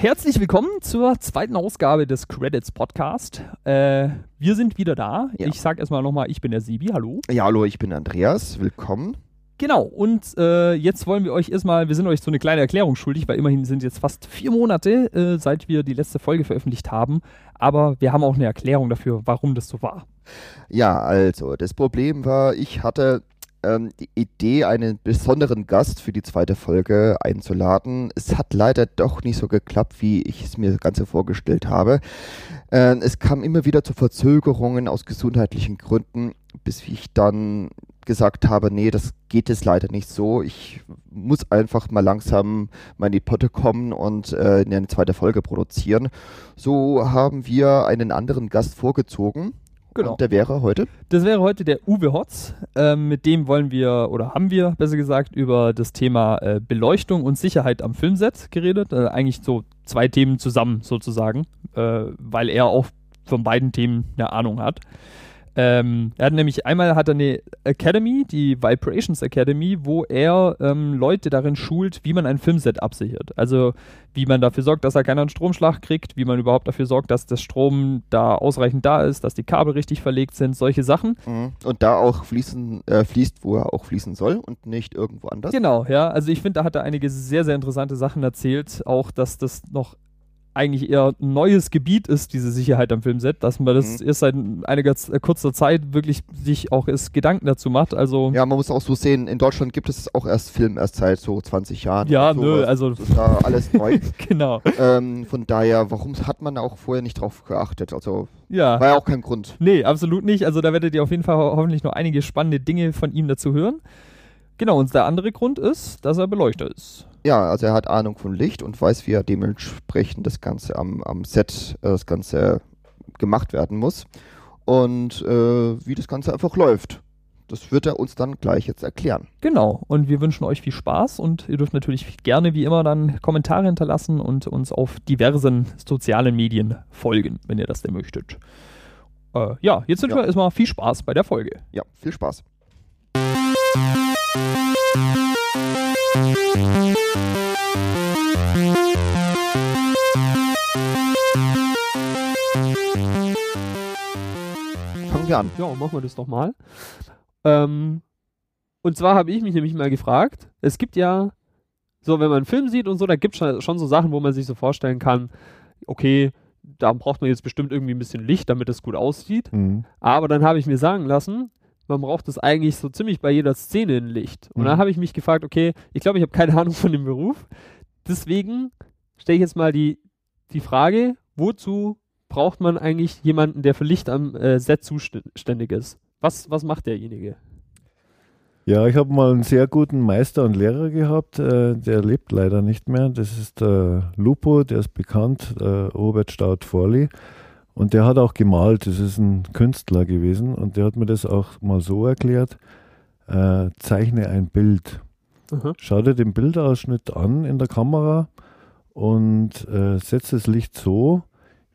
Herzlich willkommen zur zweiten Ausgabe des Credits Podcast. Äh, wir sind wieder da. Ja. Ich sag erstmal nochmal, ich bin der Sibi, hallo. Ja, hallo, ich bin Andreas. Willkommen. Genau, und äh, jetzt wollen wir euch erstmal, wir sind euch so eine kleine Erklärung schuldig, weil immerhin sind jetzt fast vier Monate, äh, seit wir die letzte Folge veröffentlicht haben. Aber wir haben auch eine Erklärung dafür, warum das so war. Ja, also, das Problem war, ich hatte ähm, die Idee, einen besonderen Gast für die zweite Folge einzuladen. Es hat leider doch nicht so geklappt, wie ich es mir das Ganze vorgestellt habe. Äh, es kam immer wieder zu Verzögerungen aus gesundheitlichen Gründen, bis ich dann gesagt habe, nee, das geht es leider nicht so. Ich muss einfach mal langsam mal in die Potte kommen und äh, eine zweite Folge produzieren. So haben wir einen anderen Gast vorgezogen. Genau. Und der wäre heute? Das wäre heute der Uwe Hotz. Ähm, mit dem wollen wir, oder haben wir besser gesagt, über das Thema äh, Beleuchtung und Sicherheit am Filmset geredet. Äh, eigentlich so zwei Themen zusammen sozusagen, äh, weil er auch von beiden Themen eine Ahnung hat. Ähm, er hat nämlich einmal hat er eine Academy, die Vibrations Academy, wo er ähm, Leute darin schult, wie man ein Filmset absichert. Also wie man dafür sorgt, dass er keinen Stromschlag kriegt, wie man überhaupt dafür sorgt, dass das Strom da ausreichend da ist, dass die Kabel richtig verlegt sind, solche Sachen. Mhm. Und da auch fließen, äh, fließt, wo er auch fließen soll und nicht irgendwo anders. Genau, ja. Also ich finde, da hat er einige sehr, sehr interessante Sachen erzählt. Auch, dass das noch eigentlich eher ein neues Gebiet ist, diese Sicherheit am Filmset, dass man das Mhm. erst seit einiger Z- kurzer Zeit wirklich sich auch erst Gedanken dazu macht. Also Ja, man muss auch so sehen, in Deutschland gibt es auch erst Film erst seit so 20 Jahren. Ja, oder nö, also- Das ist da alles neu. genau. ähm, von daher, warum hat man auch vorher nicht drauf geachtet? Also Ja. war ja auch kein Grund. Nee, absolut nicht. Also da werdet ihr auf jeden Fall ho hoffentlich noch einige spannende Dinge von ihm dazu hören. Genau, und der andere Grund ist, dass er Beleuchter ist. Ja, also er hat Ahnung von Licht und weiß, wie er dementsprechend das Ganze am, am Set, äh, das Ganze gemacht werden muss. Und äh, wie das Ganze einfach läuft. Das wird er uns dann gleich jetzt erklären. Genau, und wir wünschen euch viel Spaß und ihr dürft natürlich gerne wie immer dann Kommentare hinterlassen und uns auf diversen sozialen Medien folgen, wenn ihr das denn möchtet. Äh, ja, jetzt wünschen Ja. wir erstmal viel Spaß bei der Folge. Ja, viel Spaß. Fangen wir an. Ja, machen wir das doch mal. Ähm, und zwar habe ich mich nämlich mal gefragt, es gibt ja, so wenn man einen Film sieht und so, da gibt es schon, schon so Sachen, wo man sich so vorstellen kann, okay, da braucht man jetzt bestimmt irgendwie ein bisschen Licht, damit es gut aussieht. Mhm. Aber dann habe ich mir sagen lassen, man braucht das eigentlich so ziemlich bei jeder Szene ein Licht. Und Mhm. dann habe ich mich gefragt, okay, ich glaube, ich habe keine Ahnung von dem Beruf. Deswegen stelle ich jetzt mal die, die Frage, wozu braucht man eigentlich jemanden, der für Licht am äh, Set zuständig ist? Was, was macht derjenige? Ja, ich habe mal einen sehr guten Meister und Lehrer gehabt, äh, der lebt leider nicht mehr. Das ist der Lupo, der ist bekannt, äh, Robert Staud-Forley. Und der hat auch gemalt, das ist ein Künstler gewesen und der hat mir das auch mal so erklärt, äh, zeichne ein Bild. Aha. Schau dir den Bildausschnitt an in der Kamera und äh, setz das Licht so,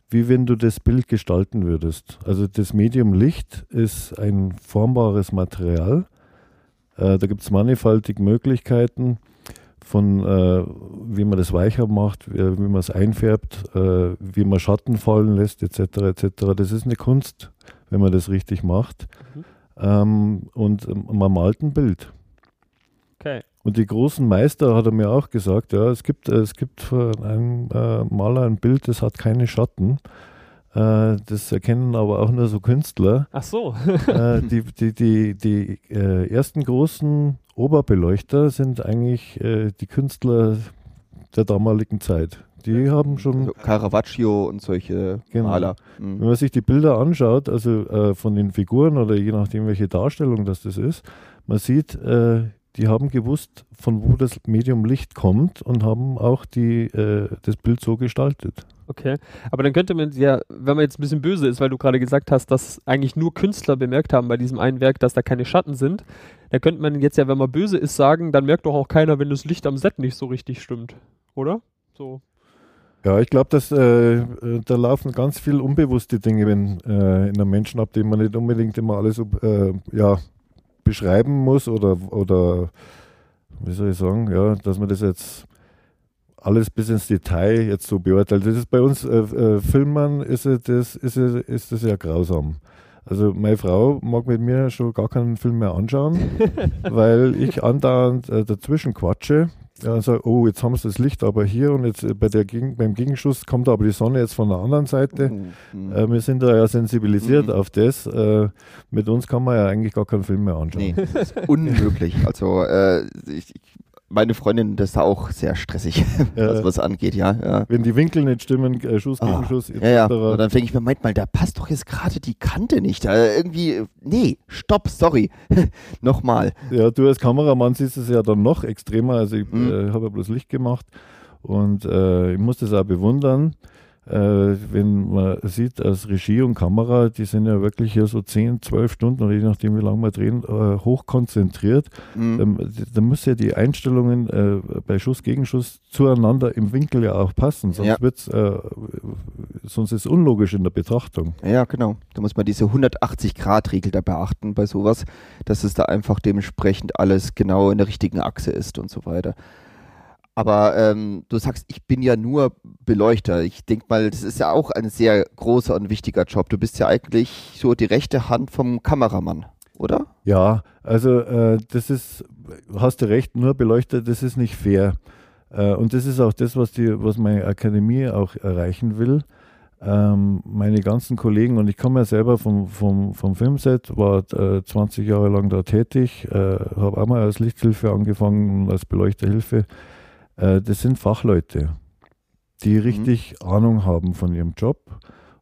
wie wenn du das Bild gestalten würdest. Also das Medium Licht ist ein formbares Material. Äh, da gibt es mannigfaltige Möglichkeiten von äh, wie man das weicher macht, wie, wie man es einfärbt, äh, wie man Schatten fallen lässt, etc. etc. Das ist eine Kunst, wenn man das richtig macht. Mhm. Ähm, und ähm, man malt ein Bild. Und die großen Meister hat er mir auch gesagt, ja, es gibt, es gibt von einem äh, Maler ein Bild, das hat keine Schatten. Äh, das erkennen aber auch nur so Künstler. Ach so. äh, die die, die, die äh, ersten großen Oberbeleuchter sind eigentlich äh, die Künstler der damaligen Zeit. Die haben schon So Caravaggio und solche Genau. Maler. wenn Mhm. man sich die Bilder anschaut, also äh, von den Figuren oder je nachdem, welche Darstellung das, das ist, man sieht, äh, die haben gewusst, von wo das Medium Licht kommt und haben auch die, äh, das Bild so gestaltet. Okay. Aber dann könnte man ja, wenn man jetzt ein bisschen böse ist, weil du gerade gesagt hast, dass eigentlich nur Künstler bemerkt haben bei diesem einen Werk, dass da keine Schatten sind, dann könnte man jetzt ja, wenn man böse ist, sagen, dann merkt doch auch keiner, wenn das Licht am Set nicht so richtig stimmt. Oder? So. Ja, ich glaube, dass äh, äh, da laufen ganz viel unbewusste Dinge wenn, äh, in einem Menschen ab, die man nicht unbedingt immer alles äh, ja, beschreiben muss oder, oder wie soll ich sagen, ja, dass man das jetzt alles bis ins Detail jetzt so beurteilt. Das ist bei uns äh, äh, Filmern ist das, ist, ist das ja grausam. Also meine Frau mag mit mir schon gar keinen Film mehr anschauen, weil ich andauernd äh, dazwischen quatsche. Ja, sage, oh, jetzt haben sie das Licht aber hier und jetzt äh, bei der Gegen beim Gegenschuss kommt aber die Sonne jetzt von der anderen Seite. Mhm. Äh, wir sind da ja sensibilisiert mhm. auf das. Äh, mit uns kann man ja eigentlich gar keinen Film mehr anschauen. Nee, das ist unmöglich. Also äh, ich, ich meine Freundin, das ist auch sehr stressig, was was angeht, ja, ja. Wenn die Winkel nicht stimmen, äh, Schuss gegen ah, Schuss, etc. Ja, ja. Und dann denke ich mir, meint mal, da passt doch jetzt gerade die Kante nicht. Äh, irgendwie, nee, stopp, sorry. Nochmal. Ja, du als Kameramann siehst es ja dann noch extremer. Also ich mhm. äh, habe ja bloß Licht gemacht und äh, ich muss das auch bewundern wenn man sieht, als Regie und Kamera, die sind ja wirklich hier so 10, 12 Stunden oder je nachdem, wie lange wir drehen, äh, hoch konzentriert. Mhm. Da, da müssen ja die Einstellungen äh, bei Schuss, Gegenschuss zueinander im Winkel ja auch passen, sonst ja. wird's, äh, sonst ist es unlogisch in der Betrachtung. Ja, genau. Da muss man diese 180-Grad-Regel da beachten bei sowas, dass es da einfach dementsprechend alles genau in der richtigen Achse ist und so weiter. Aber ähm, du sagst, ich bin ja nur Beleuchter. Ich denke mal, das ist ja auch ein sehr großer und wichtiger Job. Du bist ja eigentlich so die rechte Hand vom Kameramann, oder? Ja, also äh, das ist, hast du recht, nur Beleuchter, das ist nicht fair. Äh, und das ist auch das, was, die, was meine Akademie auch erreichen will. Ähm, meine ganzen Kollegen, und ich komme ja selber vom, vom, vom Filmset, war äh, 20 Jahre lang da tätig, äh, habe auch mal als Lichthilfe angefangen, als Beleuchterhilfe. Äh, das sind Fachleute, die mhm. richtig mhm. Ahnung haben von ihrem Job.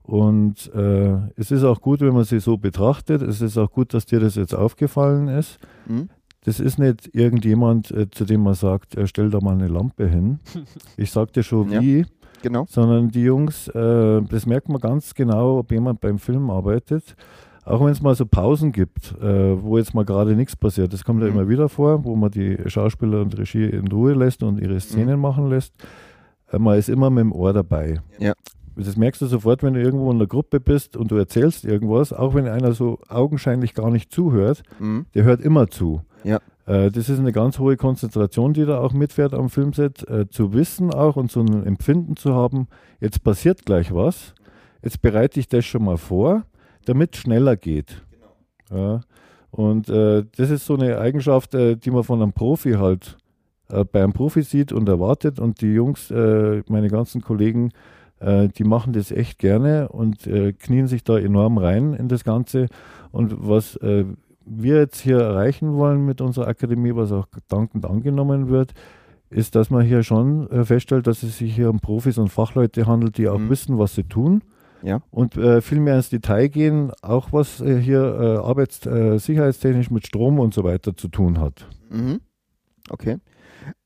Und äh, es ist auch gut, wenn man sie so betrachtet. Es ist auch gut, dass dir das jetzt aufgefallen ist. Mhm. Das ist nicht irgendjemand, äh, zu dem man sagt, er stellt da mal eine Lampe hin. Ich sag dir schon wie. Ja, genau. Sondern die Jungs, äh, das merkt man ganz genau, ob jemand beim Film arbeitet auch wenn es mal so Pausen gibt, äh, wo jetzt mal gerade nichts passiert, das kommt ja mhm. immer wieder vor, wo man die Schauspieler und Regie in Ruhe lässt und ihre Szenen mhm. machen lässt. Äh, man ist immer mit dem Ohr dabei. Ja. Das merkst du sofort, wenn du irgendwo in der Gruppe bist und du erzählst irgendwas, auch wenn einer so augenscheinlich gar nicht zuhört, mhm. der hört immer zu. Ja. Äh, das ist eine ganz hohe Konzentration, die da auch mitfährt am Filmset, äh, zu wissen auch und so ein Empfinden zu haben, jetzt passiert gleich was, jetzt bereite ich das schon mal vor damit es schneller geht. Genau. Ja, und äh, das ist so eine Eigenschaft, äh, die man von einem Profi halt äh, bei einem Profi sieht und erwartet. Und die Jungs, äh, meine ganzen Kollegen, äh, die machen das echt gerne und äh, knien sich da enorm rein in das Ganze. Und was wir jetzt hier erreichen wollen mit unserer Akademie, was auch dankend angenommen wird, ist, dass man hier schon feststellt, dass es sich hier um Profis und Fachleute handelt, die auch mhm. wissen, was sie tun ja. Und äh, viel mehr ins Detail gehen, auch was äh, hier äh, arbeitssicherheitstechnisch äh, mit Strom und so weiter zu tun hat. Mhm. Okay.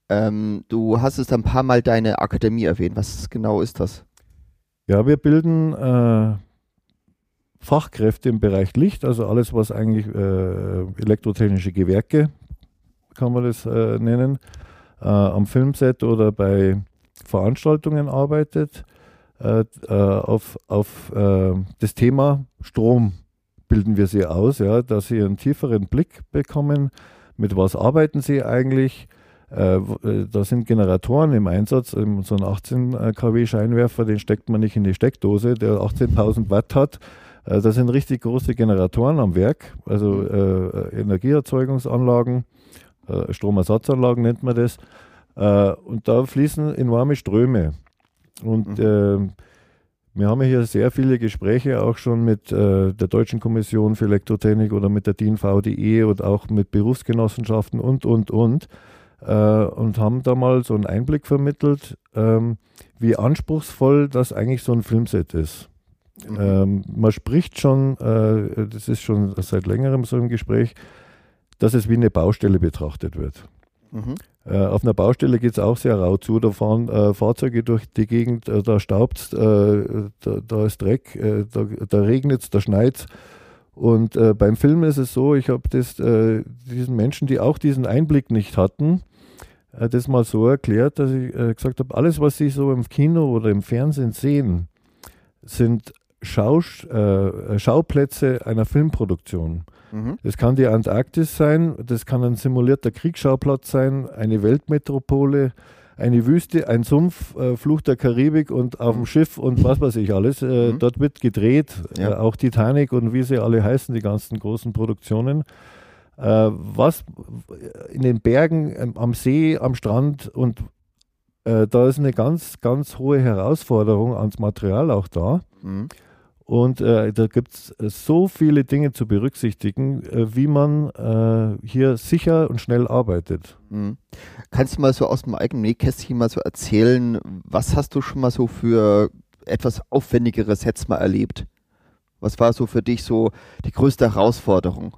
Ähm, du hast es ein paar Mal deine Akademie erwähnt. Was genau ist das? Ja, wir bilden äh, Fachkräfte im Bereich Licht, also alles, was eigentlich äh, elektrotechnische Gewerke, kann man das nennen, am Filmset oder bei Veranstaltungen arbeitet äh, äh, auf, auf äh, das Thema Strom bilden wir sie aus, ja, dass sie einen tieferen Blick bekommen, mit was arbeiten sie eigentlich. Äh, äh da sind Generatoren im Einsatz, so ein 18 kW Scheinwerfer, den steckt man nicht in die Steckdose, der 18.000 Watt hat. Äh, da sind richtig große Generatoren am Werk, also mhm. Energieerzeugungsanlagen, Stromersatzanlagen nennt man das. und da fließen enorme Ströme. Und mhm. äh, wir haben ja hier sehr viele Gespräche auch schon mit äh, der Deutschen Kommission für Elektrotechnik oder mit der DIN-VDE und auch mit Berufsgenossenschaften und, und, und. Äh, und haben da mal so einen Einblick vermittelt, ähm, wie anspruchsvoll das eigentlich so ein Filmset ist. Mhm. Ähm, man spricht schon, äh, das ist schon seit längerem so im Gespräch, dass es wie eine Baustelle betrachtet wird. Mhm. Äh, auf einer Baustelle geht es auch sehr rau zu. Da fahren äh, Fahrzeuge durch die Gegend, äh, da staubt es, äh, da, da, ist Dreck, äh, da, da regnet es, da schneit. Und äh, beim Film ist es so, ich habe diesen Menschen, die auch diesen Einblick nicht hatten, das mal so erklärt, dass ich gesagt habe, alles, was sie so im Kino oder im Fernsehen sehen, sind Schau, Schauplätze einer Filmproduktion. Mhm. Das kann die Antarktis sein, das kann ein simulierter Kriegsschauplatz sein, eine Weltmetropole, eine Wüste, ein Sumpf, äh, Fluch der Karibik und auf dem Schiff und was weiß ich alles. Äh, Mhm. Dort wird gedreht, Ja. äh, auch Titanic und wie sie alle heißen, die ganzen großen Produktionen. Äh, was in den Bergen, ähm, am See, am Strand und äh, da ist eine ganz, ganz hohe Herausforderung ans Material auch da. Mhm. Und äh, da gibt es so viele Dinge zu berücksichtigen, äh, wie man äh, hier sicher und schnell arbeitet. Mhm. Kannst du mal so aus dem eigenen Nähkästchen mal so erzählen, was hast du schon mal so für etwas aufwendigere Sets mal erlebt? Was war so für dich so die größte Herausforderung?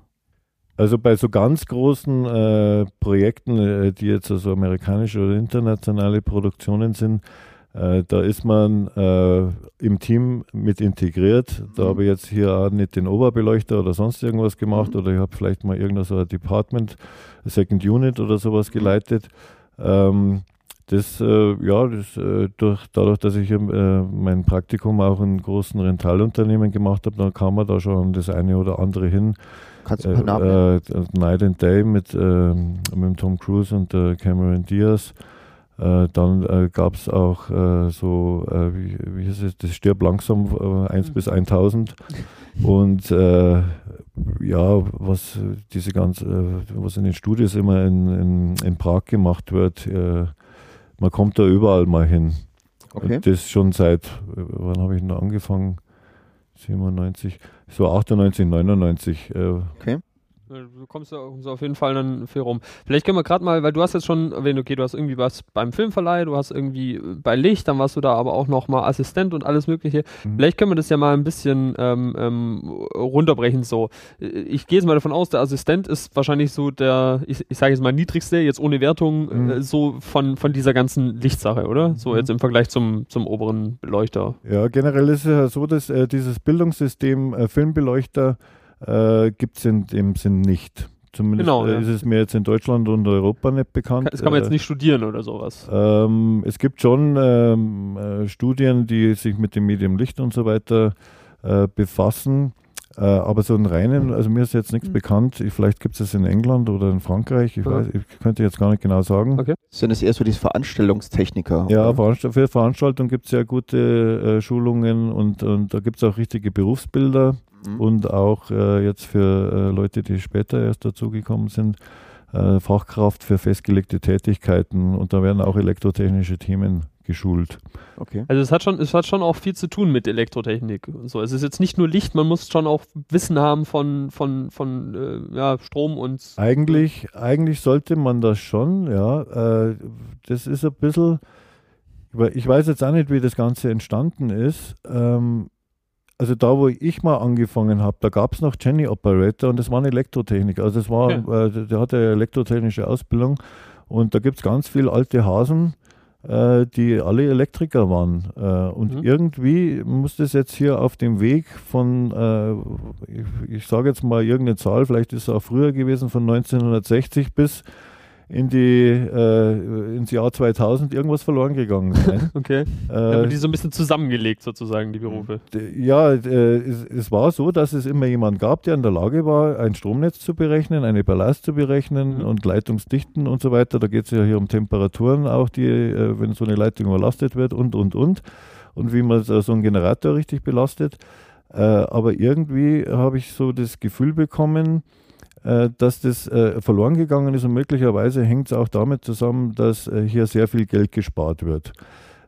Also bei so ganz großen äh, Projekten, äh, die jetzt also amerikanische oder internationale Produktionen sind, äh, da ist man äh, im Team mit integriert. Da Mhm. habe ich jetzt hier auch nicht den Oberbeleuchter oder sonst irgendwas gemacht Mhm. oder ich habe vielleicht mal irgendein so ein Department, Second Unit oder sowas geleitet. Ähm, das, äh, ja, das, äh, durch, dadurch, dass ich äh, mein Praktikum auch in großen Rentalunternehmen gemacht habe, dann kam man da schon das eine oder andere hin. Kannst du ein paar Namen? Äh, äh, Night and Day mit, mit Tom Cruise und äh, Cameron Diaz. Äh, dann äh, gab es auch äh, so, wie, wie hieß es, das stirbt langsam äh, 1 Mhm. bis 1000. Und ja, was diese ganz, äh, was in den Studios immer in, in, in Prag gemacht wird, man kommt da überall mal hin. Okay. Und das schon seit, wann habe ich denn angefangen? 97, so 98, 99. Äh, Du kommst, ja- auf jeden Fall dann viel rum. Vielleicht können wir gerade mal, weil du hast jetzt schon erwähnt, okay, du hast irgendwie was beim Filmverleih, du hast irgendwie äh, bei Licht, dann warst du da aber auch noch mal Assistent und alles Mögliche. Mhm. Vielleicht können wir das ja mal ein bisschen ähm, ähm, runterbrechen. So, Äh, ich gehe jetzt mal davon aus, der Assistent ist wahrscheinlich so der, ich, ich sage jetzt mal niedrigste, jetzt ohne Wertung, Mhm. äh, so von, von dieser ganzen Lichtsache, oder? So Mhm. jetzt im Vergleich zum, zum oberen Beleuchter. Ja, generell ist es ja so, dass äh, dieses Bildungssystem äh, Filmbeleuchter äh, gibt es in dem Sinn nicht. Zumindest Genau, äh, ja. ist es mir jetzt in Deutschland und Europa nicht bekannt. Das kann man jetzt Äh, nicht studieren oder sowas. Ähm, es gibt schon ähm, äh, Studien, die sich mit dem Medium Licht und so weiter äh, befassen. Äh, aber so einen reinen, also mir ist jetzt nichts Mhm. bekannt. Ich, vielleicht gibt es es in England oder in Frankreich. Ich, Ja. weiß, ich könnte jetzt gar nicht genau sagen. Okay. Sind es eher so diese Veranstaltungstechniker? Ja, oder? Veranstalt für Veranstaltungen gibt es ja gute äh, Schulungen und, und da gibt es auch richtige Berufsbilder Mhm. und auch äh, jetzt für äh, Leute, die später erst dazugekommen sind, äh, Fachkraft für festgelegte Tätigkeiten und da werden auch elektrotechnische Themen geschult. Okay. Also es hat schon, es hat schon auch viel zu tun mit Elektrotechnik und so. Es ist jetzt nicht nur Licht, man muss schon auch Wissen haben von, von, von äh, ja, Strom und Eigentlich, eigentlich sollte man das schon, ja. Äh, das ist ein bisschen, ich weiß jetzt auch nicht, wie das Ganze entstanden ist. Ähm, also da, wo ich mal angefangen habe, da gab es noch Jenny Operator und das war ein Elektrotechniker. Also das war, äh, der- der hatte eine elektrotechnische Ausbildung und da gibt es ganz viele alte Hasen, äh, die alle Elektriker waren. Äh, und Mhm. irgendwie muss das jetzt hier auf dem Weg von, äh, ich, ich sage jetzt mal irgendeine Zahl, vielleicht ist es auch früher gewesen, von 1960 bis in die, äh, ins Jahr 2000 irgendwas verloren gegangen sein. okay. Äh, wird die so ein bisschen zusammengelegt sozusagen, die Berufe. Ja, äh, es, es war so, dass es immer jemand gab, der in der Lage war, ein Stromnetz zu berechnen, eine Ballast zu berechnen Mhm. und Leitungsdichten und so weiter. Da geht es ja hier um Temperaturen auch, die, äh, wenn so eine Leitung überlastet wird und, und, und. Und wie man so einen Generator richtig belastet. Äh, aber irgendwie habe ich so das Gefühl bekommen, dass das äh, verloren gegangen ist und möglicherweise hängt es auch damit zusammen, dass äh, hier sehr viel Geld gespart wird.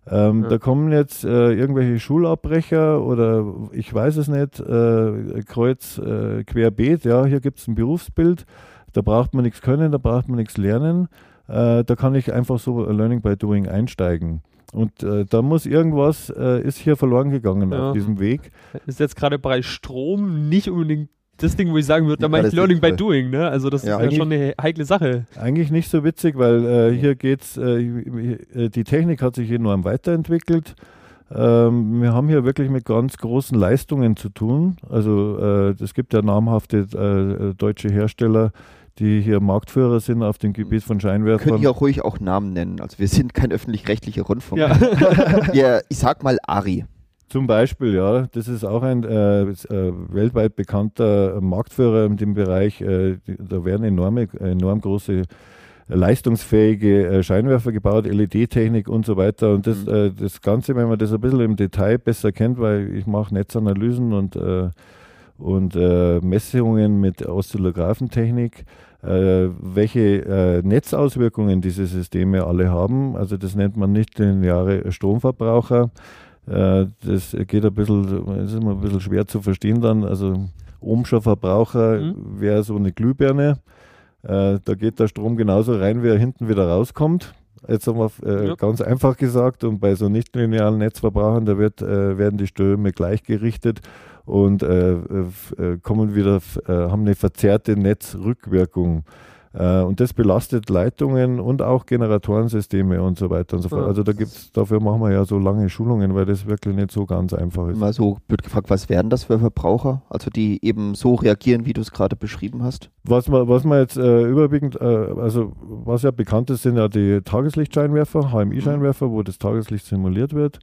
Ähm, Ja. Da kommen jetzt äh, irgendwelche Schulabbrecher oder ich weiß es nicht, äh, Kreuz äh, querbeet, ja, hier gibt es ein Berufsbild, da braucht man nichts können, da braucht man nichts lernen, äh, da kann ich einfach so Learning by Doing einsteigen. Und äh, da muss irgendwas, äh, ist hier verloren gegangen Ja. auf diesem Weg. Ist jetzt gerade bei Strom nicht unbedingt das Ding, wo ich sagen würde, da Ja, mache ich Learning by. Doing, ne? Also das Ja. ist ja schon eine heikle Sache. Eigentlich nicht so witzig, weil äh, hier geht's, äh, äh, die Technik hat sich enorm weiterentwickelt. Ähm, wir haben hier wirklich mit ganz großen Leistungen zu tun. Also äh, es gibt ja namhafte äh, deutsche Hersteller, die hier Marktführer sind auf dem Gebiet von Wir Scheinwerfern. können hier auch ruhig auch Namen nennen. Also wir sind kein öffentlich-rechtlicher Rundfunk. Ja. Wir, ich sag mal Ari. Zum Beispiel, ja, das ist auch ein äh, äh, weltweit bekannter Marktführer in dem Bereich. Äh, da werden enorme, enorm große leistungsfähige äh, Scheinwerfer gebaut, LED-Technik und so weiter. Und das, Mhm. äh, das Ganze, wenn man das ein bisschen im Detail besser kennt, weil ich mache Netzanalysen und, äh, und äh, Messungen mit Oszillographentechnik, äh, welche äh, Netzauswirkungen diese Systeme alle haben. Also das nennt man nicht lineare Stromverbraucher. Äh, das geht ein bisschen, das ist immer ein bisschen schwer zu verstehen dann. Also Ohmscher Verbraucher Mhm. wäre so eine Glühbirne. Äh, da geht der Strom genauso rein, wie er hinten wieder rauskommt. Jetzt haben wir äh, Ja. ganz einfach gesagt, und bei so nichtlinearen Netzverbrauchern, da wird, werden die Ströme gleichgerichtet und kommen wieder, haben eine verzerrte Netzrückwirkung. Äh, und das belastet Leitungen und auch Generatorenensysteme und so weiter und so fort. Also da gibt's, dafür machen wir ja so lange Schulungen, weil das wirklich nicht so ganz einfach ist. Mal so blöd gefragt, was wären das für Verbraucher? Also die eben so reagieren, wie du es gerade beschrieben hast? Was man, was man jetzt äh, überwiegend, äh, also was ja bekannt ist, sind ja die Tageslichtscheinwerfer, HMI-Scheinwerfer, wo das Tageslicht simuliert wird.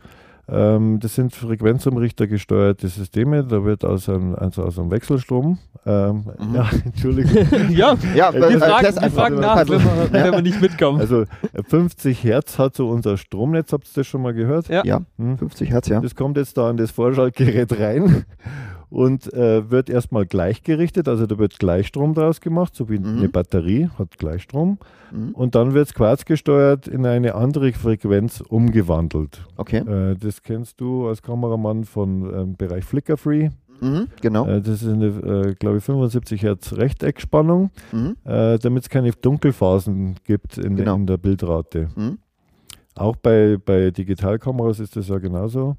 Ähm, das sind Frequenzumrichter gesteuerte Systeme, da wird aus einem, also aus einem Wechselstrom, ähm, Mhm. ja, Entschuldigung, ja, Ja, Wir äh, fragen, wir fragen nach, wenn wir, wenn wir nicht mitkommen. also äh, 50 Hertz hat so unser Stromnetz, habt ihr das schon mal gehört? Ja. Ja, Hm? 50 Hertz, ja. Das kommt jetzt da an das Vorschaltgerät rein und äh, wird erstmal gleichgerichtet, also da wird Gleichstrom draus gemacht, so wie Mhm. eine Batterie hat Gleichstrom. Mhm. Und dann wird es quarzgesteuert in eine andere Frequenz umgewandelt. Okay. Äh, das kennst du als Kameramann von ähm, Bereich Flicker Free. Mhm. Genau. Äh, das ist eine, äh, glaube ich, 75 Hertz Rechteckspannung, Mhm. äh, damit es keine Dunkelphasen gibt in, Genau. in der Bildrate. Mhm. Auch bei, bei Digitalkameras ist das ja genauso.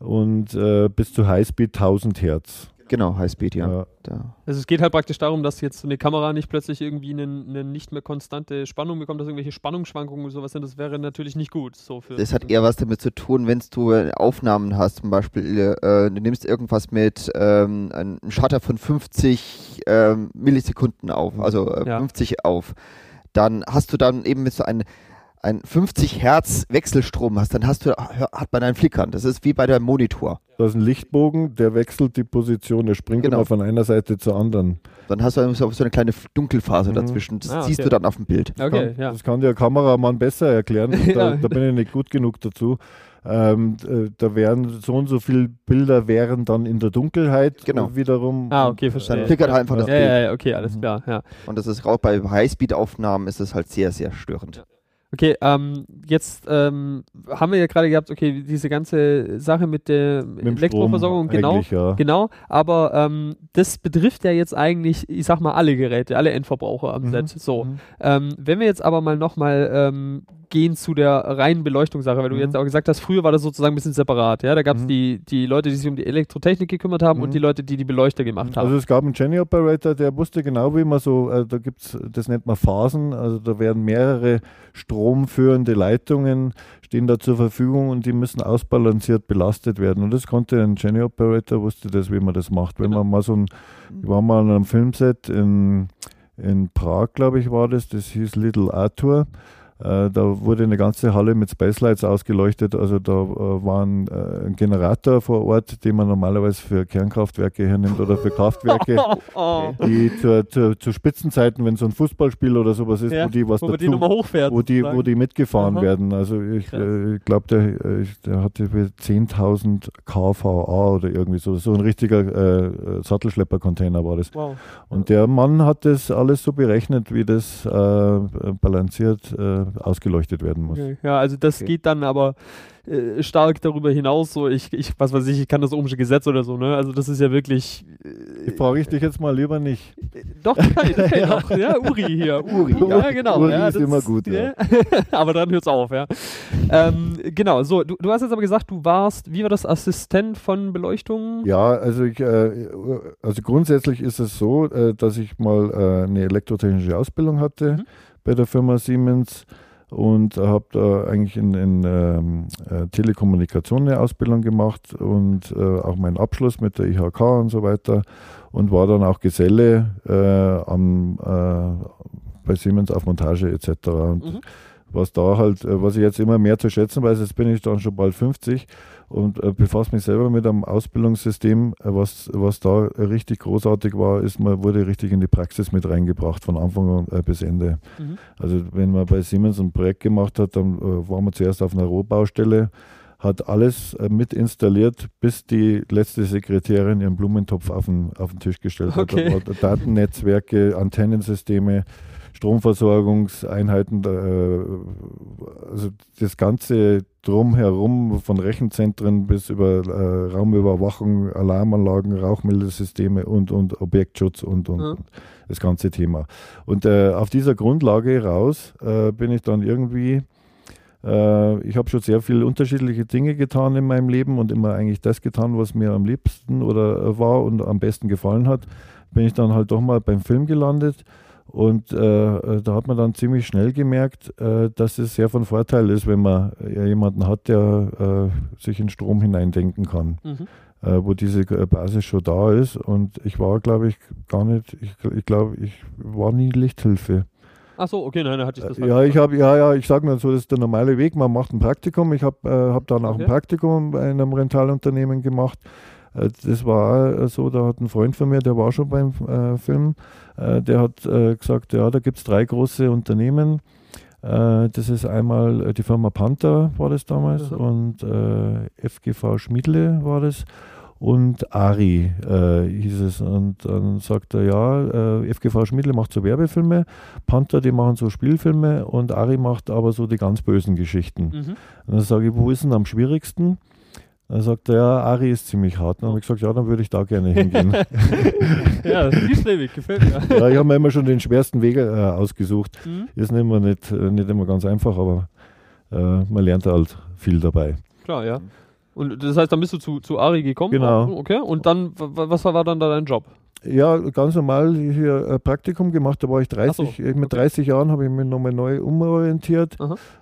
Mhm. Und äh, bis zu Highspeed 1000 Hertz. Genau, Highspeed, ja. Ja. Da. Also es geht halt praktisch darum, dass jetzt so eine Kamera nicht plötzlich irgendwie eine, eine nicht mehr konstante Spannung bekommt, dass irgendwelche Spannungsschwankungen und sowas sind. Das wäre natürlich nicht gut. So für Das hat eher was damit zu tun, wenn du äh, Aufnahmen hast, zum Beispiel, äh, du nimmst irgendwas mit ähm, einem Shutter von 50 ähm, Millisekunden auf, also äh, Ja. 50 auf, dann hast du dann eben mit so einem ein 50 Hertz Wechselstrom hast, dann hast du, hat man ein Flickern. Das ist wie bei deinem Monitor. Da ist ein Lichtbogen, der wechselt die Position, der springt Genau. immer von einer Seite zur anderen. Dann hast du so so eine kleine Dunkelphase Mhm. dazwischen. Das Ah, siehst okay. du dann auf dem Bild. Okay, kann, ja. Das kann der Kameramann besser erklären. Da, Ja. da bin ich nicht gut genug dazu. Ähm, äh, da wären so und so viele Bilder wären dann in der Dunkelheit Genau. wiederum. Ah, okay, Und, verstehe. Dann flickert halt einfach das Ja, Bild. ja, ja, okay, alles Mhm. klar, ja. Und das ist auch bei Highspeed-Aufnahmen ist es halt sehr, sehr störend. Okay, ähm, jetzt ähm, haben wir ja gerade gehabt, okay, diese ganze Sache mit der mit Elektroversorgung, Strom genau. Ja. Genau, aber ähm, das betrifft ja jetzt eigentlich, ich sag mal, alle Geräte, alle Endverbraucher am Mhm. Set. So. Mhm. Ähm, wenn wir jetzt aber mal nochmal ähm, gehen zu der reinen Beleuchtungssache, weil du Mhm. jetzt auch gesagt hast, früher war das sozusagen ein bisschen separat. Ja? Da gab es Mhm. die, die Leute, die sich um die Elektrotechnik gekümmert haben Mhm. und die Leute, die die Beleuchter gemacht haben. Also es gab einen Jenny Operator, der wusste genau, wie man so, äh, da gibt's, das nennt man Phasen, also da werden mehrere stromführende Leitungen stehen da zur Verfügung und die müssen ausbalanciert belastet werden. Und das konnte ein Jenny Operator, wusste das, wie man das macht. Wenn Genau. man mal so ein, wir waren mal an einem Filmset in, in Prag, glaube ich, war das, das hieß Little Arthur. Äh, da wurde eine ganze Halle mit Spacelights ausgeleuchtet. Also da äh, war ein, äh, ein Generator vor Ort, den man normalerweise für Kernkraftwerke hernimmt oder für Kraftwerke, oh, die zur, zur, zu Spitzenzeiten, wenn so ein Fußballspiel oder sowas ist, Ja, wo die was wo die dazu, nochmal hochfährt. wo die, wo die mitgefahren Aha. werden. Also ich, äh, ich glaube, der, der hatte 10.000 kVA oder irgendwie so. So ein richtiger äh, Sattelschlepper-Container war das. wow. Und der Mann hat das alles so berechnet, wie das äh, balanciert ausgeleuchtet werden muss. Okay. Ja, also das Okay. geht dann aber äh, stark darüber hinaus, so ich, ich, was weiß ich, ich kann das ohmsche Gesetz oder so, ne? Also das ist ja wirklich. Äh, Ich frage ich dich jetzt mal lieber nicht. doch, kann ich, das kann ich auch. Ja, Uri hier. Uri, Ja, genau. Uri ja, ist immer gut, ja. aber dann hört's auf, ja. ähm, genau, so, du, du hast jetzt aber gesagt, du warst, wie war das, Assistent von Beleuchtung? Ja, also ich, äh, also grundsätzlich ist es so, äh, dass ich mal äh, eine elektrotechnische Ausbildung hatte Mhm. bei der Firma Siemens und habe da eigentlich in, in ähm, äh, Telekommunikation eine Ausbildung gemacht und äh, auch meinen Abschluss mit der IHK und so weiter und war dann auch Geselle äh, am, äh, bei Siemens auf Montage etc. Und Mhm. was da halt, äh, was ich jetzt immer mehr zu schätzen weiß, jetzt bin ich dann schon bald 50 und äh, befasse mich selber mit einem Ausbildungssystem, äh, was, was da richtig großartig war, ist, man wurde richtig in die Praxis mit reingebracht, von Anfang an äh, bis Ende. Mhm. Also wenn man bei Siemens ein Projekt gemacht hat, dann äh, waren wir zuerst auf einer Rohbaustelle, hat alles äh, mit installiert, bis die letzte Sekretärin ihren Blumentopf auf den, auf den Tisch gestellt okay. hat. Datennetzwerke, Antennensysteme, Stromversorgungseinheiten, äh, also das ganze drumherum von Rechenzentren bis über äh, Raumüberwachung, Alarmanlagen, Rauchmeldesysteme und, und Objektschutz und, und, ja. das ganze Thema. Und äh, auf dieser Grundlage raus bin ich dann irgendwie ich habe schon sehr viele unterschiedliche Dinge getan in meinem Leben und immer eigentlich das getan, was mir am liebsten oder war und am besten gefallen hat. Bin ich dann halt doch mal beim Film gelandet und äh, äh, da hat man dann ziemlich schnell gemerkt, äh, dass es sehr von Vorteil ist, wenn man äh, jemanden hat, der äh, sich in Strom hineindenken kann, mhm. Äh, wo diese Basis schon da ist. Und ich war, glaube ich, gar nicht, ich, ich glaube, ich war nie Lichthilfe. Ach so, okay, nein, dann hatte ich das. Ja, ich habe, ja, ja, ich sage mal so, das ist der normale Weg. Man macht ein Praktikum. Ich habe hab dann auch okay. ein Praktikum bei einem Rentalunternehmen gemacht. Äh, das war äh, so, da hat ein Freund von mir, der war schon beim äh, Film, äh, der hat äh, gesagt, ja, da gibt es drei große Unternehmen. Äh, das ist einmal die Firma Panther, war das damals, mhm. und FGV Schmiedle war das und Ari äh, hieß es. Und dann sagt er, ja, äh, FGV Schmidle macht so Werbefilme, Panther, die machen so Spielfilme und Ari macht aber so die ganz bösen Geschichten. Mhm. Und dann sage ich, wo ist denn am schwierigsten? Dann sagt er, ja, Ari ist ziemlich hart. Dann habe ich gesagt, ja, dann würde ich da gerne hingehen. ja, zielstrebig, gefällt mir. ja, ich habe mir immer schon den schwersten Weg äh, ausgesucht. Mhm. Ist nicht immer, nicht, äh, nicht immer ganz einfach, aber äh, man lernt halt viel dabei. Klar, ja. Und das heißt, dann bist du zu, zu Ari gekommen? Genau. Okay, und dann, was war dann da dein Job? Ja, ganz normal hier ein Praktikum gemacht, da war ich 30. So, okay. Mit 30 Jahren habe ich mich nochmal neu umorientiert.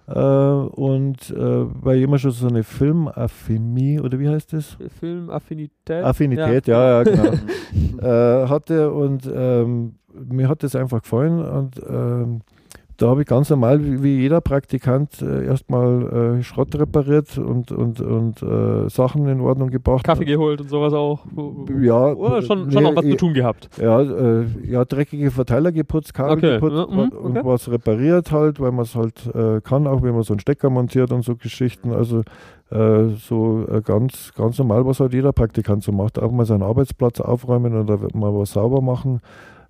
Äh, und äh, weil ich immer schon so eine Filmaffimie, oder wie heißt das? Filmaffinität? Affinität, ja, ja, ja genau. äh, hatte und ähm, mir hat das einfach gefallen und ähm, da habe ich ganz normal, wie, wie jeder Praktikant, äh, erstmal äh, Schrott repariert und, und, und äh, Sachen in Ordnung gebracht. Kaffee geholt und sowas auch. Ja. Oder schon, schon nee, noch was zu tun gehabt. Ja, äh, ja dreckige Verteiler geputzt, Kabel okay. geputzt ja, mh, und okay. was repariert halt, weil man es halt kann, auch wenn man so einen Stecker montiert und so Geschichten. Also so ganz, ganz normal, was halt jeder Praktikant so macht. Auch mal seinen Arbeitsplatz aufräumen oder mal was sauber machen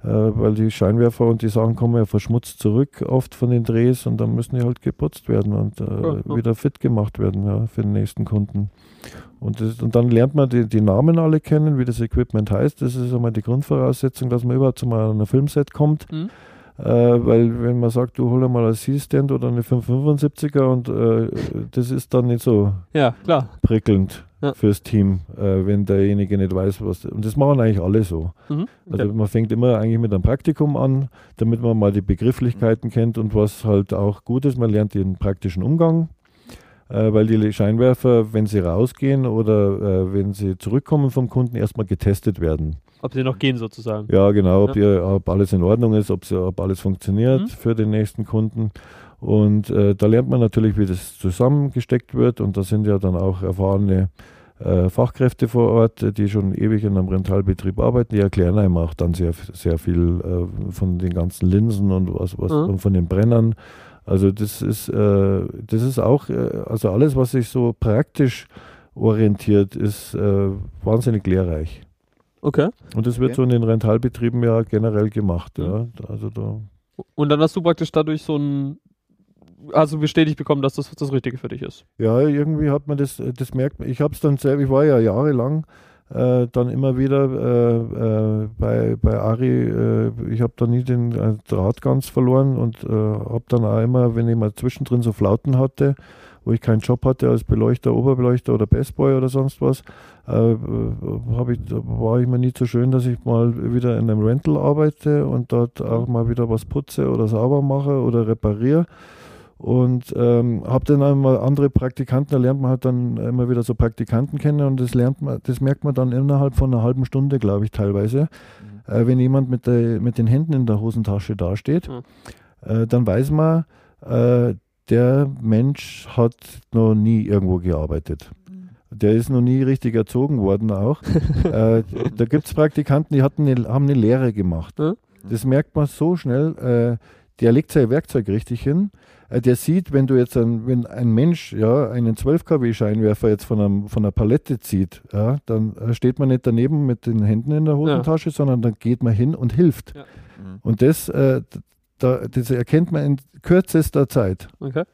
weil die Scheinwerfer und die Sachen kommen ja verschmutzt zurück, oft von den Drehs und dann müssen die halt geputzt werden und äh, ja, ja. wieder fit gemacht werden ja, für den nächsten Kunden. Und, das, und dann lernt man die, die, Namen alle kennen, wie das Equipment heißt. Das ist einmal die Grundvoraussetzung, dass man überhaupt zu mal an ein Filmset kommt. Mhm. Äh, weil wenn man sagt, du hol mal ein C-Stand oder eine 575er und äh, das ist dann nicht so ja, klar. prickelnd ja. fürs Team, äh, wenn derjenige nicht weiß, was. Und das machen eigentlich alle so. Mhm. Okay. Also man fängt immer eigentlich mit einem Praktikum an, damit man mal die Begrifflichkeiten mhm. kennt und was halt auch gut ist, man lernt den praktischen Umgang. Äh, weil die Scheinwerfer, wenn sie rausgehen oder äh, wenn sie zurückkommen vom Kunden, erstmal getestet werden. Ob sie noch gehen sozusagen. Ja, genau, ob, ja. Ihr, ob alles in Ordnung ist, ob, sie, ob alles funktioniert mhm. für den nächsten Kunden. Und äh, da lernt man natürlich, wie das zusammengesteckt wird. Und da sind ja dann auch erfahrene äh, Fachkräfte vor Ort, die schon ewig in einem Rentalbetrieb arbeiten. Die erklären einem auch dann sehr, sehr viel äh, von den ganzen Linsen und was, was mhm. und von den Brennern. Also das ist, äh, das ist auch, äh, also alles, was sich so praktisch orientiert, ist äh, wahnsinnig lehrreich. Okay. Und das wird okay. so in den Rentalbetrieben ja generell gemacht. Mhm. Ja. Also da und dann hast du praktisch dadurch so also bestätigt bekommen, dass das das Richtige für dich ist. Ja, irgendwie hat man das, das merkt man. Ich habe es dann selber, ich war ja jahrelang äh, dann immer wieder äh, äh, bei, bei Ari, äh, ich habe da nie den äh, Draht ganz verloren und äh, habe dann auch immer, wenn ich mal zwischendrin so Flauten hatte, wo ich keinen Job hatte als Beleuchter, Oberbeleuchter oder Bestboy oder sonst was, äh, ich, war ich mir nie so schön, dass ich mal wieder in einem Rental arbeite und dort auch mal wieder was putze oder sauber mache oder repariere. Und ähm, habe dann einmal andere Praktikanten, da lernt man halt dann immer wieder so Praktikanten kennen und das lernt man, das merkt man dann innerhalb von einer halben Stunde, glaube ich, teilweise. Mhm. Äh, wenn jemand mit, der, mit den Händen in der Hosentasche dasteht, mhm. äh, dann weiß man, äh, der Mensch hat noch nie irgendwo gearbeitet. Der ist noch nie richtig erzogen worden auch. äh, da gibt es Praktikanten, die hatten eine, haben eine Lehre gemacht. Ja. Das merkt man so schnell. Äh, der legt sein Werkzeug richtig hin. Äh, der sieht, wenn du jetzt ein, wenn ein Mensch ja, einen 12 kW Scheinwerfer jetzt von, einem, von einer Palette zieht, ja, dann äh, steht man nicht daneben mit den Händen in der Hosentasche, sondern dann geht man hin und hilft. Ja. Mhm. Und das, äh, da, das erkennt man in kürzester Zeit. Okay.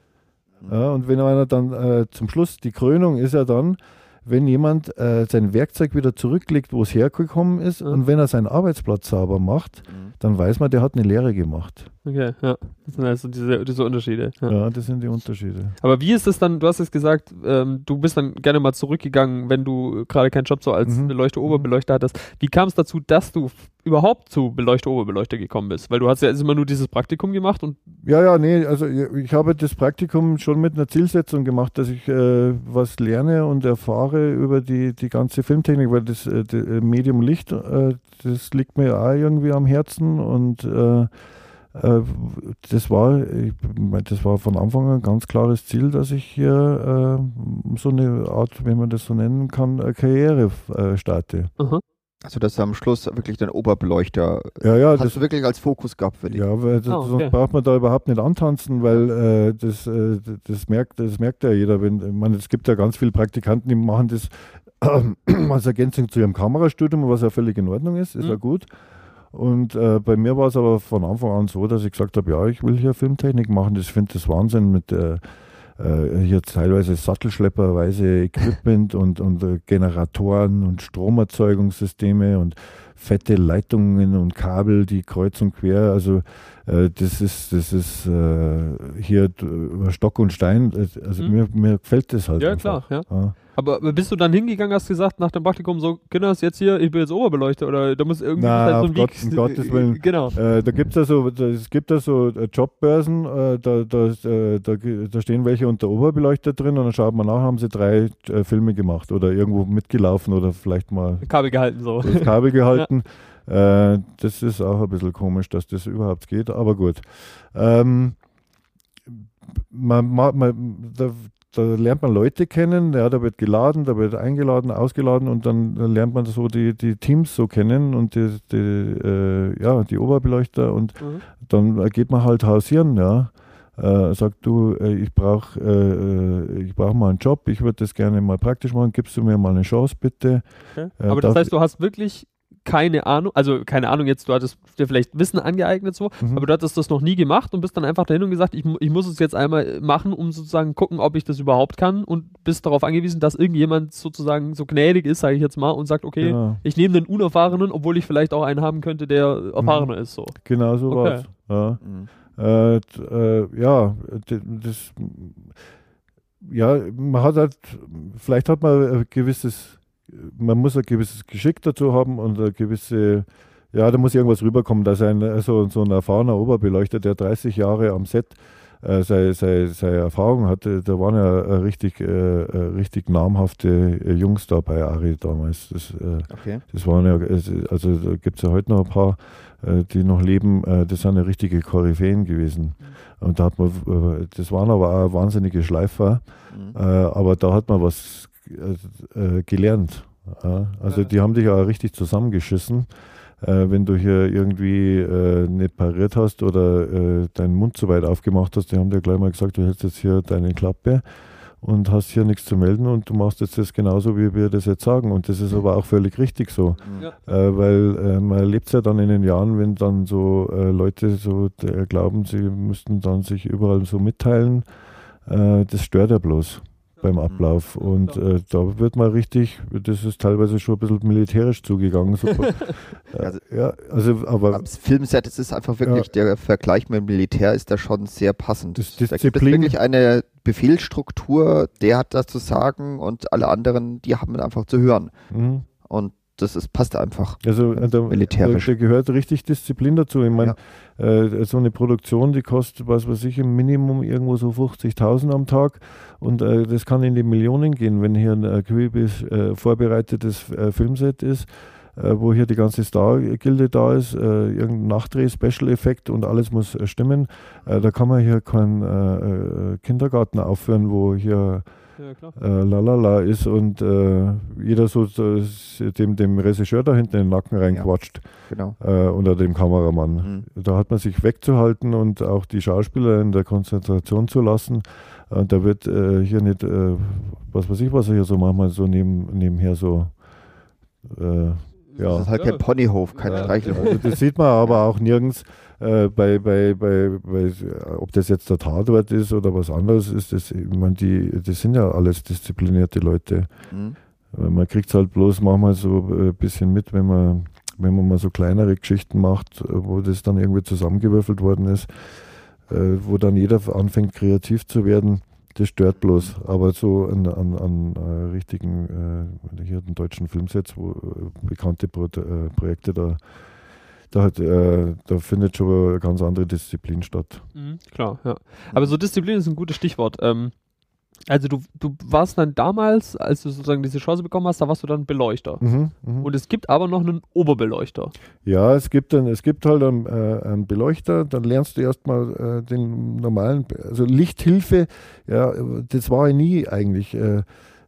Ja, und wenn einer dann äh, zum Schluss, die Krönung ist ja dann, wenn jemand äh, sein Werkzeug wieder zurücklegt, wo es hergekommen ist, Ja. und wenn er seinen Arbeitsplatz sauber macht, Mhm. dann weiß man, der hat eine Lehre gemacht. Okay, ja. Das sind also diese, diese Unterschiede. Ja. Ja, das sind die Unterschiede. Aber wie ist es dann, du hast jetzt gesagt, ähm, du bist dann gerne mal zurückgegangen, wenn du gerade keinen Job so als Mhm. Beleuchter, Oberbeleuchter hattest. Wie kam es dazu, dass du überhaupt zu Beleuchter, Oberbeleuchter gekommen bist? Weil du hast ja immer nur dieses Praktikum gemacht und Ja, ja, nee, also ich habe das Praktikum schon mit einer Zielsetzung gemacht, dass ich äh, was lerne und erfahre über die, die ganze Filmtechnik, weil das äh, äh, Medium Licht, äh, das liegt mir auch irgendwie am Herzen und äh, das war, ich, mein, das war von Anfang an ein ganz klares Ziel, dass ich hier äh, so eine Art, wenn man das so nennen kann, eine Karriere äh, starte. aha, Also, dass du am Schluss wirklich den Oberbeleuchter Ja, ja, hast das, du wirklich als Fokus gehabt für dich. Ja, weil das, Ah, okay. sonst braucht man da überhaupt nicht antanzen, weil äh, das, äh, das, merkt, das merkt ja jeder. Wenn, ich meine, es gibt ja ganz viele Praktikanten, die machen das äh, als Ergänzung zu ihrem Kamerastudium, was ja völlig in Ordnung ist, ist Mhm. ja gut. Und äh, bei mir war es aber von Anfang an so, dass ich gesagt habe, ja, ich will hier Filmtechnik machen. Das finde das Wahnsinn mit äh, äh, hier teilweise sattelschlepperweise Equipment und, und äh, Generatoren und Stromerzeugungssysteme und fette Leitungen und Kabel, die kreuz und quer. Also äh, das ist, das ist äh, hier über Stock und Stein. Äh, Also Mhm. mir, mir gefällt das halt. ja einfach. klar, ja. Ja. Aber bist du dann hingegangen, hast gesagt nach dem Praktikum so, Kinders, jetzt hier, ich bin jetzt Oberbeleuchter oder da muss irgendwie Na, halt auf Gott- um Gottes Willen. Genau. Äh, da gibt es also, da- es gibt da so äh, Jobbörsen, äh, da, da, äh, da, da stehen welche unter Oberbeleuchter drin und dann schaut man nach, haben sie drei äh, Filme gemacht oder irgendwo mitgelaufen oder vielleicht mal Kabel gehalten so. das Kabel gehalten. Äh, das ist auch ein bisschen komisch, dass das überhaupt geht, aber gut. Ähm, man, man, man, da, lernt man Leute kennen, ja, da wird geladen, da wird eingeladen, ausgeladen und dann lernt man so die, die Teams so kennen und die, die, äh, ja, die Oberbeleuchter und Mhm. dann äh, geht man halt hausieren, ja. Äh, sagt du, äh, ich brauche äh, äh, ich brauch mal einen Job, ich würde das gerne mal praktisch machen, gibst du mir mal eine Chance bitte? Okay. Ja, Aber das heißt, du hast wirklich keine Ahnung, also keine Ahnung jetzt, du hattest dir vielleicht Wissen angeeignet so, Mhm. aber du hattest das noch nie gemacht und bist dann einfach dahin und gesagt, ich, ich muss es jetzt einmal machen, um sozusagen gucken, ob ich das überhaupt kann und bist darauf angewiesen, dass irgendjemand sozusagen so gnädig ist, sage ich jetzt mal, und sagt, okay, Ja, ich nehme den Unerfahrenen, obwohl ich vielleicht auch einen haben könnte, der erfahrener ist so. genau so Okay. war's. Ja. Mhm. Äh, äh, ja, das, ja, man hat halt, vielleicht hat man ein gewisses, man muss ein gewisses Geschick dazu haben und eine gewisse, ja, da muss irgendwas rüberkommen, dass ein, also so ein erfahrener Oberbeleuchter, der 30 Jahre am Set äh, seine, seine, seine Erfahrung hatte, da waren ja äh, richtig, äh, äh, richtig namhafte äh, Jungs da bei Ari damals. Das, äh, Okay. das waren ja, also da gibt es ja heute noch ein paar, äh, die noch leben, äh, das sind ja richtige Koryphäen gewesen. Und da hat man, äh, das waren aber auch wahnsinnige Schleifer, Mhm. äh, aber da hat man was äh, äh, gelernt. Ja? Also die haben dich auch richtig zusammengeschissen. Äh, wenn du hier irgendwie äh, nicht pariert hast oder äh, deinen Mund zu weit aufgemacht hast, die haben dir gleich mal gesagt, du hältst jetzt hier deine Klappe und hast hier nichts zu melden und du machst jetzt das genauso, wie wir das jetzt sagen. Und das ist aber auch völlig richtig so. Mhm. Ja. Äh, weil äh, man erlebt es ja dann in den Jahren, wenn dann so äh, Leute so äh, glauben, sie müssten dann sich überall so mitteilen. Das stört ja bloß beim Ablauf. Und äh, da wird man richtig, das ist teilweise schon ein bisschen militärisch zugegangen. Äh, Also- ja, also aber Am Filmset ist es einfach wirklich, der Vergleich mit dem Militär ist da schon sehr passend. Das Da gibt es Disziplin- wirklich eine Befehlsstruktur, der hat das zu sagen und alle anderen, die haben einfach zu hören. mhm. Und das ist, passt einfach. Also äh, da, Militärisch. Da, da gehört richtig Disziplin dazu. Ich meine, äh, so eine Produktion, die kostet, was weiß ich, im Minimum irgendwo so 50.000 am Tag und äh, das kann in die Millionen gehen, wenn hier ein äh, Quibi- äh, vorbereitetes äh, Filmset ist. äh, wo hier die ganze Star-Gilde da ist, äh, irgendein Nachdreh-Special-Effekt und alles muss äh, stimmen. Äh, da kann man hier keinen äh, äh, Kindergarten aufführen, wo hier Ja, äh, lalala ist und äh, jeder so, so dem, dem Regisseur da hinten in den Nacken reinquatscht Genau. äh, oder dem Kameramann. Mhm. Da hat man sich wegzuhalten und auch die Schauspieler in der Konzentration zu lassen. Und da wird äh, hier nicht, äh, was weiß ich, was er hier so manchmal so neben, nebenher so. Äh, Das ja. ist halt kein Ponyhof, kein Ja. Streichelhof. Also das sieht man aber auch nirgends, äh, bei, bei, bei, bei, äh, ob das jetzt der Tatort ist oder was anderes ist. Das, ich meine, die, das sind ja alles disziplinierte Leute. Mhm. Äh, Man kriegt es halt bloß manchmal so ein bisschen mit, wenn man, wenn man mal so kleinere Geschichten macht, äh, wo das dann irgendwie zusammengewürfelt worden ist, äh, wo dann jeder anfängt kreativ zu werden. Das stört bloß. Aber so an, an, an äh, richtigen, äh, hier den deutschen Filmsets, wo äh, bekannte Pro äh, Projekte da, da, hat, äh, da findet schon eine ganz andere Disziplin statt. Mhm, klar, ja. Aber so Disziplin ist ein gutes Stichwort. Ähm, also du, du warst dann damals, als du sozusagen diese Chance bekommen hast, da warst du dann Beleuchter. Mhm, mhm. Und es gibt aber noch einen Oberbeleuchter. Ja, es gibt, dann, es gibt halt einen, äh, einen Beleuchter, dann lernst du erstmal äh, den normalen, also Lichthilfe, ja, das war ich nie eigentlich. Äh,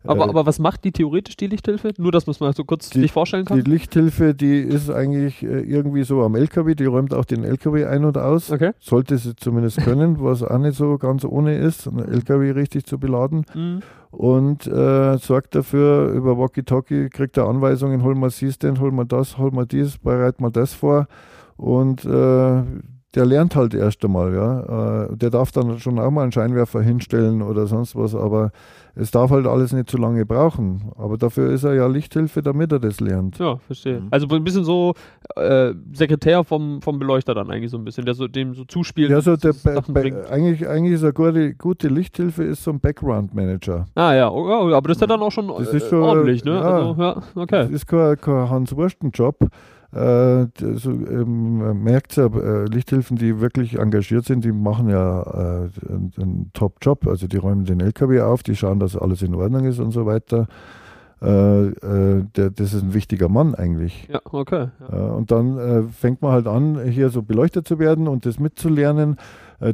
Aber, äh, aber was macht die theoretisch, die Lichthilfe? Nur, dass man es mal so kurz Die- sich vorstellen die kann. Lichthilfe, die ist eigentlich äh, irgendwie so am LKW, die räumt auch den LKW ein und aus. Okay. Sollte sie zumindest können, was auch nicht so ganz ohne ist, einen LKW richtig zu beladen. Mhm. und äh, sorgt dafür, über Walkie-Talkie kriegt er Anweisungen, hol mal dies denn, hol mal das, hol mal dies, bereit mal das vor und äh, der lernt halt erst einmal, ja. Äh, der darf dann schon auch mal einen Scheinwerfer hinstellen oder sonst was, aber es darf halt alles nicht zu lange brauchen. Aber dafür ist er ja Lichthilfe, damit er das lernt. Ja, verstehe. Mhm. Also ein bisschen so äh, Sekretär vom, vom Beleuchter dann eigentlich so ein bisschen, der so dem so zuspielt. Ja, so der, Sachen bringt. eigentlich, eigentlich ist eine gute, gute Lichthilfe ist so ein Background-Manager. Ah ja, oh, aber das ist ja dann auch schon, Das äh, ist schon, ordentlich, ne? ja. Also, ja, okay. Das ist kein, kein Hans-Wursten-Job. Äh, so, ähm, man merkt ja, äh, Lichthilfen, die wirklich engagiert sind, die machen ja äh, einen, einen Top-Job. Also die räumen den LKW auf, die schauen, dass alles in Ordnung ist und so weiter. Äh, äh, der, das ist ein wichtiger Mann eigentlich. Ja, okay. Ja. Äh, und dann äh, fängt man halt an, hier so beleuchtet zu werden und das mitzulernen,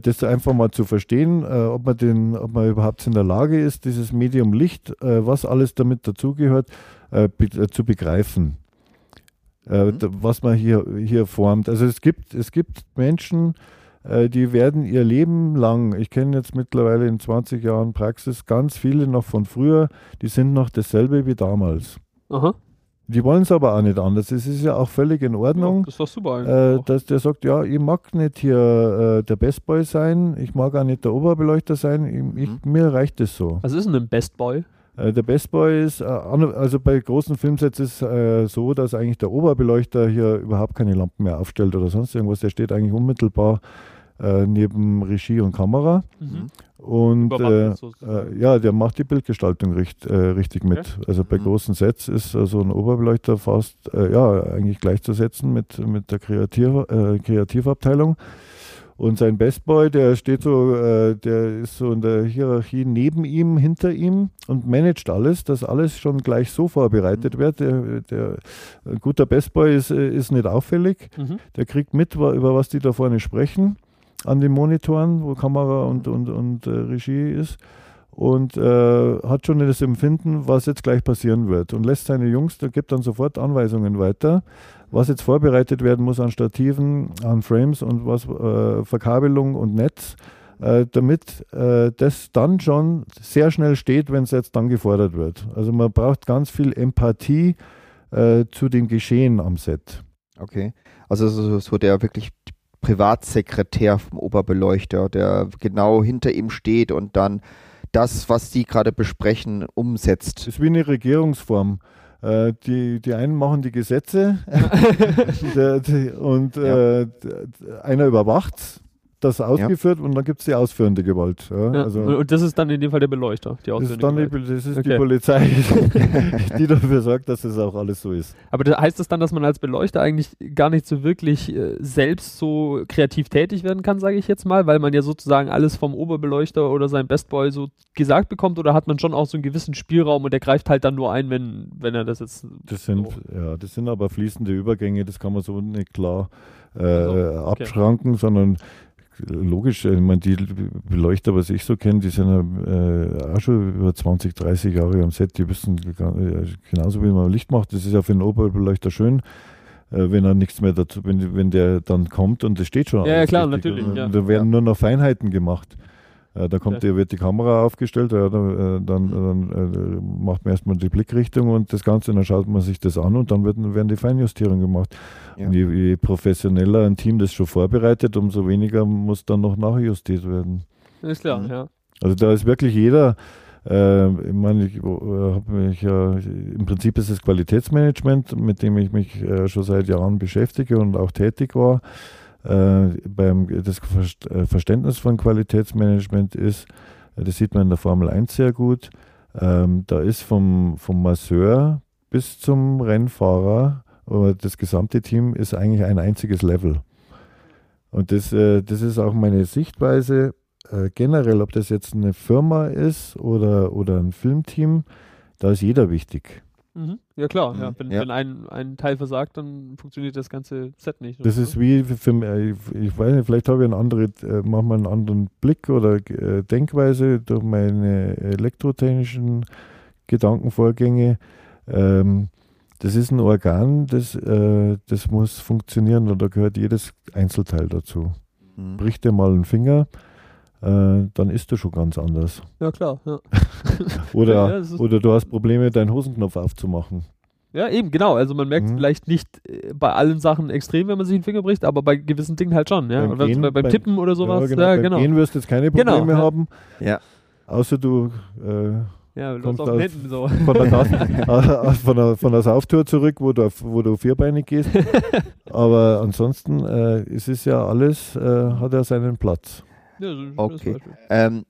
das einfach mal zu verstehen, ob, man den, ob man überhaupt in der Lage ist, dieses Medium Licht, was alles damit dazugehört, be zu begreifen. Äh, Mhm. was man hier, hier formt. Also es gibt, es gibt Menschen, äh, die werden ihr Leben lang, ich kenne jetzt mittlerweile in 20 Jahren Praxis ganz viele noch von früher, die sind noch dasselbe wie damals. Aha. Die wollen es aber auch nicht anders. Es ist ja auch völlig in Ja, Ordnung, das ist doch super. äh, dass der sagt, ja, ich mag nicht hier äh, der Bestboy sein, ich mag auch nicht der Oberbeleuchter sein, ich, ich, mir reicht es so. Was ist denn ein Best Boy? Äh, der Bestboy ist, äh, also bei großen Filmsets ist äh, so, dass eigentlich der Oberbeleuchter hier überhaupt keine Lampen mehr aufstellt oder sonst irgendwas. Der steht eigentlich unmittelbar neben Regie und Kamera. Mhm. Und äh, äh, ja, der macht die Bildgestaltung richt, äh, richtig mit. Also bei Mhm. großen Sets ist so ein Oberbeleuchter fast ja, eigentlich gleichzusetzen mit, mit der Kreativ, Kreativabteilung. Und sein Bestboy, der steht so, äh, der ist so in der Hierarchie neben ihm, hinter ihm und managt alles, dass alles schon gleich so vorbereitet wird. Der, der, ein guter Bestboy ist, äh, ist nicht auffällig. Mhm. Der kriegt mit, über was die da vorne sprechen, an den Monitoren, wo Kamera und, und, und äh, Regie ist. Und äh, hat schon das Empfinden, was jetzt gleich passieren wird. Und lässt seine Jungs, der gibt dann sofort Anweisungen weiter, was jetzt vorbereitet werden muss an Stativen, an Frames und was äh, Verkabelung und Netz, äh, damit äh, das dann schon sehr schnell steht, wenn es jetzt dann gefordert wird. Also man braucht ganz viel Empathie äh, zu dem Geschehen am Set. Okay. Also so, so der wirklich Privatsekretär vom Oberbeleuchter, der genau hinter ihm steht und dann das, was die gerade besprechen, umsetzt. Das ist wie eine Regierungsform. Äh, die, die einen machen die Gesetze und Ja. äh, d- einer überwacht das ausgeführt und dann gibt es die ausführende Gewalt. Ja, Ja. also, und, das ist dann in dem Fall der Beleuchter, die das ist, ausführende dann die, Gewalt. das ist Okay. die Polizei, die dafür sorgt, dass das auch alles so ist. Aber da heißt das dann, dass man als Beleuchter eigentlich gar nicht so wirklich äh, selbst so kreativ tätig werden kann, sage ich jetzt mal, weil man ja sozusagen alles vom Oberbeleuchter oder seinem Bestboy so gesagt bekommt oder hat man schon auch so einen gewissen Spielraum und der greift halt dann nur ein, wenn, wenn er das jetzt. Das sind, so. ja, das sind aber fließende Übergänge, das kann man so nicht klar äh, Also, okay. abschranken, sondern logisch, ich meine, die Beleuchter, was ich so kenne, die sind ja, äh, auch schon über 20, 30 Jahre am Set, die wissen äh, genauso wie man Licht macht, das ist ja für einen Oberbeleuchter schön, äh, wenn er nichts mehr dazu, wenn, wenn der dann kommt und es steht schon Ja, ja, klar, richtig. natürlich, Und, ja. Da werden nur noch Feinheiten gemacht. Äh, Da kommt, der wird die Kamera aufgestellt, ja, da, äh, dann, dann äh, macht man erstmal die Blickrichtung und das Ganze, dann schaut man sich das an und dann werden, werden die Feinjustierungen gemacht. Ja. Und je, je professioneller ein Team das schon vorbereitet, umso weniger muss dann noch nachjustiert werden. Ist klar, Mhm. ja. Also da ist wirklich jeder, äh, ich meine, ich äh, habe mich ja, im Prinzip ist es Qualitätsmanagement, mit dem ich mich äh, schon seit Jahren beschäftige und auch tätig war. Äh, beim, das äh, Verständnis von Qualitätsmanagement ist, äh, das sieht man in der Formel 1 sehr gut, ähm, da ist vom, vom Masseur bis zum Rennfahrer, das gesamte Team ist eigentlich ein einziges Level. Und das, das ist auch meine Sichtweise generell, ob das jetzt eine Firma ist oder, oder ein Filmteam, da ist jeder wichtig. Mhm. Ja, klar, ja. Mhm. Wenn, Ja. wenn ein, ein Teil versagt, dann funktioniert das ganze Set nicht. Das ist wie für, äh, ich weiß nicht, vielleicht habe ich einen anderen, äh, manchmal einen anderen Blick oder äh, Denkweise durch meine elektrotechnischen Gedankenvorgänge. Ähm, das ist ein Organ, das, äh, das muss funktionieren und da gehört jedes Einzelteil dazu. Mhm. Bricht dir mal einen Finger, äh, dann ist du schon ganz anders. Ja, klar, ja. Oder, Ja, oder du hast Probleme, deinen Hosenknopf aufzumachen. Ja, eben, genau. Also man merkt Mhm. vielleicht nicht äh, bei allen Sachen extrem, wenn man sich den Finger bricht, aber bei gewissen Dingen halt schon, ja. Beim Gehen- bei, beim beim- Tippen oder sowas, Ja, genau. ja, Beim genau. Gehen wirst du jetzt keine Genau, Probleme ja. haben, Ja. außer du äh, Ja, läufst auf Händen so. von der, Gas, äh, von, der, von der Sauftour zurück, wo du, auf- wo du vierbeinig gehst. Aber ansonsten, äh, es ist ja alles, äh, hat ja seinen Platz. Ja, so Okay. Ähm,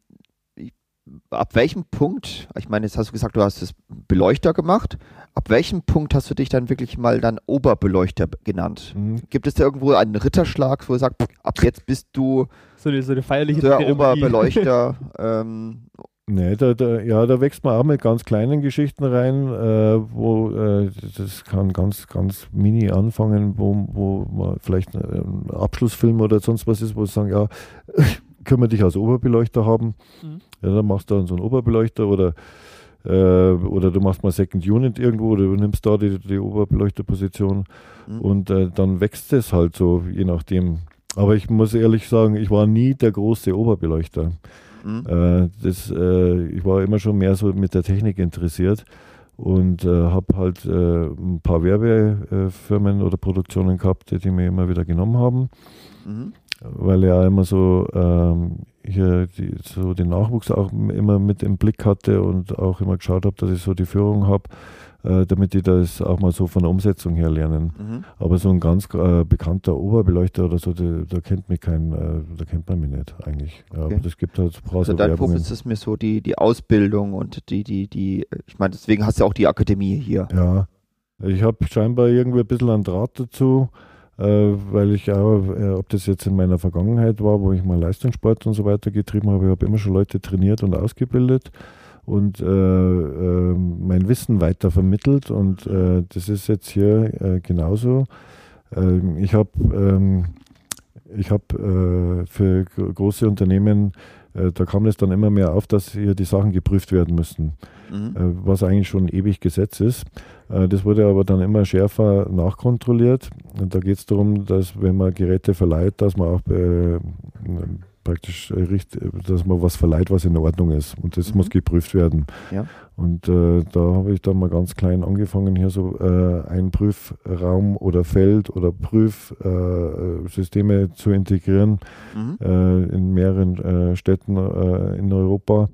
ab welchem Punkt, ich meine, jetzt hast du gesagt, du hast das Beleuchter gemacht. Ab welchem Punkt hast du dich dann wirklich mal dann Oberbeleuchter genannt? Mhm. Gibt es da irgendwo einen Ritterschlag, wo du sagst, ab jetzt bist du So eine, so eine feierliche der Zeremonie. Oberbeleuchter? ähm, Nee, da, da, ja, da wächst man auch mit ganz kleinen Geschichten rein, äh, wo äh, das kann ganz, ganz mini anfangen, wo, wo man vielleicht ein Abschlussfilm oder sonst was ist, wo sie sagen, ja, können wir dich als Oberbeleuchter haben? Mhm. Ja, dann machst du dann so einen Oberbeleuchter oder äh, oder du machst mal Second Unit irgendwo oder du nimmst da die, die Oberbeleuchterposition Mhm. und äh, dann wächst es halt so, je nachdem. Aber ich muss ehrlich sagen, ich war nie der große Oberbeleuchter. mhm. Äh, das, äh, ich war immer schon mehr so mit der Technik interessiert und äh, habe halt äh, ein paar Werbefirmen oder Produktionen gehabt, die, die mir immer wieder genommen haben, Mhm. Weil er immer so ähm, hier die, so den Nachwuchs auch immer mit im Blick hatte und auch immer geschaut habe, dass ich so die Führung habe, äh, damit die das auch mal so von der Umsetzung her lernen. Mhm. Aber so ein ganz äh, bekannter Oberbeleuchter oder so, der, da kennt mich kein, äh, da kennt man mich nicht eigentlich. Okay. Aber das gibt halt Also so dein. Fokus ist mir so die, die Ausbildung und die, die, die, ich meine, deswegen hast du auch die Akademie hier. Ja, ich habe scheinbar irgendwie ein bisschen einen Draht dazu, weil ich auch, äh, ob das jetzt in meiner Vergangenheit war, wo ich mal Leistungssport und so weiter getrieben habe, ich habe immer schon Leute trainiert und ausgebildet und äh, äh, mein Wissen weiter vermittelt und äh, das ist jetzt hier äh, genauso. Ähm, ich habe ähm, ich hab, äh, für gro- große Unternehmen, äh, da kam es dann immer mehr auf, dass hier die Sachen geprüft werden müssen Mhm. äh, was eigentlich schon ewig Gesetz ist. Äh, Das wurde aber dann immer schärfer nachkontrolliert. Und da geht es darum, dass wenn man Geräte verleiht, dass man auch praktisch äh, dass man was verleiht, was in Ordnung ist. Und das Mhm. muss geprüft werden. Ja. Und äh, da habe ich dann mal ganz klein angefangen, hier so äh, einen Prüfraum oder Feld oder Prüfsysteme äh, Systeme zu integrieren Mhm. äh, in mehreren äh, Städten äh, in Europa.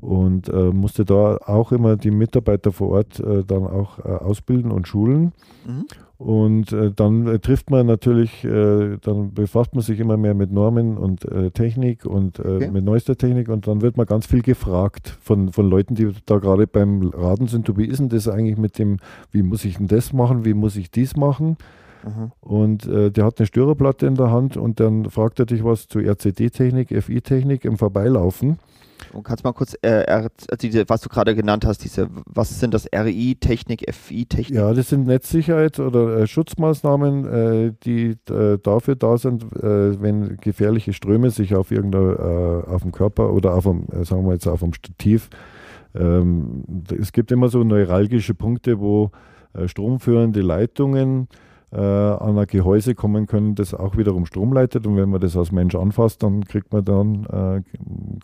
Und äh, musste da auch immer die Mitarbeiter vor Ort äh, dann auch äh, ausbilden und schulen. Mhm. Und äh, dann äh, trifft man natürlich, äh, dann befasst man sich immer mehr mit Normen und Technik und okay. mit neuester Technik und dann wird man ganz viel gefragt von, von Leuten, die da gerade beim Raden sind, du, wie ist denn das eigentlich mit dem, wie muss ich denn das machen, wie muss ich dies machen? Mhm. Und äh, der hat eine Störerplatte in der Hand und dann fragt er dich was zu RCD-Technik, FI-Technik im Vorbeilaufen. Und kannst mal kurz, äh, also diese, was du gerade genannt hast, diese, was sind das RI-Technik, FI-Technik? Ja, das sind Netzsicherheit oder äh, Schutzmaßnahmen, äh, die äh, dafür da sind, äh, wenn gefährliche Ströme sich auf irgendeiner, äh, auf dem Körper oder auf dem, sagen wir jetzt auf dem Stativ, ähm, es gibt immer so neuralgische Punkte, wo stromführende Leitungen an ein Gehäuse kommen können, das auch wiederum Strom leitet. Und wenn man das als Mensch anfasst, dann kriegt man dann, äh,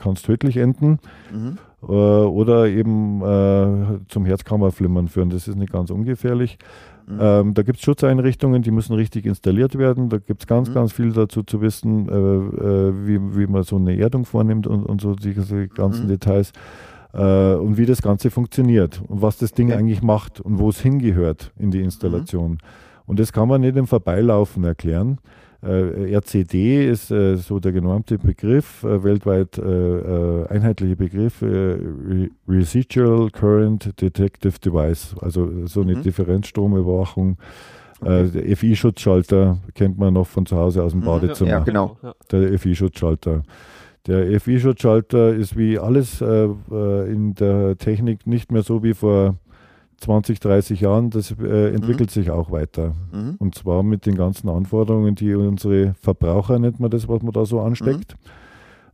kann es tödlich enden. Mhm. Äh, oder eben äh, zum Herzkammerflimmern führen. Das ist nicht ganz ungefährlich. Mhm. Ähm, da gibt es Schutzeinrichtungen, die müssen richtig installiert werden. Da gibt es ganz, mhm. ganz viel dazu zu wissen, äh, äh, wie, wie man so eine Erdung vornimmt und, und so diese ganzen mhm. Details und wie das Ganze funktioniert und was das Ding okay. eigentlich macht und wo es hingehört in die Installation. Und das kann man nicht im Vorbeilaufen erklären. Äh, RCD ist äh, so der genormte Begriff, äh, weltweit einheitlicher Begriff, Re Residual Current Detective Device, also so eine mhm. Differenzstromüberwachung. Okay. der FI-Schutzschalter kennt man noch von zu Hause aus dem mhm. Badezimmer. Ja, genau. Der FI-Schutzschalter. Der FI-Schutzschalter ist wie alles in der Technik nicht mehr so wie vor 20, 30 Jahren, das äh, entwickelt mhm. sich auch weiter. Mhm. Und zwar mit den ganzen Anforderungen, die unsere Verbraucher, nennt man das, was man da so ansteckt,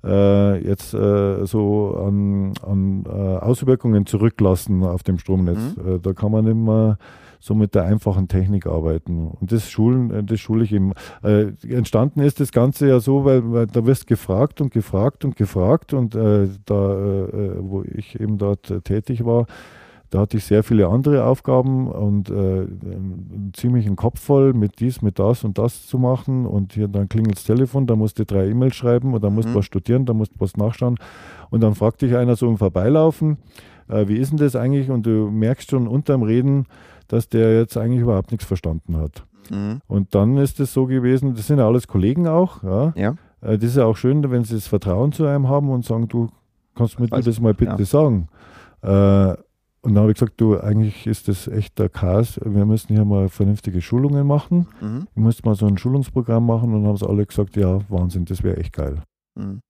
mhm. äh, jetzt äh, so an, an äh, Auswirkungen zurücklassen auf dem Stromnetz. Mhm. Äh, da kann man immer so mit der einfachen Technik arbeiten. Und das schulen, äh, das schule ich eben. entstanden ist das Ganze ja so, weil, weil da wirst gefragt und gefragt und gefragt und da, wo ich eben dort tätig war, da hatte ich sehr viele andere Aufgaben und äh, ziemlich einen Kopf voll mit dies, mit das und das zu machen. Und hier dann klingelt das Telefon, da musste drei E-Mails schreiben und dann musst du mhm. was studieren, da musst du was nachschauen. Und dann fragt dich einer so im Vorbeilaufen, äh, wie ist denn das eigentlich? Und du merkst schon unterm Reden, dass der jetzt eigentlich überhaupt nichts verstanden hat. Mhm. Und dann ist es so gewesen, das sind ja alles Kollegen auch, ja. ja. Äh, das ist ja auch schön, wenn sie das Vertrauen zu einem haben und sagen, du kannst mir das mal bitte ja. sagen. Äh, und dann habe ich gesagt, du, eigentlich ist das echt der Chaos. Wir müssen hier mal vernünftige Schulungen machen. Mhm. Ich müsste mal so ein Schulungsprogramm machen und dann haben sie alle gesagt, ja, Wahnsinn, das wäre echt geil. Mhm.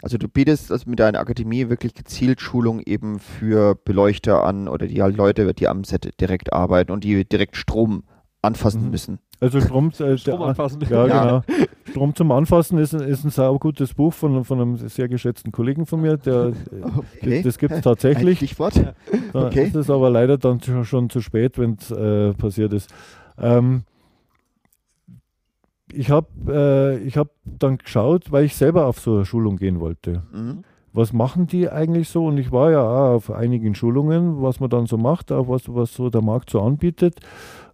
Also du bietest also mit deiner Akademie wirklich gezielt Schulung eben für Beleuchter an oder die halt Leute, die am Set direkt arbeiten und die direkt Strom anfassen mhm. müssen. Also Strom, äh, Strom anfassen. Ja, ja, genau. Strom zum Anfassen ist, ist ein saugutes Buch von, von einem sehr geschätzten Kollegen von mir. Der, okay. Das, das gibt es tatsächlich. Ein Stichwort. Da okay. ist es aber leider dann schon zu spät, wenn es äh, passiert ist. Ähm, ich habe äh, hab dann geschaut, weil ich selber auf so eine Schulung gehen wollte. Mhm. Was machen die eigentlich so? Und ich war ja auch auf einigen Schulungen, was man dann so macht, auch was, was so der Markt so anbietet.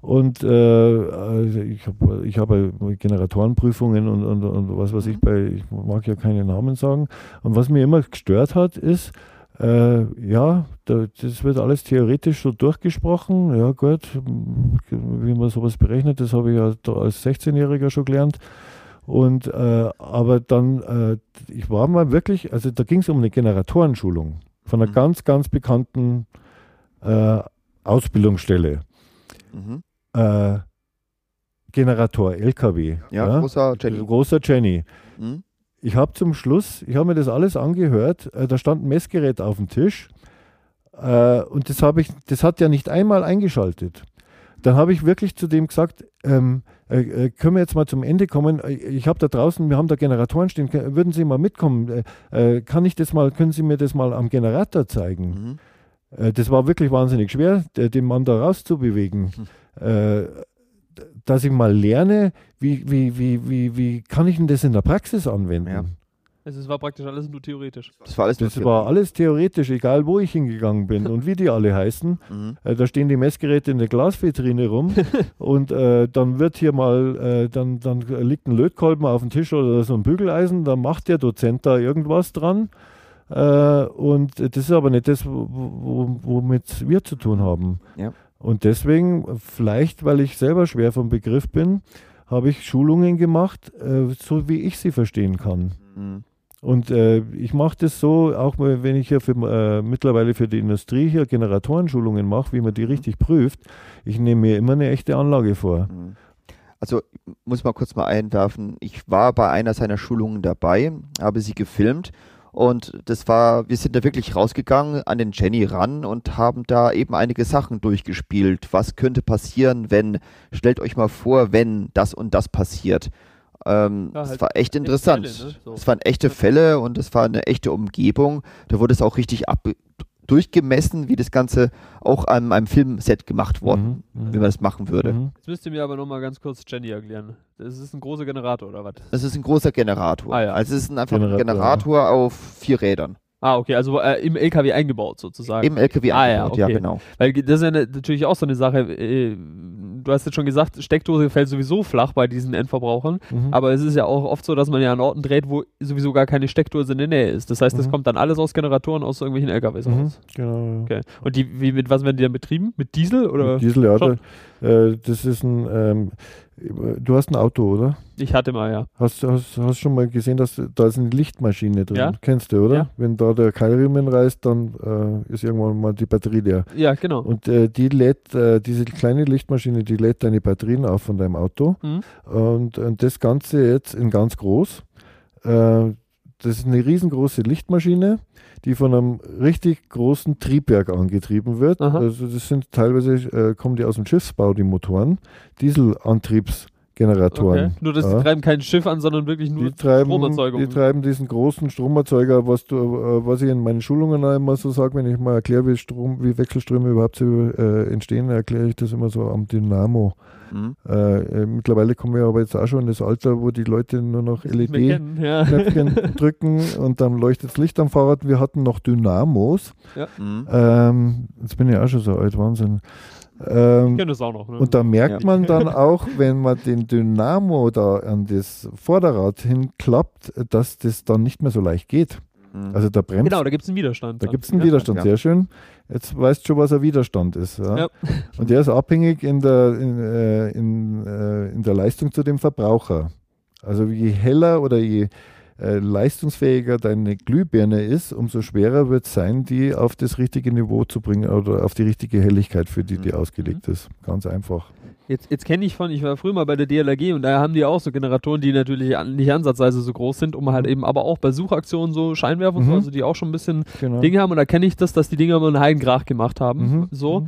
Und äh, also ich habe ich hab Generatorenprüfungen und, und, und was weiß ich, mhm. bei, ich mag ja keine Namen sagen. Und was mir immer gestört hat, ist, äh, ja, da, das wird alles theoretisch so durchgesprochen. Ja, gut, wie man sowas berechnet, das habe ich ja als 16-Jähriger schon gelernt. Und äh, aber dann, äh, ich war mal wirklich, also da ging es um eine Generatorenschulung von einer mhm. ganz, ganz bekannten äh, Ausbildungsstelle. Mhm äh, Generator, LKW. Ja, ja, großer Jenny. Großer Jenny. Mhm. Ich habe zum Schluss, ich habe mir das alles angehört, äh, da stand ein Messgerät auf dem Tisch äh, und das, ich, das hat ja nicht einmal eingeschaltet. Dann habe ich wirklich zu dem gesagt, ähm, äh, äh können wir jetzt mal zum Ende kommen? Äh, ich habe da draußen, wir haben da Generatoren stehen, würden Sie mal mitkommen? Äh, kann ich das mal, können Sie mir das mal am Generator zeigen? Mhm. das war wirklich wahnsinnig schwer, den Mann da rauszubewegen. Mhm. Äh, dass ich mal lerne, wie, wie, wie, wie, wie kann ich denn das in der Praxis anwenden? Ja. Also es war praktisch alles nur theoretisch. Das war alles, das war alles theoretisch, egal wo ich hingegangen bin und wie die alle heißen. Mhm. Äh, da stehen die Messgeräte in der Glasvitrine rum und äh, dann wird hier mal, äh, dann, dann liegt ein Lötkolben auf dem Tisch oder so ein Bügeleisen, dann macht der Dozent da irgendwas dran Äh, und das ist aber nicht das, wo- wo- womit wir zu tun haben. Ja. Und deswegen, vielleicht, weil ich selber schwer vom Begriff bin, habe ich Schulungen gemacht, äh, so wie ich sie verstehen kann. Mhm. Und äh, ich mache das so, auch mal, wenn ich hier für, äh, mittlerweile für die Industrie hier Generatorenschulungen mache, wie man die richtig prüft, ich nehme mir immer eine echte Anlage vor. Mhm. Also muss mal kurz mal einwerfen, ich war bei einer seiner Schulungen dabei, habe sie gefilmt und das war, wir sind da wirklich rausgegangen an den Jenny ran und haben da eben einige Sachen durchgespielt. Was könnte passieren, wenn, stellt euch mal vor, wenn das und das passiert. Ähm, Ja, das halt war echt interessant. Fälle, ne? So. Es waren echte Fälle und es war eine echte Umgebung. Da wurde es auch richtig ab durchgemessen, wie das Ganze auch an einem Filmset gemacht worden, Mhm, mhm. wie man das machen würde. Mhm. Jetzt müsst ihr mir aber nochmal ganz kurz Jenny erklären. Das ist ein großer Generator oder was? Das ist ein großer Generator. Ah, ja. Also es ist ein einfach ein Generator, Generator auf vier Rädern. Ah, okay, also äh, im LKW eingebaut sozusagen. Im LKW Ah, ja, eingebaut, ja, okay. genau. Weil das ist ja ne, natürlich auch so eine Sache. Äh, du hast jetzt schon gesagt, Steckdose fällt sowieso flach bei diesen Endverbrauchern. Mhm. Aber es ist ja auch oft so, dass man ja an Orten dreht, wo sowieso gar keine Steckdose in der Nähe ist. Das heißt, das Mhm. kommt dann alles aus Generatoren aus irgendwelchen LKWs Mhm, raus. Genau. ja. Okay. Und die, wie, mit was werden die dann betrieben? Mit Diesel oder? Mit Diesel, ja. Äh, das ist ein, ähm, du hast ein Auto, oder? Ich hatte mal, ja. Hast du hast, hast schon mal gesehen, dass da ist eine Lichtmaschine drin? Ja. Kennst du, oder? Ja. Wenn da der Keilriemen reißt, dann äh, ist irgendwann mal die Batterie leer. Ja, genau. Und äh, die lädt, äh, diese kleine Lichtmaschine, die lädt deine Batterien auf von deinem Auto. Mhm. Und, und das Ganze jetzt in ganz groß. Äh, das ist eine riesengroße Lichtmaschine, die von einem richtig großen Triebwerk angetrieben wird. Aha. Also das sind teilweise, äh, kommen die aus dem Schiffsbau, die Motoren, Dieselantriebsgeneratoren. Okay. Nur, dass Ja. die treiben kein Schiff an, sondern wirklich nur Die treiben, Stromerzeugung. die treiben diesen großen Stromerzeuger, was, du, äh, was ich in meinen Schulungen auch immer so sage, wenn ich mal erkläre, wie, Strom, wie Wechselströme überhaupt so, äh, entstehen, erkläre ich das immer so am Dynamo. Mhm. Äh, äh, mittlerweile kommen wir aber jetzt auch schon in das Alter, wo die Leute nur noch nicht mehr LED kennen. Ja. Drücken und dann leuchtet das Licht am Fahrrad. Wir hatten noch Dynamos. Mhm. Ähm, jetzt bin ich auch schon so alt, Wahnsinn. Ich Ähm, kenne das auch noch. Ne? und da merkt Ja. man dann auch, wenn man den Dynamo da an das Vorderrad hinklappt, dass das dann nicht mehr so leicht geht. Mhm. Also da bremst, genau, da gibt es einen Widerstand. da gibt es einen ja. Widerstand, Ja. sehr schön. Jetzt weißt du schon, was ein Widerstand ist. Ja? Ja. Und der ist abhängig in der, in, äh, in, äh, in der Leistung zu dem Verbraucher. Also je heller oder je äh, leistungsfähiger deine Glühbirne ist, umso schwerer wird es sein, die auf das richtige Niveau zu bringen oder auf die richtige Helligkeit, für die die Mhm. ausgelegt ist. Ganz einfach. Jetzt, jetzt kenne ich von, ich war früher mal bei der DLRG und da haben die auch so Generatoren, die natürlich an, nicht ansatzweise so groß sind, um halt eben aber auch bei Suchaktionen so Scheinwerfer und so, Mhm. also die auch schon ein bisschen Genau. Dinge haben und da kenne ich das, dass die Dinger immer einen heiligen Grach gemacht haben. Mhm. So.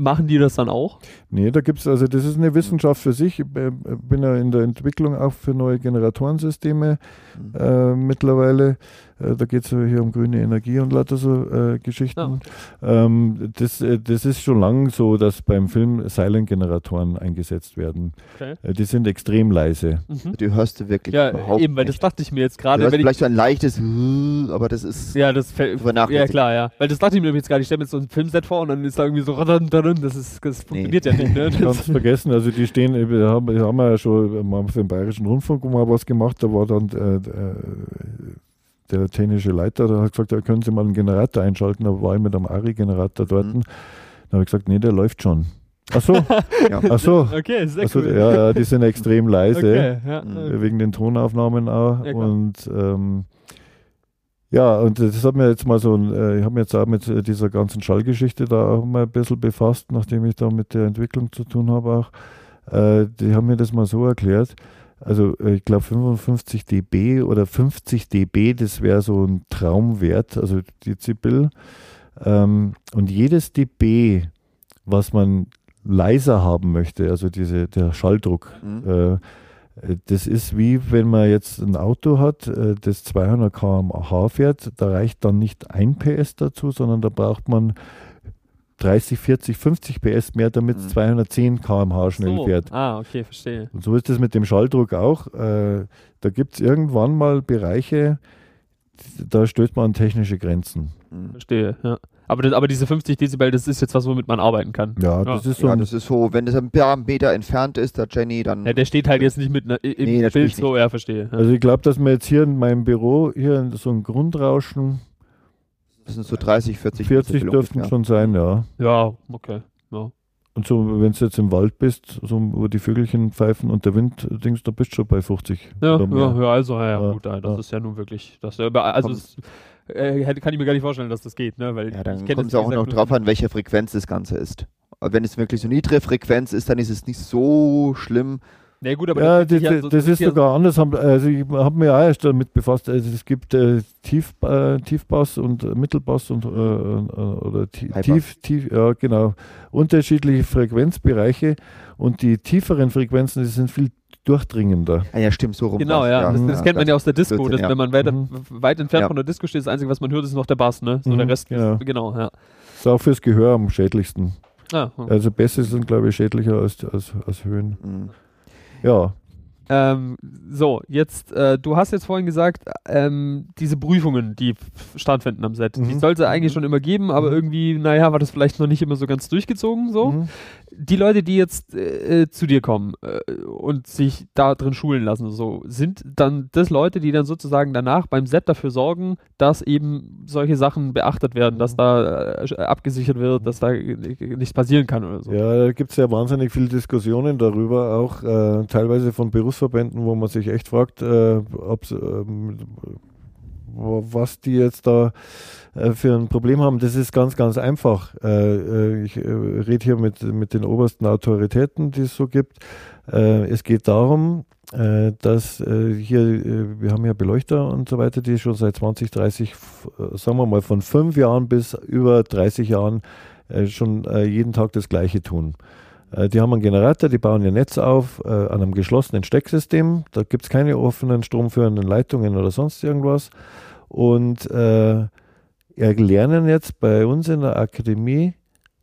Machen die das dann auch? Nee, da gibt es, also das ist eine Wissenschaft für sich. Ich äh, bin ja in der Entwicklung auch für neue Generatorensysteme Mhm. äh, mittlerweile. Äh, da geht es hier um grüne Energie und lauter so äh, Geschichten. Ähm, das, äh, das ist schon lang so, dass beim Film Silent-Generatoren eingesetzt werden. Okay. Äh, die sind extrem leise. Mhm. Die hörst du wirklich Ja, überhaupt eben, weil nicht. das dachte ich mir jetzt gerade, hörst wenn ich. vielleicht so ein leichtes, aber das ist Ja, das fällt. Ja, klar, ja. Weil das dachte ich mir jetzt gerade. Ich stelle mir jetzt so ein Filmset vor und dann ist da irgendwie so. Das, ist, das funktioniert ja nicht, ne? Ganz Das, vergessen, also die stehen, wir haben, wir haben ja schon mal für den Bayerischen Rundfunk mal was gemacht, da war dann äh, der technische Leiter, der hat gesagt, da können Sie mal einen Generator einschalten, da war ich mit einem Ari-Generator dort. Mhm. Da habe ich gesagt, nee, der läuft schon. Ach so, Ja. ach so. okay, sehr Ach so, cool. ja, ja, die sind extrem leise. Okay, ja. Mhm. Wegen den Tonaufnahmen auch. Ja, und ähm, ja, und das hat mir jetzt mal so, äh, ich habe mich jetzt auch mit äh, dieser ganzen Schallgeschichte da auch mal ein bisschen befasst, nachdem ich da mit der Entwicklung zu tun habe auch. Äh, die haben mir das mal so erklärt. Also äh, ich glaube 55 dB oder 50 dB, das wäre so ein Traumwert, also Dezibel. Ähm, und jedes dB, was man leiser haben möchte, also diese, der Schalldruck, Mhm. äh, äh, das ist wie wenn man jetzt ein Auto hat, äh, das 200 km/h fährt, da reicht dann nicht ein PS dazu, sondern da braucht man 30, 40, 50 PS mehr, damit es Mhm. 210 km/h schnell so. fährt. Ah, okay, verstehe. Und so ist es mit dem Schalldruck auch. Äh, da gibt es irgendwann mal Bereiche, da stößt man an technische Grenzen. Mhm. Verstehe, ja. Aber, das, aber diese 50 Dezibel, das ist jetzt was, womit man arbeiten kann. Ja, das ist so Ja, das ist so, wenn es ein paar Meter entfernt ist, der Jenny, dann Ja, der steht halt jetzt nicht mit einer, im Nee, Bild so, ja, verstehe. Ja. Also ich glaube, dass wir jetzt hier in meinem Büro hier so ein Grundrauschen Das sind so 30, 40 40 Dezibel dürften schon sein, ja. Ja, okay. Ja. Und so, wenn du jetzt im Wald bist, so wo die Vögelchen pfeifen und der Wind, denkst du, bist schon bei 50. Ja, ja, ja, also, ja, ja, Ja, gut, ja, das ja. ist ja nun wirklich, das, über- also, es, äh, kann ich mir gar nicht vorstellen, dass das geht, ne, weil Ja, dann kommt es auch noch drauf an, welche Frequenz das Ganze ist. Aber wenn es wirklich so niedrige Frequenz ist, dann ist es nicht so schlimm. Nee, gut, aber Ja, das, das, ja so- das ist ja sogar anders. Haben- Also ich habe mich auch erst damit befasst. Also es gibt äh, Tief, äh, Tiefbass und äh, Mittelbass und äh, äh, oder tief, tief, ja genau, unterschiedliche Frequenzbereiche und die tieferen Frequenzen, die sind viel durchdringender. Ah ja, stimmt, so rum. Genau, war's. ja. Das, das kennt man ja aus der Disco. Blödsinn, Dass, ja. Wenn man weiter, Mhm. weit entfernt Ja. von der Disco steht, das Einzige, was man hört, ist noch der Bass, ne? So Mhm, der Rest genau. ist, genau, ja. Ist auch fürs Gehör am schädlichsten. Ah, Also Bässe sind, glaube ich, schädlicher als, als, als Höhen. Mhm. Ja, Ähm, so, jetzt, äh, du hast jetzt vorhin gesagt, ähm, diese Prüfungen, die stattfinden am Set, die Mhm. sollte es eigentlich schon immer geben, aber Mhm. irgendwie, naja, war das vielleicht noch nicht immer so ganz durchgezogen, so. Mhm. Die Leute, die jetzt äh, zu dir kommen äh, und sich da drin schulen lassen, so, sind dann das Leute, die dann sozusagen danach beim Set dafür sorgen, dass eben solche Sachen beachtet werden, dass da äh, abgesichert wird, dass da äh, nichts passieren kann oder so. Ja, da gibt es ja wahnsinnig viele Diskussionen darüber, auch äh, teilweise von Berufsverbänden, wo man sich echt fragt, äh, ähm, was die jetzt da äh, für ein Problem haben. Das ist ganz, ganz einfach. Äh, äh, ich äh, rede hier mit, mit den obersten Autoritäten, die es so gibt. Äh, es geht darum, dass hier, wir haben ja Beleuchter und so weiter, die schon seit 20, 30, f- äh, sagen wir mal von fünf Jahren bis über 30 Jahren schon jeden Tag das Gleiche tun. Äh, die haben einen Generator, die bauen ihr Netz auf äh, an einem geschlossenen Stecksystem. Da gibt es keine offenen stromführenden Leitungen oder sonst irgendwas. Und äh, lernen jetzt bei uns in der Akademie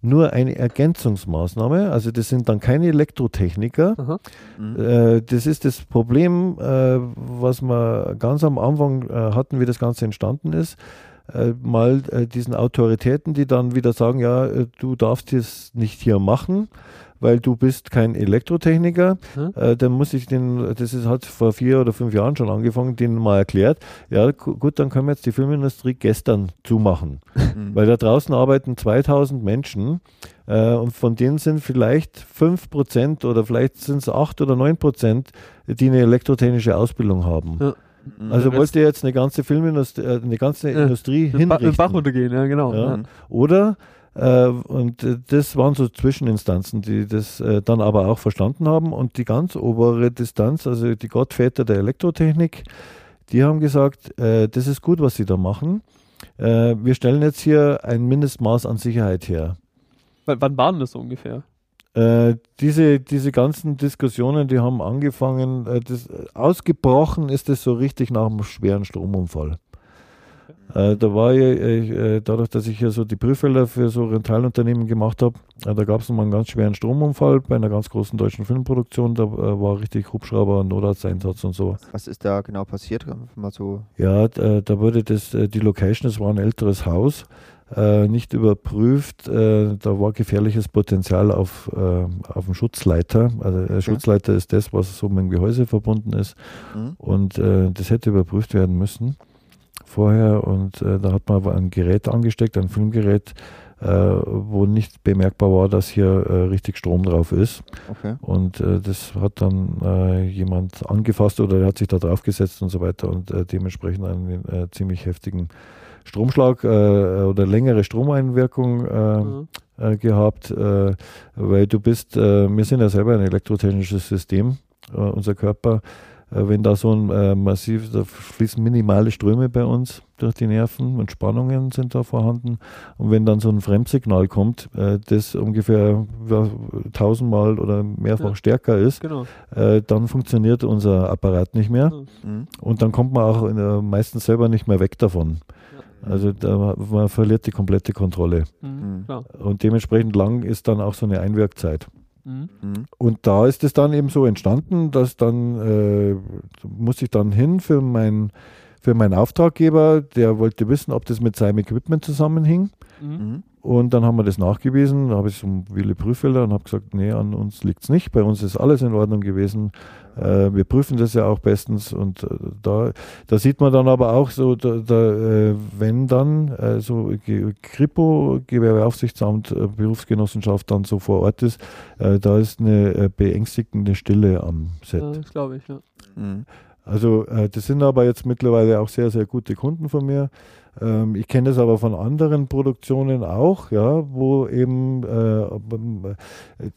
nur eine Ergänzungsmaßnahme. Also das sind dann keine Elektrotechniker. Mhm. Äh, das ist das Problem, äh, was wir ganz am Anfang äh, hatten, wie das Ganze entstanden ist. Äh, mal äh, diesen Autoritäten, die dann wieder sagen, ja, äh, du darfst das nicht hier machen, weil du bist kein Elektrotechniker. Hm? Äh, dann muss ich den, das ist, hat vor vier oder fünf Jahren schon angefangen, denen mal erklärt, ja gu- gut, dann können wir jetzt die Filmindustrie gestern zumachen. Mhm. Weil da draußen arbeiten 2000 Menschen äh, und von denen sind vielleicht 5% oder vielleicht sind es 8 oder 9%, die eine elektrotechnische Ausbildung haben. Ja. Mhm. Also wollt ihr jetzt eine ganze Filmindustrie, äh, eine ganze Ja. Industrie Den Ba- den hinrichten? Bach runtergehen, ja, genau. Ja. Ja. Oder, und äh, das waren so Zwischeninstanzen, die das äh, dann aber auch verstanden haben. Und die ganz obere Distanz, also die Gottväter der Elektrotechnik, die haben gesagt, äh, das ist gut, was sie da machen. Äh, wir stellen jetzt hier ein Mindestmaß an Sicherheit her. W wann war denn das so ungefähr? Äh, diese, diese ganzen Diskussionen, die haben angefangen, äh, das, ausgebrochen ist es so richtig nach einem schweren Stromunfall. Äh, da war ich, äh, dadurch, dass ich ja so die Prüffelder für so Rentalunternehmen gemacht habe, äh, da gab es mal einen ganz schweren Stromunfall bei einer ganz großen deutschen Filmproduktion. Da äh, war richtig Hubschrauber, Notarzteinsatz und so. Was ist da genau passiert? Mal so. Ja, d- äh, da wurde das, äh, die Location, das war ein älteres Haus, äh, nicht überprüft. Äh, da war gefährliches Potenzial auf, äh, auf dem Schutzleiter. Also der Schutzleiter ist das, was so mit dem Gehäuse verbunden ist. Mhm. Und äh, das hätte überprüft werden müssen vorher. Und äh, da hat man aber ein Gerät angesteckt, ein Filmgerät, äh, wo nicht bemerkbar war, dass hier äh, richtig Strom drauf ist. Okay. Und äh, das hat dann äh, jemand angefasst oder der hat sich da drauf gesetzt und so weiter und äh, dementsprechend einen ziemlich heftigen Stromschlag oder längere Stromeinwirkung Mhm. gehabt, weil du bist, wir sind ja selber ein elektrotechnisches System, unser Körper. Äh, wenn da so ein äh, massiv, da fließen minimale Ströme bei uns durch die Nerven und Spannungen sind da vorhanden. Und wenn dann so ein Fremdsignal kommt, äh, das ungefähr ja, tausendmal oder mehrfach Ja. stärker ist, Genau. äh, dann funktioniert unser Apparat nicht mehr. Mhm. Und dann kommt man auch in, äh, meistens selber nicht mehr weg davon. Also da, man verliert die komplette Kontrolle. Mhm. Mhm. Klar. Und dementsprechend lang ist dann auch so eine Einwirkzeit. Mhm. Mhm. Und da ist es dann eben so entstanden, dass dann äh, musste ich dann hin für, mein, für meinen Auftraggeber, der wollte wissen, ob das mit seinem Equipment zusammenhing. Mhm. Und dann haben wir das nachgewiesen, da habe ich zum Wille Prüffelder und habe gesagt, nee, an uns liegt es nicht, bei uns ist alles in Ordnung gewesen. Äh, wir prüfen das ja auch bestens und äh, da, da sieht man dann aber auch so, da, da, äh, wenn dann äh, so Kripo, Gewerbeaufsichtsamt, äh, Berufsgenossenschaft dann so vor Ort ist, äh, da ist eine äh, beängstigende Stille am Set. Ja, das glaube ich, ja. Mhm. Also äh, das sind aber jetzt mittlerweile auch sehr, sehr gute Kunden von mir. Ähm, ich kenne das aber von anderen Produktionen auch, ja, wo eben, äh,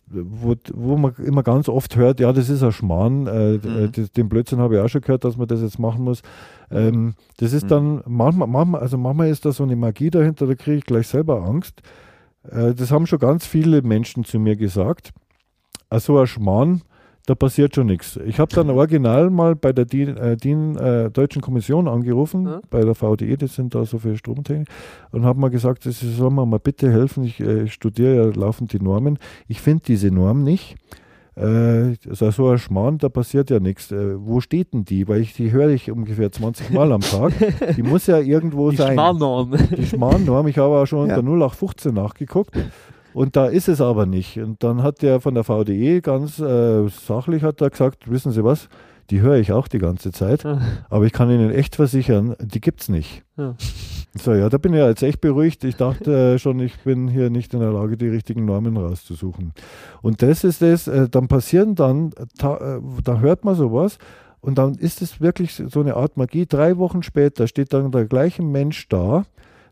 wo, wo man immer ganz oft hört, ja, das ist ein Schmarrn, äh, Mhm. das, den Blödsinn habe ich auch schon gehört, dass man das jetzt machen muss. Ähm, das ist Mhm. dann, manchmal, manchmal, also manchmal ist da so eine Magie dahinter, da kriege ich gleich selber Angst. Äh, das haben schon ganz viele Menschen zu mir gesagt. Also ein Schmarrn, da passiert schon nichts. Ich habe dann original mal bei der DIN, äh, DIN äh, Deutschen Kommission angerufen, Ja. bei der VDE, das sind da so für Stromtechnik, und habe mal gesagt, Sie sollen mir mal bitte helfen, ich äh, studiere ja laufend die Normen. Ich finde diese Norm nicht. Äh, also so ein Schmarrn, da passiert ja nichts. Äh, wo steht denn die? Weil ich die höre ich ungefähr 20 Mal am Tag. Die muss ja irgendwo Die sein. Schmarrnorm. Die Schmarrnorm, ich habe auch schon Ja. unter 0815 nachgeguckt. Und da ist es aber nicht. Und dann hat der von der VDE ganz äh, sachlich hat er gesagt, wissen Sie was, die höre ich auch die ganze Zeit, aber ich kann Ihnen echt versichern, die gibt es nicht. Ja. So, ja, da bin ich jetzt echt beruhigt. Ich dachte äh, schon, ich bin hier nicht in der Lage, die richtigen Normen rauszusuchen. Und das ist es, äh, dann passieren dann, ta, äh, da hört man sowas und dann ist es wirklich so eine Art Magie. Drei Wochen später steht dann der gleiche Mensch da.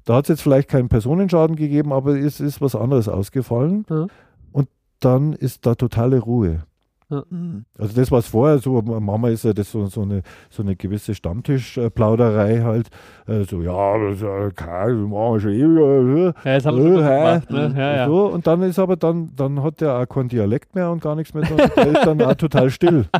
Da hat es jetzt vielleicht keinen Personenschaden gegeben, aber es ist was anderes ausgefallen. Ja. Und dann ist da totale Ruhe. Mhm. Also das, was vorher so, Mama ist ja das so, so, eine, so eine gewisse Stammtischplauderei halt. Äh, so, ja, das ist ja kein, das machen wir schon ewig. Ja, das haben wir schon Äh, gemacht, ne? Ja, ja. So, und dann ist aber dann, dann hat der auch keinen Dialekt mehr und gar nichts mehr. Der ist dann auch total still.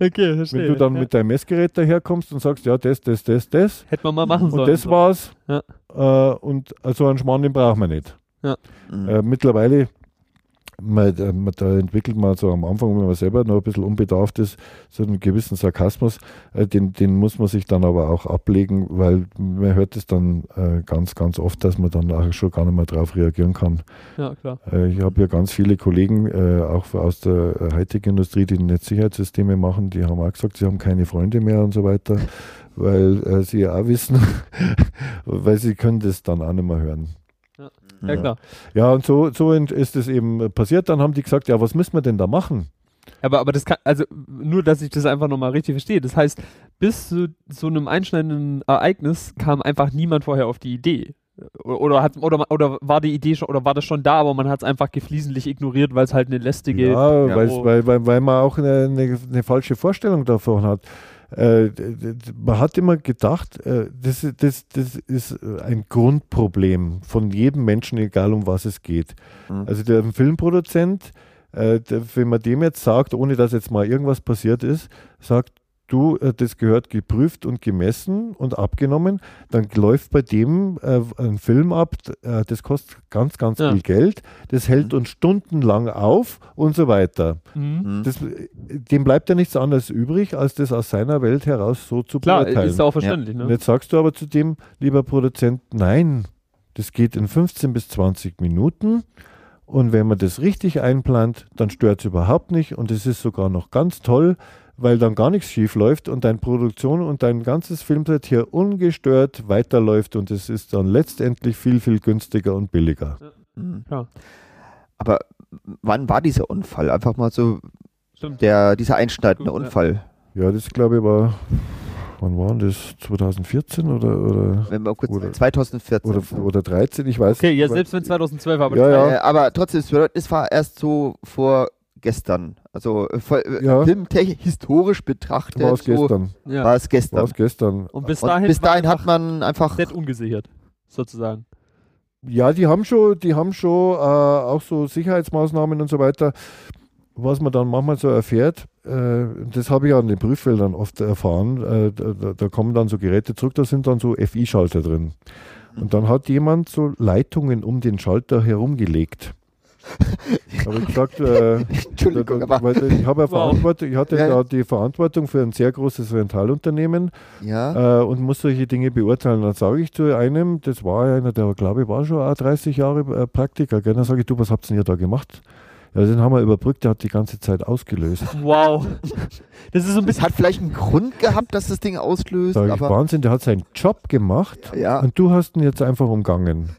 Okay, verstehe. Wenn du dann ja. mit deinem Messgerät daherkommst und sagst, ja, das, das, das, das. Hätte man mal machen sollen. Und das so. war's. Ja. Äh, und so einen Schmarrn, den braucht man nicht. Mhm. Äh, mittlerweile, man, äh, man, da entwickelt man so am Anfang, wenn man selber noch ein bisschen unbedarft ist, so einen gewissen Sarkasmus, äh, den, den muss man sich dann aber auch ablegen, weil man hört es dann äh, ganz, ganz oft, dass man dann auch schon gar nicht mehr drauf reagieren kann. Ja, klar. Ich habe ja ganz viele Kollegen, auch aus der Hightech-Industrie, die Netzsicherheitssysteme machen, die haben auch gesagt, sie haben keine Freunde mehr und so weiter, weil sie ja auch wissen, weil sie können das dann auch nicht mehr hören. Ja, klar. Ja, und so, so ist es eben passiert. Dann haben die gesagt, ja, was müssen wir denn da machen? Aber, aber das kann, also nur, dass ich das einfach nochmal richtig verstehe. Das heißt, bis zu so einem einschneidenden Ereignis kam einfach niemand vorher auf die Idee. Oder, hat, oder, oder war die Idee schon, oder war das schon da, aber man hat es einfach geflissentlich ignoriert, weil es halt eine lästige. Ja, Ja. weil, weil, weil man auch eine, eine, eine falsche Vorstellung davon hat. Äh, man hat immer gedacht, äh, das, ist- das, das ist ein Grundproblem von jedem Menschen, egal um was es geht. Mhm. Also der Filmproduzent, äh, der, wenn man dem jetzt sagt, ohne dass jetzt mal irgendwas passiert ist, sagt, du, äh, das gehört geprüft und gemessen und abgenommen, dann läuft bei dem äh, ein Film ab, äh, das kostet ganz, ganz Ja. viel Geld, das hält uns stundenlang auf und so weiter. Mhm. Mhm. Das, dem bleibt ja nichts anderes übrig, als das aus seiner Welt heraus so zu Klar, beurteilen. ist auch verständlich. Und Ne? jetzt sagst du aber zu dem, lieber Produzent, nein, das geht in 15 bis 20 Minuten. Und wenn man das richtig einplant, dann stört es überhaupt nicht. Und es ist sogar noch ganz toll, weil dann gar nichts schief läuft und deine Produktion und dein ganzes Filmset hier ungestört weiterläuft. Und es ist dann letztendlich viel, viel günstiger und billiger. Mhm. Ja. Aber wann war dieser Unfall? Einfach mal so Stimmt. der, dieser einschneidende Gut, ja. Unfall. Ja, das glaube ich war, wann war denn das? 2014 oder, oder, Wenn wir kurz Oder- 2014. oder, oder 13, ich weiß Okay, ja, nicht. selbst wenn 2012 war, aber Ja, ja. Äh, aber trotzdem, es war erst so vor gestern. Also äh, äh, Ja. filmtechnisch historisch betrachtet war es so, gestern. ja. war es gestern. War es gestern. Und bis Und dahin, bis war dahin hat einfach man einfach komplett ungesichert, sozusagen. Ja, die haben schon, die haben schon äh, auch so Sicherheitsmaßnahmen und so weiter, was man dann manchmal so erfährt. Äh, das habe ich an den Prüffeldern oft erfahren. Äh, da, da- da kommen dann so Geräte zurück, da sind dann so FI-Schalter drin. Und dann hat jemand so Leitungen um den Schalter herumgelegt. habe ich gesagt, äh, Entschuldigung, da, aber weil ich habe ja. Verantwortung, ich hatte Ja. da die Verantwortung für ein sehr großes Rentalunternehmen ja. äh, und muss solche Dinge beurteilen. Dann sage ich zu einem, das war einer, der glaube ich war schon auch 30 Jahre äh, Praktiker, gell? dann sage ich, du, was habt ihr denn da gemacht? Ja, den haben wir überbrückt, der hat die ganze Zeit ausgelöst. Wow. Das ist so ein bisschen. hat vielleicht einen Grund gehabt, dass das Ding auslöst, Sag ich, Wahnsinn, der hat seinen Job gemacht ja. und du hast ihn jetzt einfach umgangen.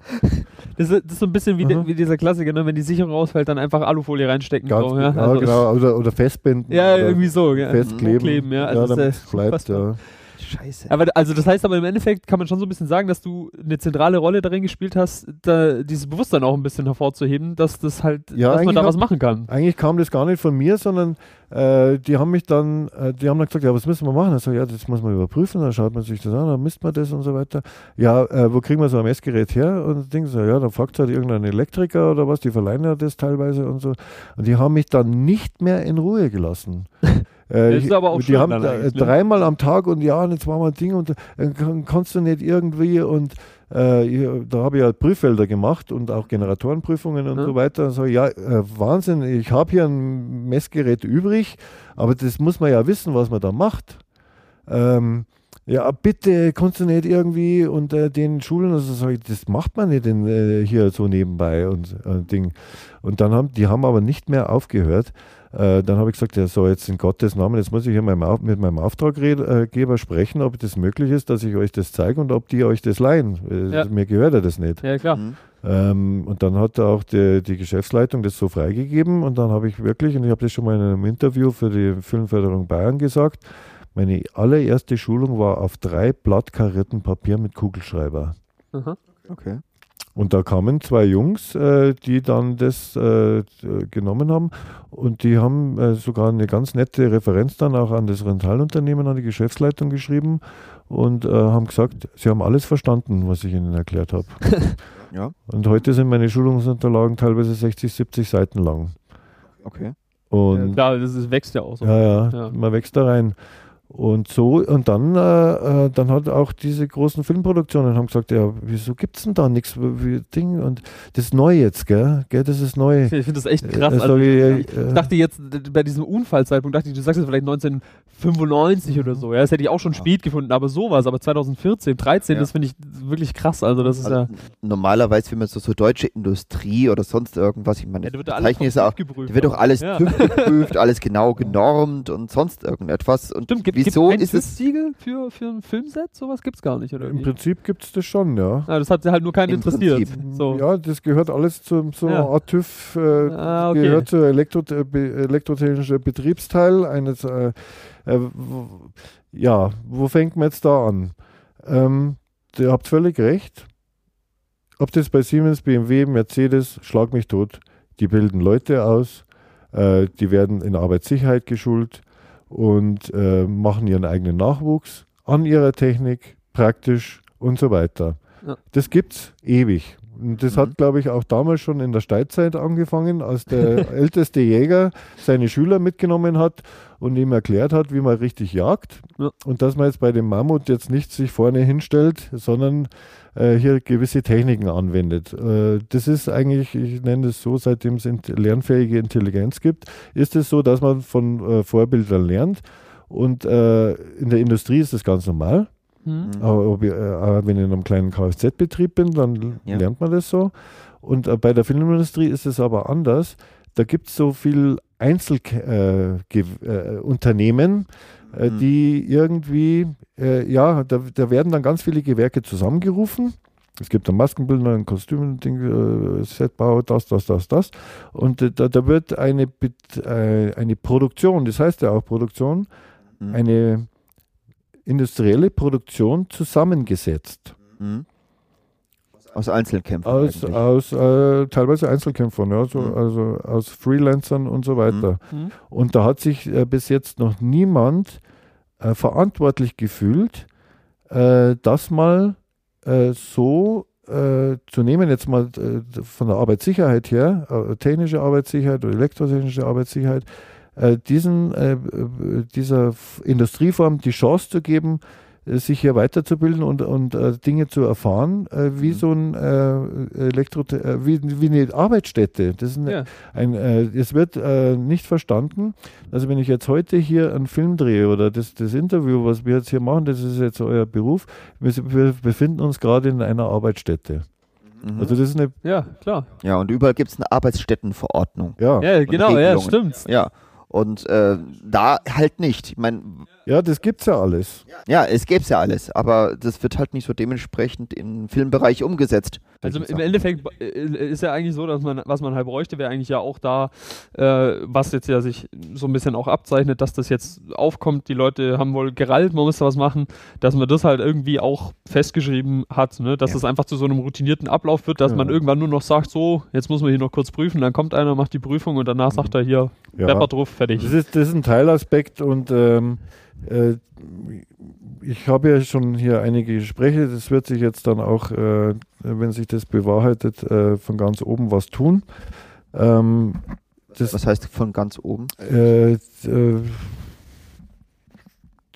Das ist, das ist so ein bisschen wie, Mhm. de, wie dieser Klassiker, ne? wenn die Sicherung rausfällt, dann einfach Alufolie reinstecken. Ganz, so, ja? ja, Also- genau, oder, oder festbinden. Ja, irgendwie so. Ja. Festkleben. Kleben, ja. Also ja, das bleibt, ja. Scheiße. Aber also das heißt aber im Endeffekt kann man schon so ein bisschen sagen, dass du eine zentrale Rolle darin gespielt hast, da dieses Bewusstsein auch ein bisschen hervorzuheben, dass das halt, Ja, dass man eigentlich da was machen kann. Eigentlich kam das gar nicht von mir, sondern äh, die haben mich dann, äh, die haben dann gesagt, ja, was müssen wir machen? Ich sage, ja, das muss man überprüfen, dann schaut man sich das an, dann misst man das und so weiter. Ja, äh, wo kriegen wir so ein Messgerät her? Und das Ding so, ja, dann fragt halt irgendein Elektriker oder was, die verleihen ja das teilweise und so. Und die haben mich dann nicht mehr in Ruhe gelassen. Äh, Das ist aber auch die haben dann da, ne? dreimal am Tag und ja, und jetzt machen wir ein Ding und äh, kann, kannst du nicht irgendwie und äh, da habe ich halt Prüffelder gemacht und auch Generatorenprüfungen und Ja. so weiter. Und so, ja, äh, Wahnsinn, ich habe hier ein Messgerät übrig, aber das muss man ja wissen, was man da macht. Ähm, ja, bitte, kannst du nicht irgendwie und äh, den Schulen, also ich, das macht man nicht in, äh, hier so nebenbei und äh, Ding. Und dann haben, die haben aber nicht mehr aufgehört. Äh, dann habe ich gesagt, ja, so jetzt in Gottes Namen, jetzt muss ich Auf- mit meinem Auftraggeber sprechen, ob das möglich ist, dass ich euch das zeige und ob die euch das leihen. Äh, Ja. Mir gehört ja das nicht. Ja, klar. Mhm. Ähm, und dann hat auch die, die Geschäftsleitung das so freigegeben und dann habe ich wirklich, und ich habe das schon mal in einem Interview für die Filmförderung Bayern gesagt, meine allererste Schulung war auf drei Blattkarierten Papier mit Kugelschreiber. Aha. Okay. Und da kamen zwei Jungs, äh, die dann das äh, genommen haben und die haben äh, sogar eine ganz nette Referenz dann auch an das Rentalunternehmen, an die Geschäftsleitung geschrieben und äh, haben gesagt, sie haben alles verstanden, was ich ihnen erklärt habe. Ja, Und heute sind meine Schulungsunterlagen teilweise 60, 70 Seiten lang. okay. Ja, Und klar, das ist, wächst ja auch so. ja, ja, Ja. man wächst da rein. Und so, und dann, äh, äh, dann hat auch diese großen Filmproduktionen haben gesagt, ja, wieso gibt es denn da nichts wie Ding? Und das ist neu jetzt, gell? gell das ist neu. Ich finde das echt krass. Äh, Also, äh, ich dachte jetzt bei diesem Unfallzeitpunkt, dachte ich, du sagst jetzt vielleicht 1995 oder so. Ja, das hätte ich auch schon Ja. spät gefunden, aber sowas, aber 2014, 13, Ja. das finde ich wirklich krass. Also das ist Also, ja. Normalerweise, wenn man so, so deutsche Industrie oder sonst irgendwas, ich meine, ja da wird da Zeichnen ist auch, geprüft. da wird doch alles Ja. TÜV geprüft, alles genau genormt und sonst irgendetwas. Und Stimmt, gibt wieso gibt ist es Siegel für, für ein Filmset? Sowas gibt es gar nicht, oder? Im wie? Prinzip gibt es das schon, ja. Ah, das hat halt nur keinen Im interessiert. So. Ja, das gehört alles zum so Ja. einer Art TÜV, äh, Ah, okay. gehört zur Elektro äh, elektrotechnischen Betriebsteil eines, äh, äh, wo, ja, wo fängt man jetzt da an? Ähm, ihr habt völlig recht. Ob das bei Siemens, BMW, Mercedes, schlag mich tot. Die bilden Leute aus, äh, die werden in Arbeitssicherheit geschult und äh, machen ihren eigenen Nachwuchs an ihrer Technik, praktisch und so weiter. Ja. Das gibt's ewig. Und das Mhm. hat, glaube ich, auch damals schon in der Steinzeit angefangen, als der älteste Jäger seine Schüler mitgenommen hat und ihm erklärt hat, wie man richtig jagt. Ja. Und dass man jetzt bei dem Mammut jetzt nicht sich vorne hinstellt, sondern äh, hier gewisse Techniken anwendet. Äh, das ist eigentlich, ich nenne es so, seitdem es int lernfähige Intelligenz gibt, ist es so, dass man von äh, Vorbildern lernt. Und äh, in der Industrie ist das ganz normal. Hm? Mhm. Aber ob ich, äh, wenn ich in einem kleinen Kfz-Betrieb bin, dann Ja. lernt man das so. Und äh, bei der Filmindustrie ist es aber anders. Da gibt es so viel Einzelunternehmen, äh, äh, äh, Mhm. die irgendwie, äh, ja, da, da werden dann ganz viele Gewerke zusammengerufen. Es gibt einen Maskenbildner, ein Kostüm, äh, Setbau, das, das, das, das. Und äh, da, da wird eine, äh, eine Produktion, das heißt ja auch Produktion, Mhm. eine industrielle Produktion zusammengesetzt. Mhm. Aus Einzelkämpfen. Aus, aus äh, teilweise Einzelkämpfern, ja, so, Mhm. also aus Freelancern und so weiter. Hm? Und da hat sich äh, bis jetzt noch niemand äh, verantwortlich gefühlt, äh, das mal äh, so äh, zu nehmen, jetzt mal von der Arbeitssicherheit her, technische Arbeitssicherheit oder elektrotechnische Arbeitssicherheit, diesen, äh, äh, dieser Industrieform die Chance zu geben, äh, sich hier weiterzubilden und, und äh, Dinge zu erfahren, äh, wie Mhm. so ein äh, Elektro äh, wie, wie eine Arbeitsstätte. Das ist eine, Ja. ein, äh, es wird äh, nicht verstanden. Also wenn ich jetzt heute hier einen Film drehe oder das, das Interview, was wir jetzt hier machen, das ist jetzt euer Beruf. Wir, wir befinden uns gerade in einer Arbeitsstätte. Mhm. Also das ist eine, Ja, klar. ja, und überall gibt es eine Arbeitsstättenverordnung. ja, Ja, genau, ja, stimmt. Ja. Und äh, da halt nicht. Ich meine, ja, das gibt's ja alles. ja, es gäbe ja alles, aber das wird halt nicht so dementsprechend im Filmbereich umgesetzt. Also im. Endeffekt äh, ist ja eigentlich so, dass man, was man halt bräuchte, wäre eigentlich ja auch da, äh, was jetzt ja sich so ein bisschen auch abzeichnet, dass das jetzt aufkommt, die Leute haben wohl gerallt, man muss da was machen, dass man das halt irgendwie auch festgeschrieben hat, ne? dass Ja. das einfach zu so einem routinierten Ablauf wird, dass Ja. man irgendwann nur noch sagt, so, jetzt muss man hier noch kurz prüfen, dann kommt einer, macht die Prüfung und danach sagt er hier, Ja. Pepper drauf, fertig. Das ist, das ist ein Teilaspekt und ähm, äh, ich habe ja schon hier einige Gespräche. Das wird sich jetzt dann auch, äh, wenn sich das bewahrheitet, äh, von ganz oben was tun. Ähm, das, Was heißt von ganz oben? äh, äh,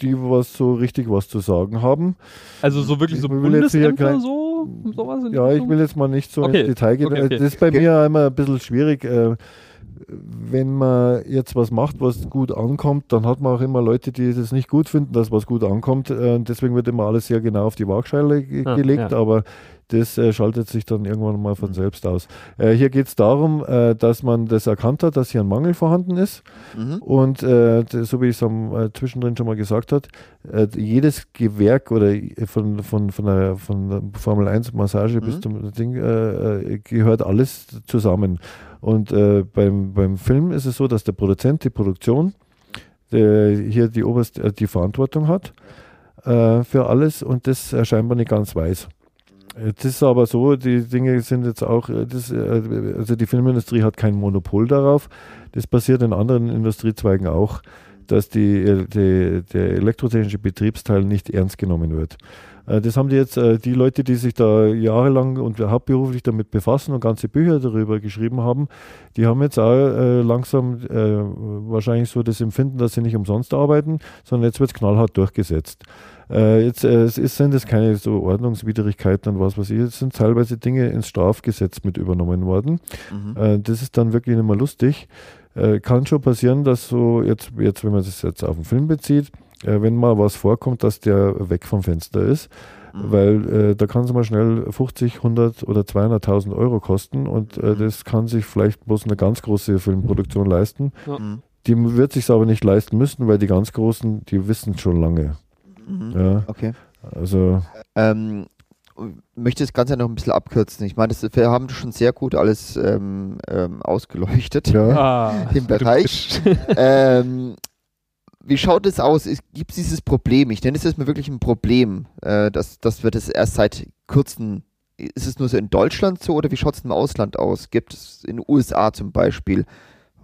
die was so richtig was zu sagen haben. Also so wirklich so Bundesämter, so, sowas Ja, ich will jetzt mal nicht so Okay, ins Detail gehen. okay, okay. Das ist bei Okay. mir immer ein bisschen schwierig. Wenn man jetzt was macht, was gut ankommt, dann hat man auch immer Leute, die das nicht gut finden, dass was gut ankommt. Äh, deswegen wird immer alles sehr genau auf die Waagschale ge Ah, gelegt, ja. aber das äh, schaltet sich dann irgendwann mal von selbst aus. Äh, hier geht es darum, äh, dass man das erkannt hat, dass hier ein Mangel vorhanden ist. Mhm. Und äh, so wie ich es am äh, zwischendrin schon mal gesagt habe, äh, jedes Gewerk oder von, von, von, der, von der Formel 1 Massage bis Mhm. zum Ding gehört alles zusammen. Und äh, beim, beim Film ist es so, dass der Produzent, die Produktion, der hier die oberste äh, die Verantwortung hat äh, für alles und das äh, scheinbar nicht ganz weiß. Äh, Das ist aber so, die Dinge sind jetzt auch, äh, das, äh, also die Filmindustrie hat kein Monopol darauf. Das passiert in anderen Industriezweigen auch, dass die, äh, die, der elektrotechnische Betriebsteil nicht ernst genommen wird. Äh, Das haben die jetzt, äh, die Leute, die sich da jahrelang und hauptberuflich damit befassen und ganze Bücher darüber geschrieben haben, die haben jetzt auch äh, langsam wahrscheinlich so das Empfinden, dass sie nicht umsonst arbeiten, sondern jetzt wird es knallhart durchgesetzt. Jetzt sind es keine so Ordnungswidrigkeiten und was weiß ich, es sind teilweise Dinge ins Strafgesetz mit übernommen worden. Mhm. Das ist dann wirklich nicht mehr lustig. Kann schon passieren, dass so jetzt, jetzt, wenn man das jetzt auf den Film bezieht, wenn mal was vorkommt, dass der weg vom Fenster ist, Mhm. weil äh, da kann es mal schnell 50, 100 oder 200.000 Euro kosten und äh, Mhm. das kann sich vielleicht bloß eine ganz große Filmproduktion leisten. Mhm. Die wird sich aber nicht leisten müssen, weil die ganz großen, die wissen schon lange. Mhm. Ja, Okay. also Ähm, möchte das Ganze noch ein bisschen abkürzen. Ich meine, das, wir haben schon sehr gut alles ähm, ähm, ausgeleuchtet ja. Ah, im Bereich. ähm, wie schaut es aus? Gibt es dieses Problem? Ich nenne es jetzt mal wirklich ein Problem, äh, dass, dass wir das erst seit kurzem. Ist es nur so in Deutschland so oder wie schaut es im Ausland aus? Gibt es in den USA zum Beispiel?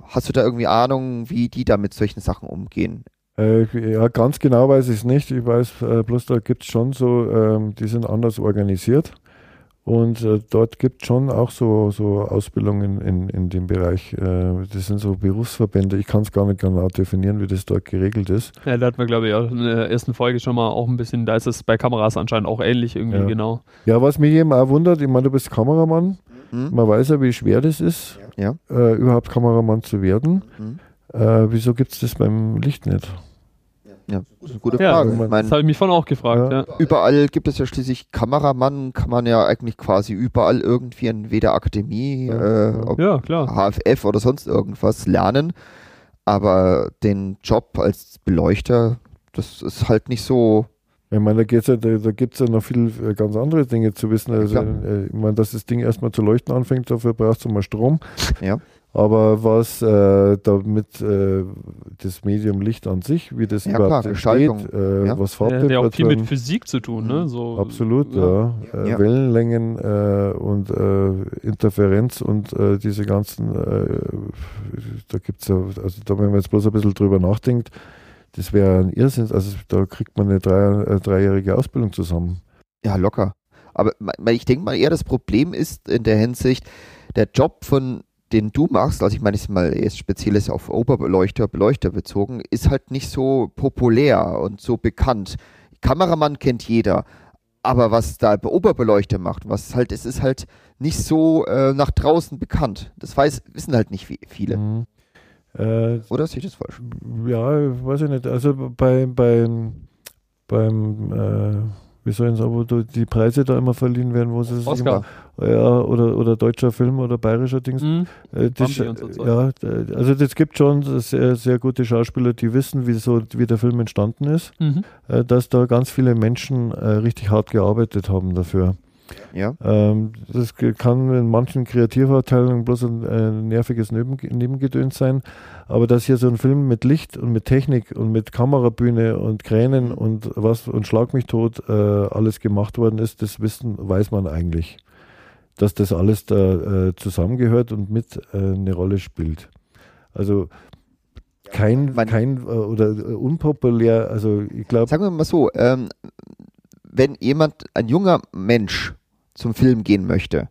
Hast du da irgendwie Ahnung, wie die da mit solchen Sachen umgehen? Äh, ja, ganz genau weiß ich es nicht. Ich weiß äh, bloß, da gibt es schon so, ähm, die sind anders organisiert. Und äh, dort gibt es schon auch so, so Ausbildungen in, in dem Bereich. Äh, das sind so Berufsverbände. Ich kann es gar nicht genau definieren, wie das dort geregelt ist. Ja, da hatten wir, glaube ich, auch in der ersten Folge schon mal auch ein bisschen, da ist es bei Kameras anscheinend auch ähnlich irgendwie, Ja. genau. Ja, was mich eben auch wundert, ich meine, du bist Kameramann. Hm? Man weiß ja, wie schwer das ist, Ja. äh, überhaupt Kameramann zu werden. Hm? Äh, wieso gibt es das beim Licht nicht? Ja, das ist eine gute Ja, Frage. man- Ich mein, Das habe ich mich von auch gefragt, Ja. ja. überall gibt es ja schließlich Kameramann, kann man ja eigentlich quasi überall irgendwie in weder Akademie, Ja, äh, ja. Ja. HFF oder sonst irgendwas lernen. Aber den Job als Beleuchter, das ist halt nicht so. Ich meine, da, geht's ja, da, da gibt es ja noch viel äh, ganz andere Dinge zu wissen. Also, äh, ich meine, dass das Ding erstmal zu leuchten anfängt, dafür brauchst du mal Strom. Ja. Aber was äh, damit äh, das Medium Licht an sich, wie das Ja, überhaupt klar, entsteht, äh, Ja. was Ja, hat ja auch viel mit Farbtemperaturen, Physik zu tun, ne? So, absolut, ja, Äh, Ja. Wellenlängen äh, und äh, Interferenz und äh, diese ganzen, äh, da gibt es ja, also da wenn man jetzt bloß ein bisschen drüber nachdenkt, das wäre ein Irrsinn, also da kriegt man eine drei, äh, dreijährige Ausbildung zusammen. Ja, locker. Aber ich denke mal eher, das Problem ist in der Hinsicht, der Job von den du machst, also ich meine jetzt mal jetzt spezielles auf Oberbeleuchter, Beleuchter bezogen, ist halt nicht so populär und so bekannt. Kameramann kennt jeder. Aber was da Oberbeleuchter macht, was halt, es ist halt nicht so äh, nach draußen bekannt. Das weiß, wissen halt nicht viele. Mhm. Äh, Oder sehe ich das falsch? ja, weiß ich nicht. Also bei, beim, beim äh, wie soll ich sagen, wo du- die Preise da immer verliehen werden, wo sie es immer, ja, oder, oder deutscher Film oder bayerischer Dings. Mhm. Äh, das, so ja, also das gibt schon sehr, sehr gute Schauspieler, die wissen, wie, so, wie der Film entstanden ist, Mhm. äh, dass da ganz viele Menschen äh, richtig hart gearbeitet haben dafür. Ja. Ähm, das kann in manchen Kreativabteilungen bloß ein äh, nerviges Neben Nebengedöns sein, aber dass hier so ein Film mit Licht und mit Technik und mit Kamerabühne und Kränen und was und Schlag mich tot äh, alles gemacht worden ist, das wissen, weiß man eigentlich. Dass das alles da äh, zusammengehört und mit äh, eine Rolle spielt. Also kein, kein äh, oder äh, unpopulär, also ich glaube, Sagen wir mal so, ähm, wenn jemand, ein junger Mensch zum Film gehen möchte,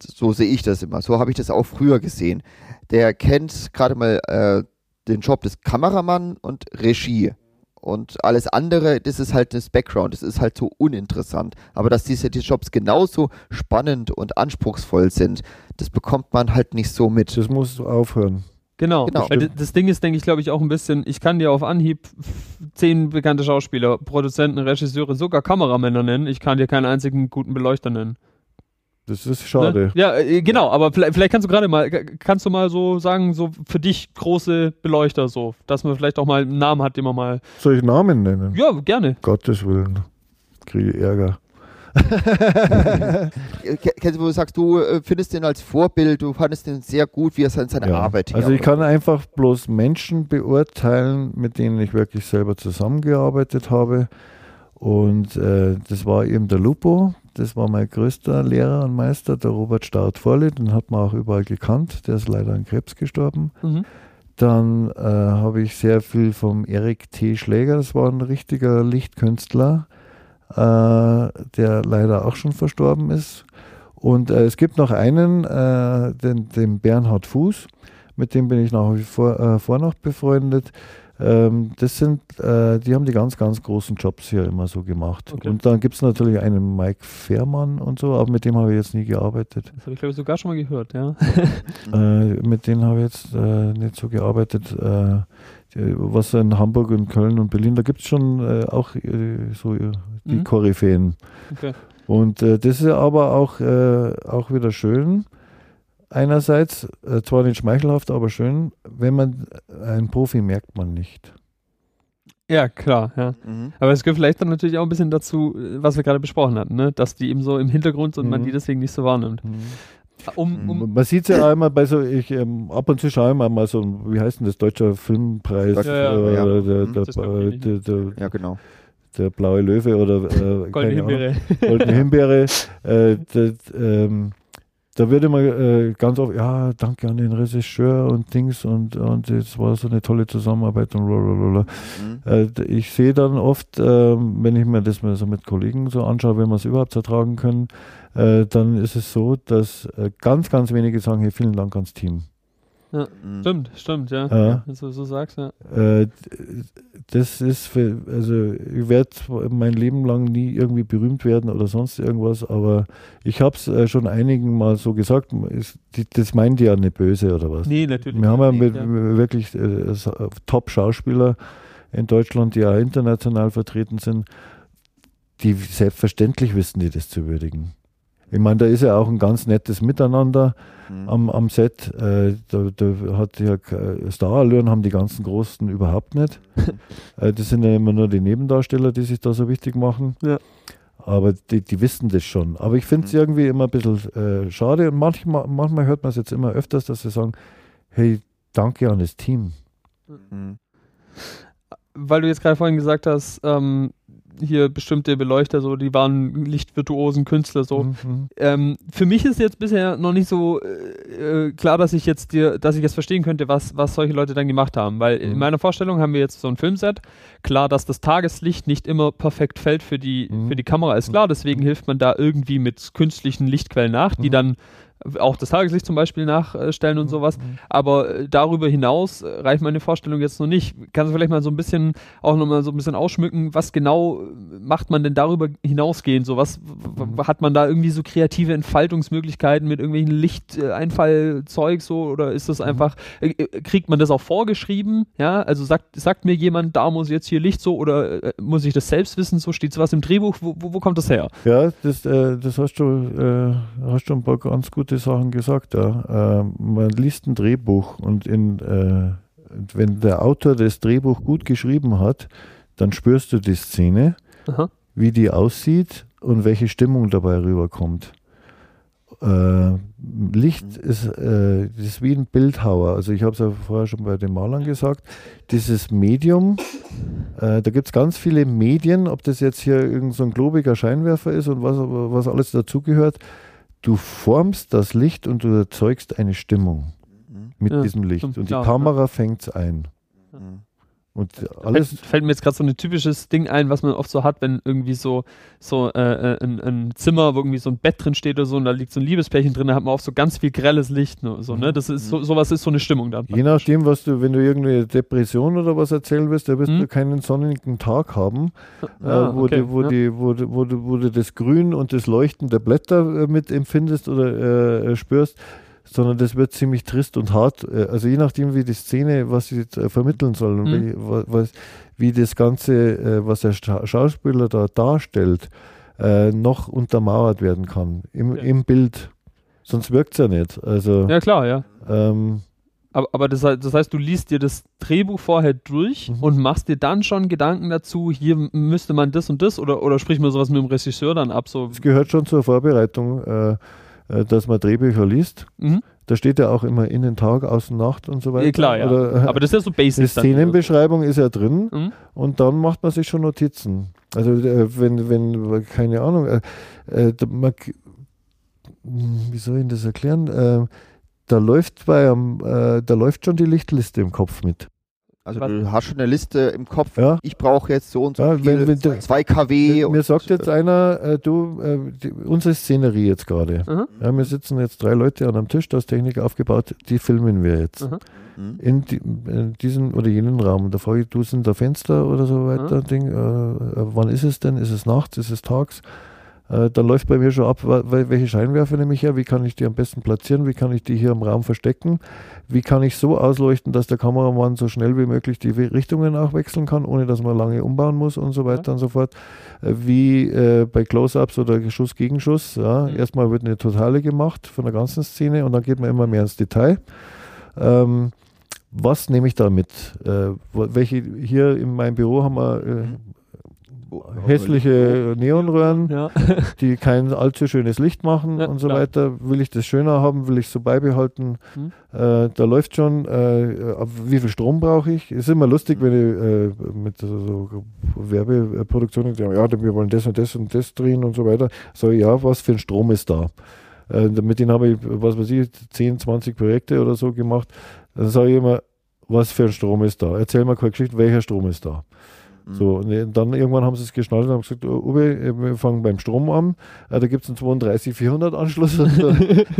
so sehe ich das immer, so habe ich das auch früher gesehen, der kennt gerade mal äh, den Job des Kameramann und Regie. Und alles andere, das ist halt das Background, das ist halt so uninteressant. Aber dass diese die Jobs genauso spannend und anspruchsvoll sind, das bekommt man halt nicht so mit. das muss aufhören. Genau. Genau. Weil d- das Ding ist, denke ich, glaube ich, auch ein bisschen, ich kann dir auf Anhieb zehn bekannte Schauspieler, Produzenten, Regisseure, sogar Kameramänner nennen. Ich kann dir keinen einzigen guten Beleuchter nennen. Das ist schade. Ne? Ja, äh, genau, aber vielleicht, vielleicht kannst du gerade mal, kannst du mal so sagen, so für dich große Beleuchter, so, dass man vielleicht auch mal einen Namen hat, den man mal. Soll ich Namen nennen? Ja, gerne. Gottes Willen. Kriege Ärger. Ke- Kennst du, wo du sagst, du äh, findest den als Vorbild, du fandest den sehr gut, wie er seine, seine Ja. Arbeit Also ich kann einfach bloß Menschen beurteilen, mit denen ich wirklich selber zusammengearbeitet habe. Und äh, das war eben der Lupo. Das war mein größter Lehrer und Meister, der Robert Staud-Vorle. Den hat man auch überall gekannt. Der ist leider an Krebs gestorben. Mhm. Dann äh, habe ich sehr viel vom Erik T. Schläger, das war ein richtiger Lichtkünstler, äh, der leider auch schon verstorben ist. Und äh, es gibt noch einen, äh, den, den Bernhard Fuß, mit dem bin ich nach wie vor, äh, vor noch befreundet. Ähm, das sind, äh, die haben die ganz, ganz großen Jobs hier immer so gemacht. Okay. Und dann gibt es natürlich einen Mike Fährmann und so, aber mit dem habe ich jetzt nie gearbeitet. Das habe ich, glaube ich, sogar schon mal gehört, ja. Äh, mit denen habe ich jetzt nicht so gearbeitet. Äh, was in Hamburg und Köln und Berlin, da gibt es schon äh, auch äh, so äh, die Mhm. Koryphäen. Okay. Und äh, das ist aber auch, äh, auch wieder schön. Einerseits, äh, zwar nicht schmeichelhaft, aber schön, wenn man einen Profi merkt man nicht. Ja, klar, ja. Mhm. Aber es gehört vielleicht dann natürlich auch ein bisschen dazu, was wir gerade besprochen hatten, ne? dass die eben so im Hintergrund sind und man Mhm. die deswegen nicht so wahrnimmt. Um, um, Man sieht es ja auch immer bei so, ich ähm, ab und zu schaue ich mir mal so, ein- wie heißt denn das, deutscher Filmpreis? Ja, äh, Ja. Der, Mhm. der, Ja, genau. der blaue Löwe oder äh, Goldene. Himbeere. Goldene Himbeere. Äh, das, ähm, da würde man äh, ganz oft, ja, danke an den Regisseur und Dings und, und es war so eine tolle Zusammenarbeit und blablabla. Mhm. Äh, ich sehe dann oft, ähm, wenn ich mir das mal so mit Kollegen so anschaue, wenn wir es überhaupt ertragen können, äh, dann ist es so, dass äh, ganz, ganz wenige sagen, hey, vielen Dank ans Team. Mhm. Stimmt, stimmt, ja. Ja. Wenn du so sagst, ja. Äh, das ist für, also ich werde mein Leben lang nie irgendwie berühmt werden oder sonst irgendwas, aber ich habe es äh, schon einigen Mal so gesagt, das meint ja nicht böse oder was. Nee, natürlich. Wir haben ja mit, ja. wirklich äh, Top-Schauspieler in Deutschland, die auch international vertreten sind, die selbstverständlich wissen, die das zu würdigen. Ich meine, da ist ja auch ein ganz nettes Miteinander Mhm. am, am Set. Äh, da, da hat ja Starallüren haben die ganzen Großen überhaupt nicht. äh, das sind ja immer nur die Nebendarsteller, die sich da so wichtig machen. Ja. Aber die, die wissen das schon. Aber ich finde es Mhm. irgendwie immer ein bisschen äh, schade und manchmal, manchmal hört man es jetzt immer öfters, dass sie sagen, hey, danke an das Team. Mhm. Weil du jetzt gerade vorhin gesagt hast, ähm, hier bestimmte Beleuchter, so, die waren lichtvirtuosen Künstler, so. Mhm. Ähm, für mich ist jetzt bisher noch nicht so äh, äh, klar, dass ich jetzt dir, dass ich jetzt verstehen könnte, was, was solche Leute dann gemacht haben. Weil in Mhm. meiner Vorstellung haben wir jetzt so ein Filmset. Klar, dass das Tageslicht nicht immer perfekt fällt für die, Mhm. für die Kamera, ist klar. Deswegen hilft man da irgendwie mit künstlichen Lichtquellen nach, die Mhm. dann auch das Tageslicht zum Beispiel nachstellen und sowas. Aber äh, darüber hinaus äh, reicht meine Vorstellung jetzt noch nicht. Kannst du vielleicht mal so ein bisschen auch nochmal so ein bisschen ausschmücken, was genau äh, macht man denn darüber hinausgehend? So was w- hat man da irgendwie so kreative Entfaltungsmöglichkeiten mit irgendwelchen Lichteinfallzeug so oder ist das einfach, kriegt man das auch vorgeschrieben? Ja, also sagt, sagt mir jemand, da muss jetzt hier Licht so oder muss ich das selbst wissen? So steht was im Drehbuch, wo, wo, wo kommt das her? Ja, das, äh, das hast du, äh, hast du ein paar ganz gute Sachen gesagt. Ja. Äh, man liest ein Drehbuch und in, äh, wenn der Autor das Drehbuch gut geschrieben hat, dann spürst du die Szene, Aha. wie die aussieht und welche Stimmung dabei rüberkommt. Äh, Licht ist, äh, ist wie ein Bildhauer. Also ich habe es ja vorher schon bei den Malern gesagt. Dieses Medium, äh, da gibt es ganz viele Medien, ob das jetzt hier irgend so ein globiger Scheinwerfer ist und was, was alles dazugehört. Du formst das Licht und du erzeugst eine Stimmung mit Ja, diesem Licht. Und die Kamera fängt es ein. Mhm. Und Fällt, alles, fällt mir jetzt gerade so ein typisches Ding ein, was man oft so hat, wenn irgendwie so, so äh, äh, ein, ein Zimmer, wo irgendwie so ein Bett drin steht oder so und da liegt so ein Liebespärchen drin, da hat man oft so ganz viel grelles Licht. Ne, so, ne? Das ist so, sowas ist so eine Stimmung dann. Je nachdem, was du, wenn du irgendeine Depression oder was erzählen willst, da wirst Mhm. du keinen sonnigen Tag haben, Ah, äh, wo, okay, du, wo, ja. die, wo, du, wo, du, wo du das Grün und das Leuchten der Blätter äh, mit empfindest oder äh, spürst, sondern das wird ziemlich trist und hart. Äh, also je nachdem, wie die Szene, was sie jetzt, äh, vermitteln soll und Mhm. wie, wa- was, wie das Ganze, äh, was der Scha Schauspieler da darstellt, noch untermauert werden kann im, Ja. im Bild. Sonst wirkt es ja nicht. Also Ja, klar, ja. ähm, Aber, aber das, heißt- das heißt, du liest dir das Drehbuch vorher durch Mhm. und machst dir dann schon Gedanken dazu, hier müsste man das und das oder, oder sprich mal sowas mit dem Regisseur dann ab. So. Es gehört schon zur Vorbereitung, äh, dass man Drehbücher liest. Mhm. Da steht ja auch immer innen Tag, außen Nacht und so weiter. Ja, klar, ja. Oder, äh, Aber das ist ja so basic. die Szenenbeschreibung ist ja drin Mhm. und dann macht man sich schon Notizen. Also äh, wenn, wenn, keine Ahnung, äh, äh, man, hm, wie soll ich das erklären? Äh, da läuft bei einem, äh, da läuft schon die Lichtliste im Kopf mit. Also Was- du hast schon eine Liste im Kopf. Ja. Ich brauche jetzt so und so Ja, viel, wenn- wenn du- 2 kW. Mir, mir und, sagt jetzt einer, äh, du, äh, die, unsere Szenerie jetzt gerade. Mhm. Ja, wir sitzen jetzt drei Leute an einem Tisch, da ist Technik aufgebaut, die filmen wir jetzt. Mhm. Mhm. In, die, in diesen oder jenen Raum. Da frage ich, du sind da Fenster oder so weiter, Mhm. Ding, äh, äh, wann ist es denn? Ist es nachts, ist es tags? Äh, da läuft bei mir schon ab, welche Scheinwerfer nehme ich her, wie kann ich die am besten platzieren, wie kann ich die hier im Raum verstecken, wie kann ich so ausleuchten, dass der Kameramann so schnell wie möglich die Richtungen auch wechseln kann, ohne dass man lange umbauen muss und so weiter und so fort. Äh, wie äh, bei Close-Ups oder Schuss gegen Schuss. Ja. Mhm. Erstmal wird eine Totale gemacht von der ganzen Szene und dann geht man immer mehr ins Detail. Ähm, was nehme ich da mit? Welche, hier in meinem Büro haben wir äh, hässliche Neonröhren, Ja. die kein allzu schönes Licht machen Ja, und so klar. weiter. Will ich das schöner haben? Will ich es so beibehalten? Mhm. Äh, da läuft schon, äh, wie viel Strom brauche ich? Ist immer lustig, wenn ich äh, mit so, so Werbeproduktionen sagen, ja, wir wollen das und das und das drehen und so weiter. So, ja, was für ein Strom ist da? Äh, mit denen habe ich, was weiß ich, 10, 20 Projekte oder so gemacht. Dann sage ich immer, was für ein Strom ist da? Erzähl mal keine Geschichte, welcher Strom ist da? Mhm. So, und äh, dann irgendwann haben sie es geschnallt und haben gesagt, oh, Uwe, äh, wir fangen beim Strom an. Äh, da gibt es einen 32-400 Anschluss. Und so,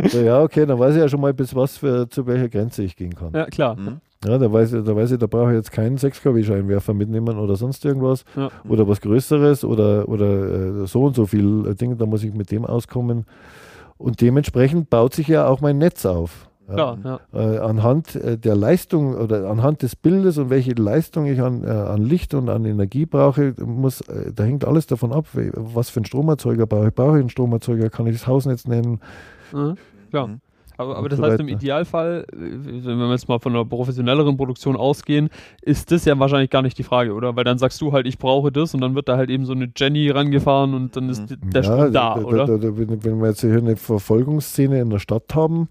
so, ja, okay, dann weiß ich ja schon mal, bis was für, zu welcher Grenze ich gehen kann. Ja, ja, klar. Mhm. da, weiß ich, da weiß ich, da brauche ich jetzt keinen 6 kW Scheinwerfer mitnehmen oder sonst irgendwas. Ja. Oder was Größeres oder, oder so und so viel Dinge, da muss ich mit dem auskommen. Und dementsprechend baut sich ja auch mein Netz auf. Ja. Klar, ja. Äh, anhand äh, der Leistung oder anhand des Bildes und welche Leistung ich an, äh, an Licht und an Energie brauche, muss, äh, da hängt alles davon ab, was für einen Stromerzeuger brauche ich. Brauche ich einen Stromerzeuger, kann ich das Hausnetz nennen? Mhm. Klar. Mhm. Aber, aber das so heißt, im. Idealfall, wenn wir jetzt mal von einer professionelleren Produktion ausgehen, ist das ja wahrscheinlich gar nicht die Frage, oder? Weil dann sagst du halt, ich brauche das und dann wird da halt eben so eine Jenny rangefahren und dann ist Mhm. der Strom da, da, oder? Da, da, wenn, wir jetzt hier eine Verfolgungsszene in der Stadt haben,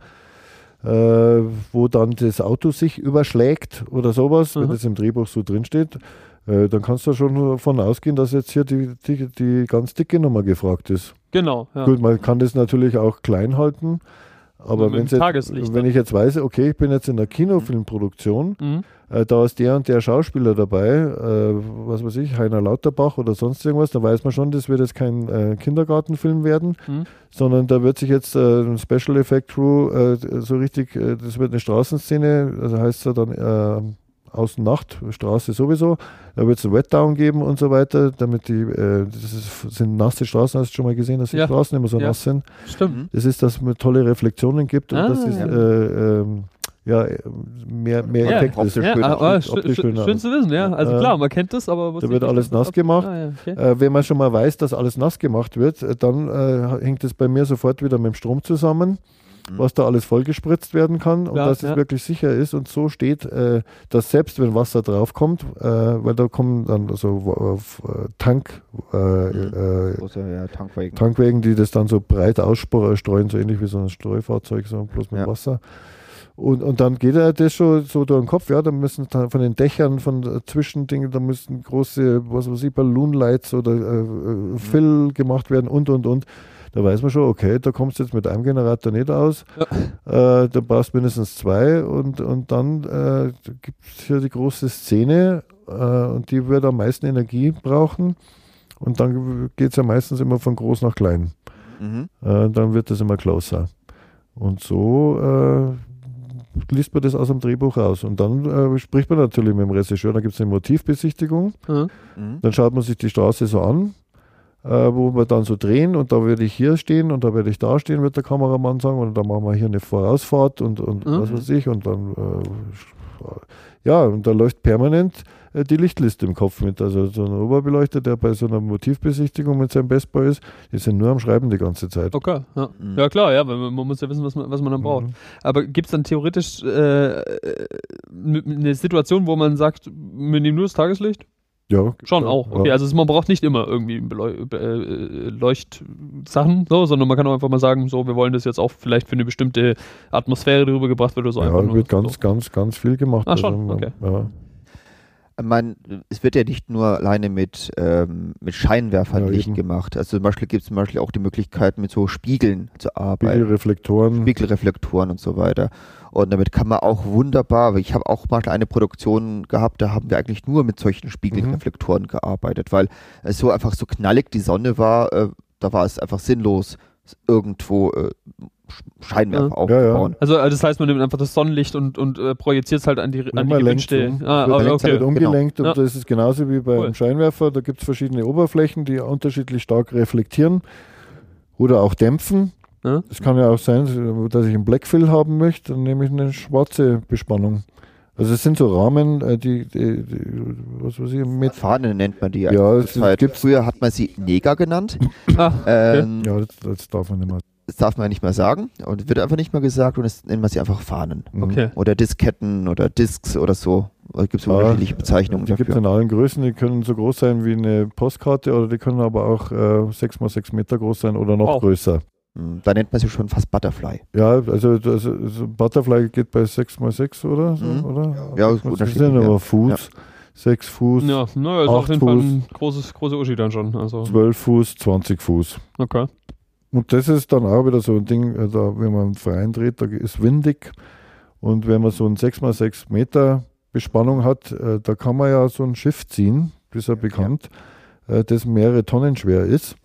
wo dann das Auto sich überschlägt oder sowas, wenn Mhm. das im Drehbuch so drinsteht, äh, dann kannst du schon davon ausgehen, dass jetzt hier die, die, die ganz dicke Nummer gefragt ist. Genau, ja. Gut, man kann das natürlich auch klein halten, Aber wenn's jetzt, wenn dann. ich jetzt weiß, okay, ich bin jetzt in der Kinofilmproduktion, Mhm. äh, da ist der und der Schauspieler dabei, äh, was weiß ich, Heiner Lauterbach oder sonst irgendwas, da weiß man schon, das wird jetzt kein äh, Kindergartenfilm werden, Mhm. sondern da wird sich jetzt äh, ein Special Effect Crew äh, so richtig, äh, das wird eine Straßenszene, also heißt es dann äh, Außen Nacht, Straße sowieso, da wird es einen Wetdown geben und so weiter, damit die, äh, das ist, sind nasse Straßen, hast du schon mal gesehen, dass die Ja. Straßen immer so Ja. nass sind. Stimmt. Mhm. Das ist, dass man tolle Reflexionen gibt und Ah, dass es ja. äh, ähm, ja, äh, mehr, mehr Ja, Effekt ist. Ja, schön ah, schön, schön, aus. zu wissen, ja. Also klar, man kennt das, aber da wird alles das nass gemacht. Ah, ja, okay. Äh, wenn man schon mal weiß, dass alles nass gemacht wird, äh, dann äh, hängt es bei mir sofort wieder mit dem Strom zusammen. Was da alles vollgespritzt werden kann und Ja, dass es ja. wirklich sicher ist und so steht, äh, dass selbst wenn Wasser draufkommt, äh, weil da kommen dann so äh, Tank, äh, äh, Große ja, Tankwagen. Tankwägen, die das dann so breit ausstreuen, so ähnlich wie so ein Streufahrzeug, so bloß mit. Wasser. Und, und dann geht er das schon so durch den Kopf, ja, da müssen dann von den Dächern, von äh, Zwischendingen, da müssen große, was weiß ich, Balloonlights oder äh, Mhm. äh, Fill gemacht werden und, und, und. Da weiß man schon, okay, da kommst du jetzt mit einem Generator nicht aus. Äh, da brauchst du mindestens zwei und, und dann äh, gibt es hier die große Szene äh, und die wird am meisten Energie brauchen. Und dann geht es ja meistens immer von groß nach klein. Mhm. Äh, dann wird das immer closer. Und so äh, liest man das aus dem Drehbuch raus. Und dann äh, spricht man natürlich mit dem Regisseur. Da gibt es eine Motivbesichtigung. Mhm. Dann schaut man sich die Straße so an, äh, wo wir dann so drehen. Und da werde ich hier stehen und da werde ich da stehen, wird der Kameramann sagen. Und dann machen wir hier eine Vorausfahrt und, und Mhm. was weiß ich. Und dann, äh, ja, und da läuft permanent äh, die Lichtliste im Kopf mit. Also so ein Oberbeleuchter, der bei so einer Motivbesichtigung mit seinem Bestboy ist, die sind nur am Schreiben die ganze Zeit. Okay, ja. Mhm. ja klar, ja, weil man, man muss ja wissen, was man, was man dann braucht. Mhm. Aber gibt es dann theoretisch äh, äh, eine Situation, wo man sagt, wir nehmen nur das Tageslicht? Ja, Schon ja, auch. Okay, ja. also man braucht nicht immer irgendwie äh, Leuchtsachen, so, sondern man kann auch einfach mal sagen, so, wir wollen das jetzt auch vielleicht für eine bestimmte Atmosphäre drüber gebracht wird oder so. ja, wird ganz, so. ganz, ganz viel gemacht. Ah, schon, man- okay. ja. Meine, es wird ja nicht nur alleine mit, ähm, mit Scheinwerfern Ja, Licht eben. gemacht. Also zum Beispiel gibt es zum Beispiel auch die Möglichkeit, mit so Spiegeln zu arbeiten. Spiegelreflektoren. Spiegelreflektoren und so weiter. Und damit kann man auch wunderbar, ich habe auch mal eine Produktion gehabt, da haben wir eigentlich nur mit solchen Spiegelreflektoren gearbeitet, weil es so einfach so knallig die Sonne war, äh, da war es einfach sinnlos, irgendwo äh, Sch- Scheinwerfer Ja. aufzubauen. Also, also das heißt, man nimmt einfach das Sonnenlicht und, und äh, projiziert es halt an die, an die man gewünschte. um. Ah, okay. halt umgelenkt Genau. und das ist genauso wie beim Cool. Scheinwerfer. Da gibt es verschiedene Oberflächen, die unterschiedlich stark reflektieren oder auch dämpfen. Ja. Es kann ja auch sein, dass ich einen Blackfill haben möchte, dann nehme ich eine schwarze Bespannung. Also es sind so Rahmen, äh, die, die, die was weiß ich, mit. Fahnen nennt man die Ja, es gibt's- Früher hat man sie Neger genannt. Ah, Ähm, Ja, das, das darf man nicht mehr. Das darf man nicht mehr sagen und wird einfach nicht mehr gesagt und das nennt man sie einfach Fahnen. Mhm. okay. Oder Disketten oder Discs oder so. Da gibt es Ja, unterschiedliche Bezeichnungen Die gibt es in allen Größen, die können so groß sein wie eine Postkarte oder die können aber auch äh, 6 mal 6 Meter groß sein oder noch Wow. größer. Hm, Da nennt man sie schon fast Butterfly. Ja, also, also, also Butterfly geht bei 6 mal 6 oder? So, Mhm. oder? Ja, das unterschiedlich, sind aber ja. Fuß, 6 Fuß, Ja, na, ist auf jeden Fall Fuß. ein großes, großer Uschi dann schon. Also, 12 Fuß, 20 Fuß. okay. Und das ist dann auch wieder so ein Ding, äh, da, wenn man einen Verein dreht, da ist windig. Und wenn man so ein 6 mal 6 Meter Bespannung hat, äh, da kann man ja so ein Schiff ziehen, das ist ja bekannt, äh, das mehrere Tonnen schwer ist.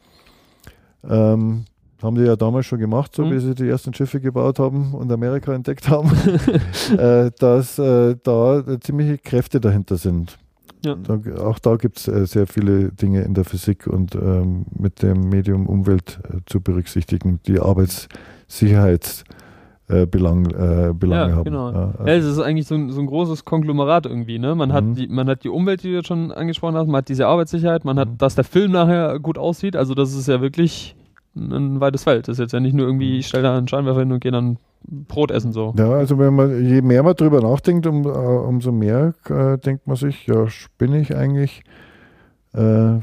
Ähm, haben die ja damals schon gemacht, so Mhm. wie sie die ersten Schiffe gebaut haben und Amerika entdeckt haben, äh, dass äh, da ziemliche Kräfte dahinter sind. Ja. Da, auch da gibt es äh, sehr viele Dinge in der Physik und ähm, mit dem Medium Umwelt äh, zu berücksichtigen, die Arbeitssicherheitsbelange äh, Belang, äh, Belange Ja, haben. genau. Ja, Ja, es ist eigentlich so ein, so ein großes Konglomerat irgendwie, ne? Man, Mhm. hat die, man hat die Umwelt, die du jetzt schon angesprochen hast, man hat diese Arbeitssicherheit, man hat, Mhm. dass der Film nachher gut aussieht, also das ist ja wirklich ein weites Feld. Das ist jetzt ja nicht nur irgendwie, ich stelle da einen Scheinwerfer hin und gehe dann Brot essen so. Ja, also wenn man, je mehr man drüber nachdenkt, um, äh, umso mehr äh, denkt man sich, ja, spinne ich eigentlich. Äh,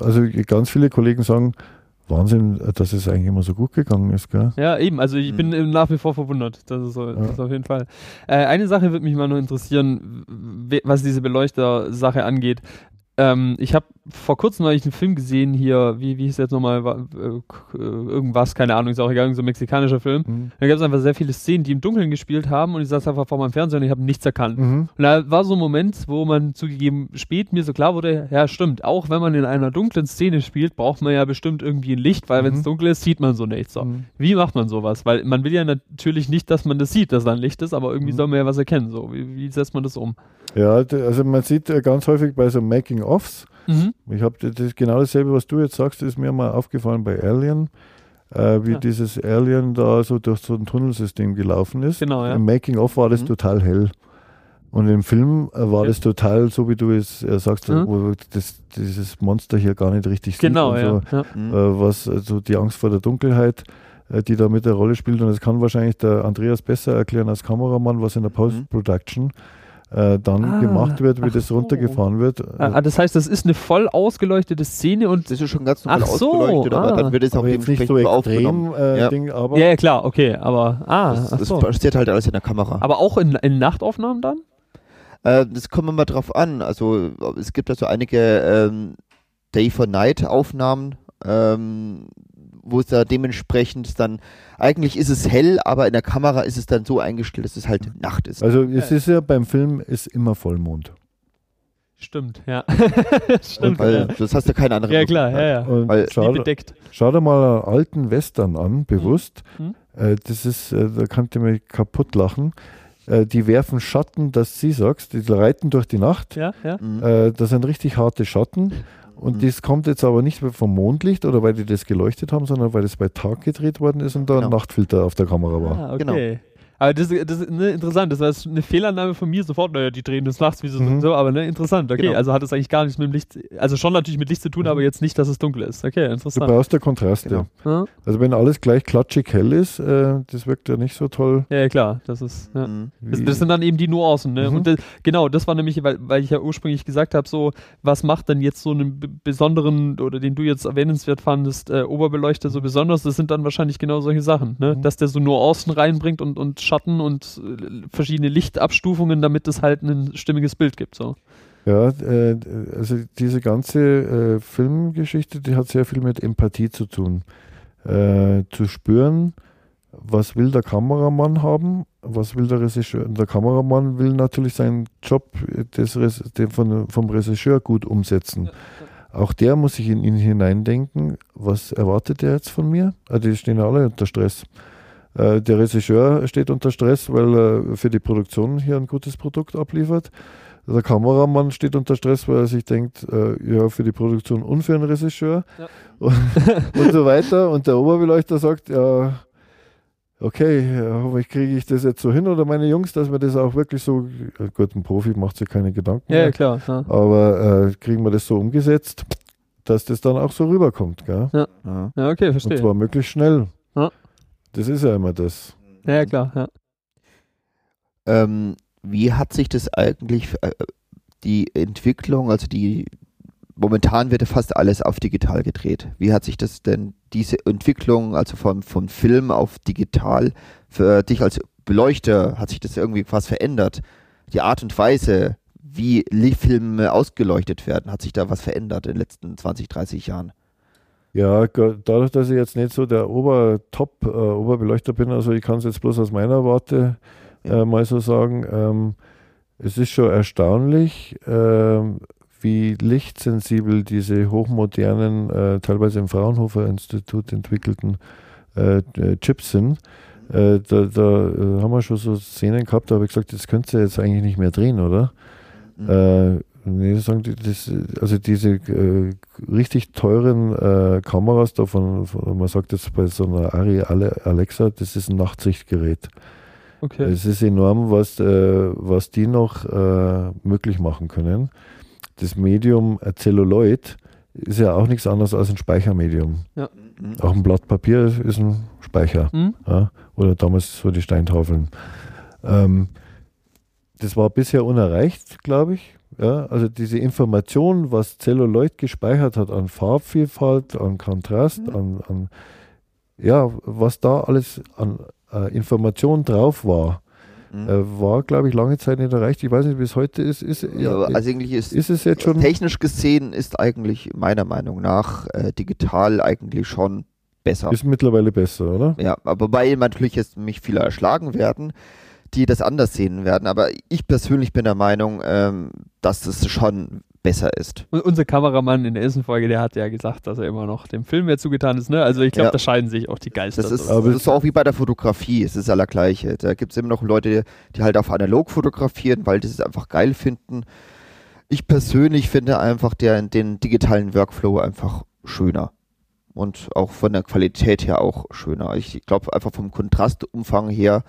also ganz viele Kollegen sagen, Wahnsinn, dass es eigentlich immer so gut gegangen ist. Gell? Ja, eben, also ich Mhm. bin äh, nach wie vor verwundert. Das ist, so, das ist auf jeden Fall. Äh, eine Sache würde mich mal nur interessieren, was diese Beleuchter-Sache angeht. Ähm, ich habe vor kurzem neulich einen Film gesehen hier, wie, wie hieß jetzt nochmal, äh, äh, irgendwas, keine Ahnung, ist auch egal, so ein mexikanischer Film. Mhm. Da gab es einfach sehr viele Szenen, die im Dunkeln gespielt haben und ich saß einfach vor meinem Fernseher und ich habe nichts erkannt. Mhm. Und da war so ein Moment, wo man zugegeben spät mir so klar wurde, ja stimmt, auch wenn man in einer dunklen Szene spielt, braucht man ja bestimmt irgendwie ein Licht, weil wenn es Mhm. dunkel ist, sieht man so nichts. So. Mhm. Wie macht man sowas? Weil man will ja natürlich nicht, dass man das sieht, dass da ein Licht ist, aber irgendwie Mhm. soll man ja was erkennen. So, wie, wie setzt man das um? Ja, also man sieht äh, ganz häufig bei so Making-ofs, ich habe das, genau dasselbe, was du jetzt sagst, ist mir mal aufgefallen bei Alien, äh, wie Ja. dieses Alien da so durch so ein Tunnelsystem gelaufen ist. Genau, ja. Im Making-of war das Mhm. total hell. Und im Film äh, war Ja. das total so, wie du es äh, sagst, Mhm. wo das, dieses Monster hier gar nicht richtig sieht. Genau, und ja. so. ja. Mhm. äh, was also die Angst vor der Dunkelheit, äh, die da mit der Rolle spielt. Und das kann wahrscheinlich der Andreas besser erklären als Kameramann, was in der Post-Production äh, dann Ah, gemacht wird, wie das so. runtergefahren wird. Ah, das heißt, das ist eine voll ausgeleuchtete Szene und Das ist schon ganz normal Ach so, ausgeleuchtet, aber ah. dann wird es auch aber jetzt nicht so extrem äh, Ja. Ding, aber ja, ja, klar, okay, aber ah, Das, ach das so. passiert halt alles in der Kamera. aber auch in, in Nachtaufnahmen dann? Äh, das kommt immer drauf an. Also es gibt also einige ähm, Day-for-Night-Aufnahmen, ähm, wo es da dementsprechend dann, eigentlich ist es hell, aber in der Kamera ist es dann so eingestellt, dass es halt Nacht ist. also es ist ja beim Film ist immer Vollmond. Stimmt, ja. Stimmt. Weil ja. das hast du keine andere ja klar, ja, ja. Und Weil- schau, bedeckt. schau dir mal einen alten Western an, bewusst. Mhm. Äh, das ist, äh, da kannst du mich kaputt lachen. Äh, die werfen Schatten, dass sie sagst, die reiten durch die Nacht. Ja, ja. Mhm. Äh, das sind richtig harte Schatten. Und Mhm. das kommt jetzt aber nicht vom Mondlicht oder weil die das geleuchtet haben, sondern weil das bei Tag gedreht worden ist und da ein Genau. Nachtfilter auf der Kamera war. Ah, Genau. Aber das, das ist ne, interessant, das war eine Fehlannahme von mir sofort, naja, die drehen des Nachts, wie sie Mhm. so, aber ne, interessant, okay, Genau. also hat es eigentlich gar nichts mit dem Licht, also schon natürlich mit Licht zu tun, Mhm. aber jetzt nicht, dass es dunkel ist. Okay, Du interessant. brauchst ja Kontraste. Genau. Ja, Also wenn alles gleich klatschig hell ist, äh, das wirkt ja nicht so toll. ja, ja, klar, das ist, ja. Mhm. Das, das sind dann eben die Nuancen, ne? Mhm. Und das, genau, das war nämlich, weil, weil ich ja ursprünglich gesagt habe, so, was macht denn jetzt so einen besonderen, oder den du jetzt erwähnenswert fandest, äh, Oberbeleuchter so besonders? Das sind dann wahrscheinlich genau solche Sachen, ne? Mhm. Dass der so Nuancen reinbringt und, und Schatten und äh, verschiedene Lichtabstufungen, damit es halt ein stimmiges Bild gibt, so. Ja, äh, also diese ganze äh, Filmgeschichte, die hat sehr viel mit Empathie zu tun. Äh, zu spüren, was will der Kameramann haben, was will der Regisseur. Der Kameramann will natürlich seinen Job des, den von, vom Regisseur gut umsetzen. Auch der muss sich in ihn hineindenken, was erwartet er jetzt von mir? Also die stehen ja alle unter Stress. Äh, der Regisseur steht unter Stress, weil er für die Produktion hier ein gutes Produkt abliefert. Der Kameramann steht unter Stress, weil er sich denkt, äh, ja, für die Produktion und für den Regisseur Ja. und, und so weiter. Und der Oberbeleuchter sagt, ja, okay, hoffentlich kriege ich das jetzt so hin oder meine Jungs, dass wir das auch wirklich so, gut, ein Profi macht sich keine Gedanken Ja, ja mehr, klar. Ja. aber äh, kriegen wir das so umgesetzt, dass das dann auch so rüberkommt, gell? Ja. ja, okay, Und verstehe. zwar möglichst schnell. Das ist ja immer das. Ja, klar, ja. Ähm, wie hat sich das eigentlich, äh, die Entwicklung, also die, momentan wird ja fast alles auf digital gedreht. Wie hat sich das denn, diese Entwicklung, also vom, vom Film auf digital, für dich als Beleuchter, hat sich das irgendwie was verändert? Die Art und Weise, wie Filme ausgeleuchtet werden, hat sich da was verändert in den letzten 20, 30 Jahren? Ja, dadurch, dass ich jetzt nicht so der Ober-Top-Oberbeleuchter bin, also ich kann es jetzt bloß aus meiner Warte äh, mal so sagen, ähm, es ist schon erstaunlich, ähm, wie lichtsensibel diese hochmodernen, äh, teilweise im Fraunhofer Institut entwickelten äh, äh, Chips sind. Äh, da da äh, haben wir schon so Szenen gehabt, da habe ich gesagt, das könnt ihr jetzt eigentlich nicht mehr drehen, oder? Mhm. Nee, sagen die, das, also diese äh, richtig teuren äh, Kameras da von, von, man sagt jetzt bei so einer Ari Ale- Alexa, das ist ein Nachtsichtgerät. Okay. Es ist enorm, was, äh, was die noch äh, möglich machen können. Das Medium äh, Celluloid ist ja auch nichts anderes als ein Speichermedium. Mhm. Auch ein Blatt Papier ist, ein Speicher. Hm? Ja, oder damals so die Steintafeln. Ähm, das war bisher unerreicht, glaube ich. Ja, also diese Information, was Celluloid gespeichert hat an Farbvielfalt, an Kontrast, an, an ja, was da alles an äh, Information drauf war, Mhm. Äh, war, glaube ich, lange Zeit nicht erreicht. Ich weiß nicht, wie es heute ist. ist ja, ja, also eigentlich ist, ist es jetzt schon. Technisch gesehen ist eigentlich meiner Meinung nach äh, digital eigentlich schon besser. Ist mittlerweile besser, oder? Ja, aber wobei natürlich jetzt mich viele erschlagen werden, die das anders sehen werden. Aber ich persönlich bin der Meinung, ähm, dass es schon besser ist. Und unser Kameramann in der ersten Folge, der hat ja gesagt, dass er immer noch dem Film mehr zugetan ist. Ne? Also ich glaube, ja. da scheiden sich auch die Geister. Das ist, das ist auch wie bei der Fotografie, es ist allergleiche. Da gibt es immer noch Leute, die halt auf analog fotografieren, weil die es einfach geil finden. Ich persönlich finde einfach der, den digitalen Workflow einfach schöner und auch von der Qualität her auch schöner. Ich glaube einfach vom Kontrastumfang her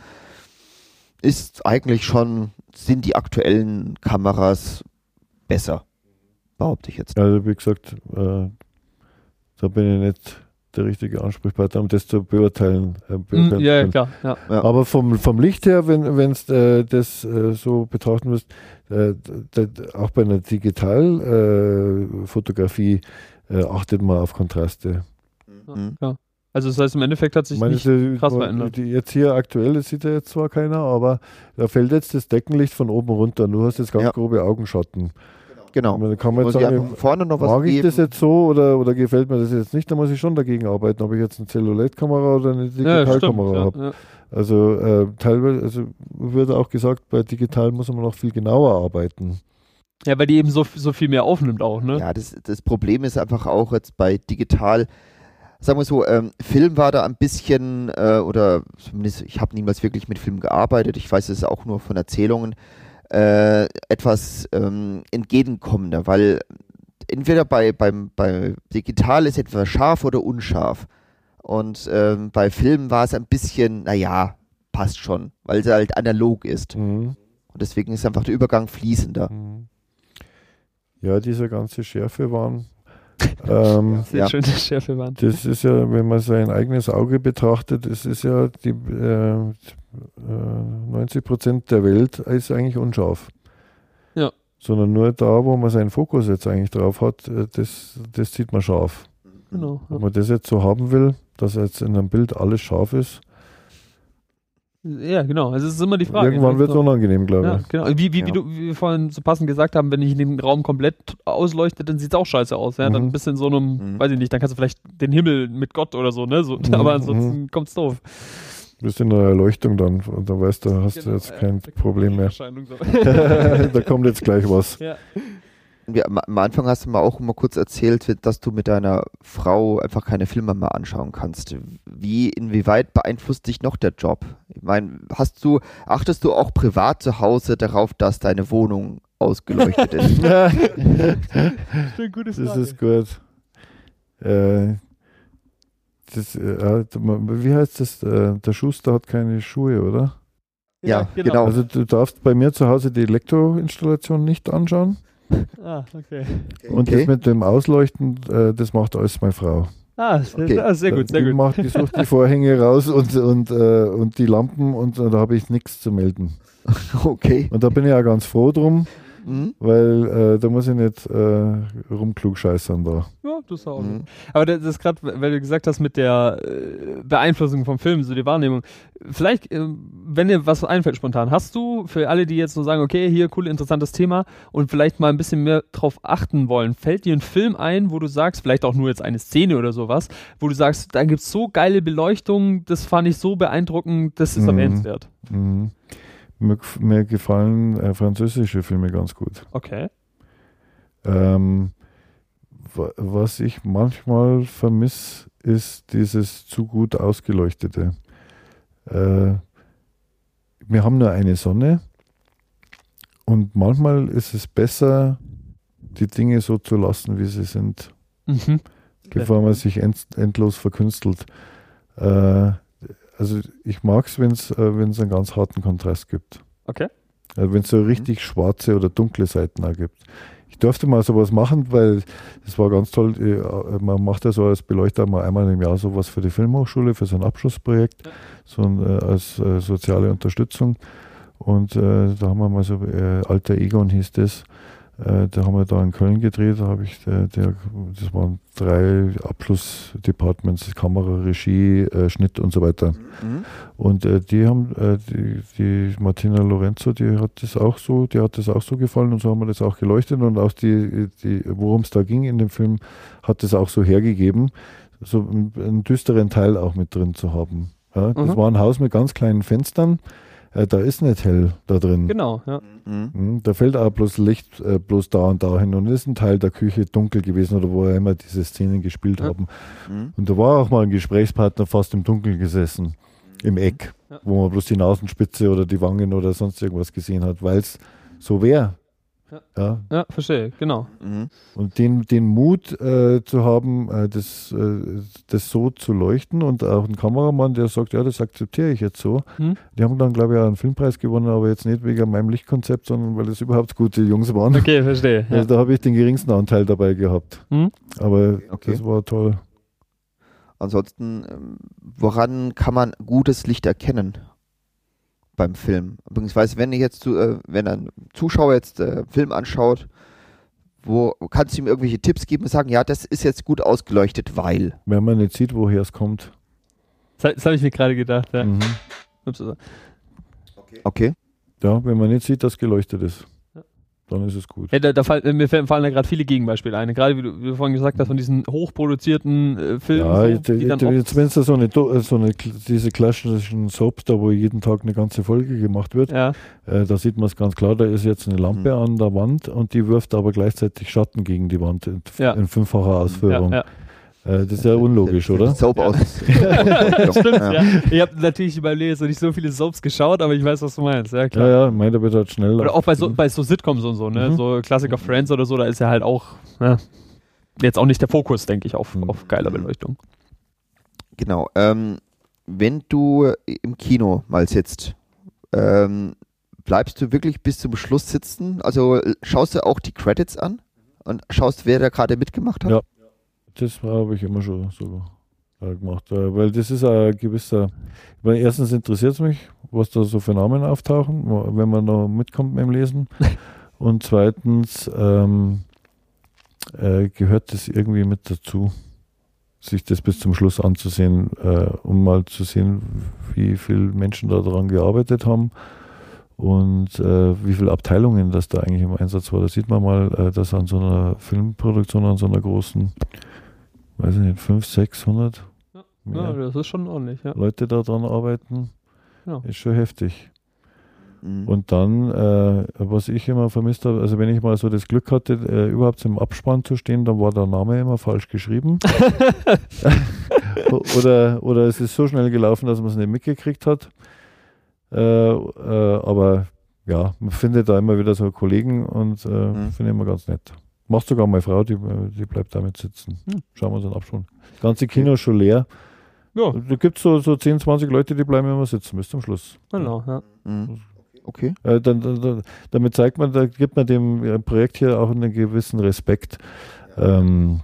ist eigentlich schon, sind die aktuellen Kameras besser, behaupte ich jetzt. Also wie gesagt, äh, da bin ich nicht der richtige Ansprechpartner, um das zu beurteilen. Äh, beurteilen ja, ja, klar. Ja. Aber vom, vom Licht her, wenn du äh, das äh, so betrachten wirst, äh, auch bei einer Digitalfotografie äh, achtet man auf Kontraste. Mhm. Ja. Also das heißt, im Endeffekt hat sich meine, nicht die, krass verändert. jetzt hier aktuell, das sieht ja jetzt zwar keiner, aber da fällt jetzt das Deckenlicht von oben runter. Du hast jetzt ganz ja. grobe Augenschatten. Genau. Da kann man jetzt sagen, vorne noch was mag ich das jetzt so oder, oder gefällt mir das jetzt nicht, da muss ich schon dagegen arbeiten, ob ich jetzt eine Celluloid-Kamera oder eine Digitalkamera ja, habe. Ja, also äh, teilweise, also würde auch gesagt, bei digital muss man noch viel genauer arbeiten. Ja, weil die eben so, so viel mehr aufnimmt auch, ne? Ja, das, das Problem ist einfach auch jetzt bei digital, sagen wir so, ähm, Film war da ein bisschen, äh, oder zumindest ich habe niemals wirklich mit Film gearbeitet, ich weiß es auch nur von Erzählungen, äh, etwas ähm, entgegenkommender, weil entweder bei, beim, bei digital ist etwas scharf oder unscharf. Und ähm, bei Film war es ein bisschen, naja, passt schon, weil es halt analog ist. Mhm. Und deswegen ist einfach der Übergang fließender. Mhm. Ja, diese ganze Schärfe waren ähm, Sehr ja. schöne Schärfewand. Das ist ja, wenn man sein eigenes Auge betrachtet, das ist ja die äh, 90 Prozent der Welt ist eigentlich unscharf. Ja. Sondern nur da, wo man seinen Fokus jetzt eigentlich drauf hat, äh, das, das sieht man scharf. Genau. Ja. Wenn man das jetzt so haben will, dass jetzt in einem Bild alles scharf ist, ja, genau. Also es ist immer die Frage. Irgendwann wird es unangenehm, glaube ja, ich. Genau. Wie, wie, ja. wie, du, wie wir vorhin so passend gesagt haben, wenn ich den Raum komplett ausleuchte, dann sieht es auch scheiße aus. Ja? Mhm. Dann bist du in so einem, mhm. weiß ich nicht, dann kannst du vielleicht den Himmel mit Gott oder so, ne? So, mhm. Aber ansonsten mhm. kommt's doof. Bist in der Erleuchtung dann und dann weißt du, hast genau, du jetzt kein ja, Problem mehr. Da kommt jetzt gleich was. Ja. Wir, am Anfang hast du mal auch mal kurz erzählt, dass du mit deiner Frau einfach keine Filme mehr anschauen kannst. Wie, inwieweit beeinflusst dich noch der Job? Ich meine, hast du, achtest du auch privat zu Hause darauf, dass deine Wohnung ausgeleuchtet ist? das ist gut. Äh, das, äh, wie heißt das? Äh, der Schuster hat keine Schuhe, oder? Ja, ja genau. genau. Also du darfst bei mir zu Hause die Elektroinstallation nicht anschauen. Ah, okay. Und okay. das mit dem Ausleuchten, äh, das macht alles meine Frau. Ah, okay. ah sehr gut, sehr die gut. Macht, die sucht die Vorhänge raus und, und, äh, und die Lampen und, und da habe ich nichts zu melden. Okay. Und da bin ich ja ganz froh drum, Mhm. Weil äh, da muss ich nicht äh, rumklugscheißern da. Ja, das auch. Mhm. Aber das ist gerade, weil du gesagt hast, mit der äh, Beeinflussung vom Film, so die Wahrnehmung. Vielleicht, äh, wenn dir was einfällt spontan, hast du für alle, die jetzt so sagen, okay, hier cool, interessantes Thema und vielleicht mal ein bisschen mehr drauf achten wollen, fällt dir ein Film ein, wo du sagst, vielleicht auch nur jetzt eine Szene oder sowas, wo du sagst, da gibt es so geile Beleuchtung, das fand ich so beeindruckend, das ist mhm. erwähnenswert. Mhm. Mir, mir gefallen äh, französische Filme ganz gut. Okay. Ähm, was ich manchmal vermisse, ist dieses zu gut ausgeleuchtete. Äh, wir haben nur eine Sonne und manchmal ist es besser, die Dinge so zu lassen, wie sie sind, mhm. bevor man sich end, endlos verkünstelt. Äh, also ich mag es, wenn es äh, einen ganz harten Kontrast gibt. Okay. Also wenn es so richtig mhm. schwarze oder dunkle Seiten auch gibt. Ich durfte mal sowas machen, weil es war ganz toll. Äh, man macht ja so als Beleuchter mal einmal im Jahr sowas für die Filmhochschule, für so ein Abschlussprojekt, ja. so ein, äh, als äh, soziale Unterstützung. Und äh, da haben wir mal so, äh, Alter Egon hieß das, Äh, da haben wir da in Köln gedreht, da habe ich, der, der, das waren drei Abschlussdepartments, Kamera, Regie, äh, Schnitt und so weiter. Mhm. Und äh, die haben, äh, die, die Martina Lorenzo, die hat das auch so, die hat das auch so gefallen und so haben wir das auch geleuchtet und auch die, die worum es da ging in dem Film, hat das auch so hergegeben, so einen, einen düsteren Teil auch mit drin zu haben. Ja, das Mhm. war ein Haus mit ganz kleinen Fenstern. Äh, da ist nicht hell da drin. Genau, ja. Mhm. Mhm, Da fällt auch bloß Licht äh, bloß da und da hin und ist ein Teil der Küche dunkel gewesen oder wo er immer diese Szenen gespielt Ja. haben. Mhm. Und da war auch mal ein Gesprächspartner fast im Dunkeln gesessen, im Eck, Ja. wo man bloß die Nasenspitze oder die Wangen oder sonst irgendwas gesehen hat, weil es so wäre. Ja. Ja. Ja, verstehe, genau. Mhm. Und den, den Mut äh, zu haben, äh, das, äh, das so zu leuchten und auch ein Kameramann, der sagt, ja, das akzeptiere ich jetzt so. Hm. Die haben dann, glaube ich, auch einen Filmpreis gewonnen, aber jetzt nicht wegen meinem Lichtkonzept, sondern weil es überhaupt gute Jungs waren. Okay, verstehe. Ja. Also da habe ich den geringsten Anteil dabei gehabt. Hm? Aber Okay. das war toll. Ansonsten, ähm, woran kann man gutes Licht erkennen beim Film? Beziehungsweise, wenn ich jetzt, zu- äh, wenn ein Zuschauer jetzt äh, Film anschaut, wo kannst du ihm irgendwelche Tipps geben und sagen, ja, das ist jetzt gut ausgeleuchtet, weil. Wenn man nicht sieht, woher es kommt. Das, das habe ich mir gerade gedacht. Ja. Mhm. Ups, also. Okay. Ja, wenn man nicht sieht, dass geleuchtet ist. Dann ist es gut. Ja, da, da fall, mir fallen da gerade viele Gegenbeispiele ein. Gerade wie du, wie du vorhin gesagt hast, von diesen hochproduzierten äh, Filmen. Ja, so, jetzt, die dann da so eine, Do- so eine, diese klassischen Soaps da, wo jeden Tag eine ganze Folge gemacht wird, ja, äh, da sieht man es ganz klar, da ist jetzt eine Lampe Mhm. an der Wand und die wirft aber gleichzeitig Schatten gegen die Wand in, Ja. in fünffacher ja, Ausführung. ja. Äh, das ist ja unlogisch, oder? Soap aus. Stimmt, Ja. ja. Ich habe natürlich bei Leo so nicht so viele Soaps geschaut, aber ich weiß, was du meinst. Ja, klar. Ja, ja, meiner wird halt schnell. Oder auch bei so, bei so Sitcoms und so, ne? Mhm. So Klassiker Friends oder so, da ist ja halt auch ja, jetzt auch nicht der Fokus, denke ich, auf, Mhm. auf geiler Beleuchtung. Genau. Ähm, wenn du im Kino mal sitzt, ähm, bleibst du wirklich bis zum Schluss sitzen? Also schaust du auch die Credits an und schaust, wer da gerade mitgemacht hat? Ja. Das habe ich immer schon so äh, gemacht. Weil das ist ein gewisser. Weil erstens interessiert es mich, was da so für Namen auftauchen, wenn man noch mitkommt beim Lesen. Und zweitens ähm, äh, gehört das irgendwie mit dazu, sich das bis zum Schluss anzusehen, äh, um mal zu sehen, wie viele Menschen da dran gearbeitet haben und äh, wie viele Abteilungen das da eigentlich im Einsatz war. Da sieht man mal, äh, dass an so einer Filmproduktion, an so einer großen, weiß ich nicht, 500, 600 Ja. Ja, das ist schon ordentlich, ja. Leute da dran arbeiten. Ja. Ist schon heftig. Mhm. Und dann, äh, was ich immer vermisst habe, also wenn ich mal so das Glück hatte, äh, überhaupt im Abspann zu stehen, dann war der Name immer falsch geschrieben. oder, oder es ist so schnell gelaufen, dass man es nicht mitgekriegt hat. Äh, äh, aber ja, man findet da immer wieder so Kollegen und äh, Mhm. finde ich immer ganz nett. Macht sogar meine Frau, die, die bleibt damit sitzen. Hm. Schauen wir uns den Abspann. Das ganze Kino ist schon leer. Ja, Da gibt es so, so 10, 20 Leute, die bleiben immer sitzen bis zum Schluss. genau, ja. Mhm. Okay. Äh, dann, dann, dann, damit zeigt man, da gibt man dem äh, Projekt hier auch einen gewissen Respekt, ähm,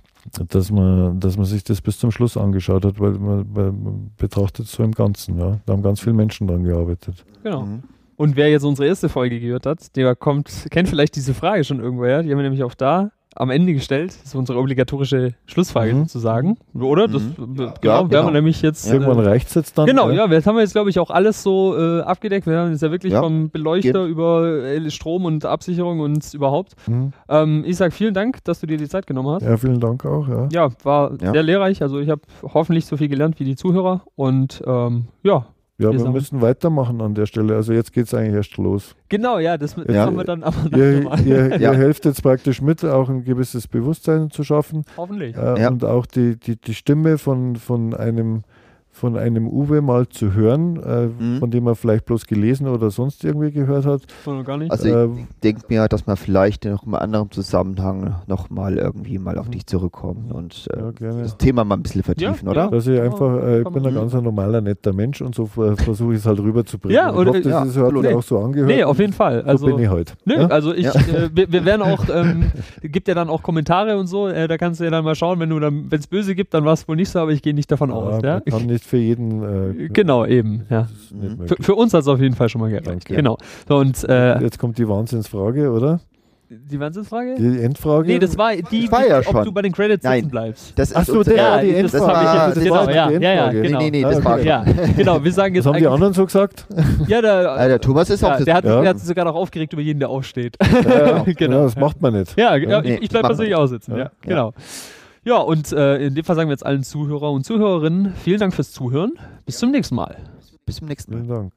dass, man, dass man sich das bis zum Schluss angeschaut hat, weil man, weil man betrachtet es so im Ganzen. Ja. Da haben ganz viele Menschen dran gearbeitet. Genau. Mhm. Und wer jetzt unsere erste Folge gehört hat, der kommt, kennt vielleicht diese Frage schon irgendwoher. Die haben wir nämlich auch da am Ende gestellt. Das ist unsere obligatorische Schlussfrage Mhm. sozusagen. Oder? Das, Mhm. genau, Ja, werden genau. wir nämlich jetzt. Irgendwann äh, reicht es jetzt dann. Genau, ja, das haben wir jetzt, glaube ich, auch alles so äh, abgedeckt. Wir haben jetzt ja wirklich Ja. vom Beleuchter über äh, Strom und Absicherung und überhaupt. Mhm. Ähm, ich sage vielen Dank, dass du dir die Zeit genommen hast. ja, vielen Dank auch. Ja. Ja, war Ja. sehr lehrreich. Also ich habe hoffentlich so viel gelernt wie die Zuhörer. Und ähm, ja, Ja, Wir wir sagen- müssen weitermachen an der Stelle. Also jetzt geht es eigentlich erst los. genau, ja, das, Ja. haben wir dann aber Ihr, nochmal. ihr, Ja. ihr helft jetzt praktisch mit, auch ein gewisses Bewusstsein zu schaffen. Hoffentlich. Äh, Ja. Und auch die, die, die Stimme von, von, einem, von einem Uwe mal zu hören, äh, Mhm. von dem er vielleicht bloß gelesen oder sonst irgendwie gehört hat. Noch gar nicht. Also Äh, ich denke mir, dass man vielleicht noch in einem anderen Zusammenhang nochmal irgendwie mal auf dich zurückkommen und äh, Ja, das Thema mal ein bisschen vertiefen, Ja, oder? ja. Dass ich einfach, äh, ich bin man- ein ganz normaler, netter Mensch und so versuche ich es halt rüberzubringen. Ja, ich oder- hoffe, das ja, ist, sich auch so angehört. nee, auf jeden Fall. Also, so bin ich heute. Nö, Ja? also ich, Ja. äh, wir, wir werden auch, ähm, gibt ja dann auch Kommentare und so, äh, da kannst du ja dann mal schauen, wenn du dann, wenn es böse gibt, dann war es wohl nicht so, aber ich gehe nicht davon aus. Ja? man kann nicht für jeden. Äh, Genau, eben, ja. das nicht Mhm. Für, für uns hat es auf jeden Fall schon mal gereicht. Danke. Genau. So, und äh, Jetzt kommt die Wahnsinnsfrage, oder? Die Wahnsinnsfrage? Die Endfrage? Nee, das war die, Das war ja ob du bei den Credits Nein. sitzen bleibst. Das Ach ist so, der Ja, war die das Endfrage. habe ich jetzt, das genau, war die ja, ja, ja, Endfrage. genau. Nee, nee, nee, Ah, das okay. war Ja, genau, wir sagen jetzt Was haben die anderen so gesagt? Ja, der, Ah, der Thomas ist auch ja, das der, hat, Ja. der hat sich sogar noch aufgeregt über jeden, der aufsteht. Ja, Genau. das macht man nicht. Ja, ja, Nee, ich, ich bleibe persönlich wir. auch sitzen. Ja, Ja. genau. Ja, und äh, in dem Fall sagen wir jetzt allen Zuhörer und Zuhörerinnen vielen Dank fürs Zuhören. Bis zum nächsten Mal. Bis zum nächsten Mal. Vielen Dank.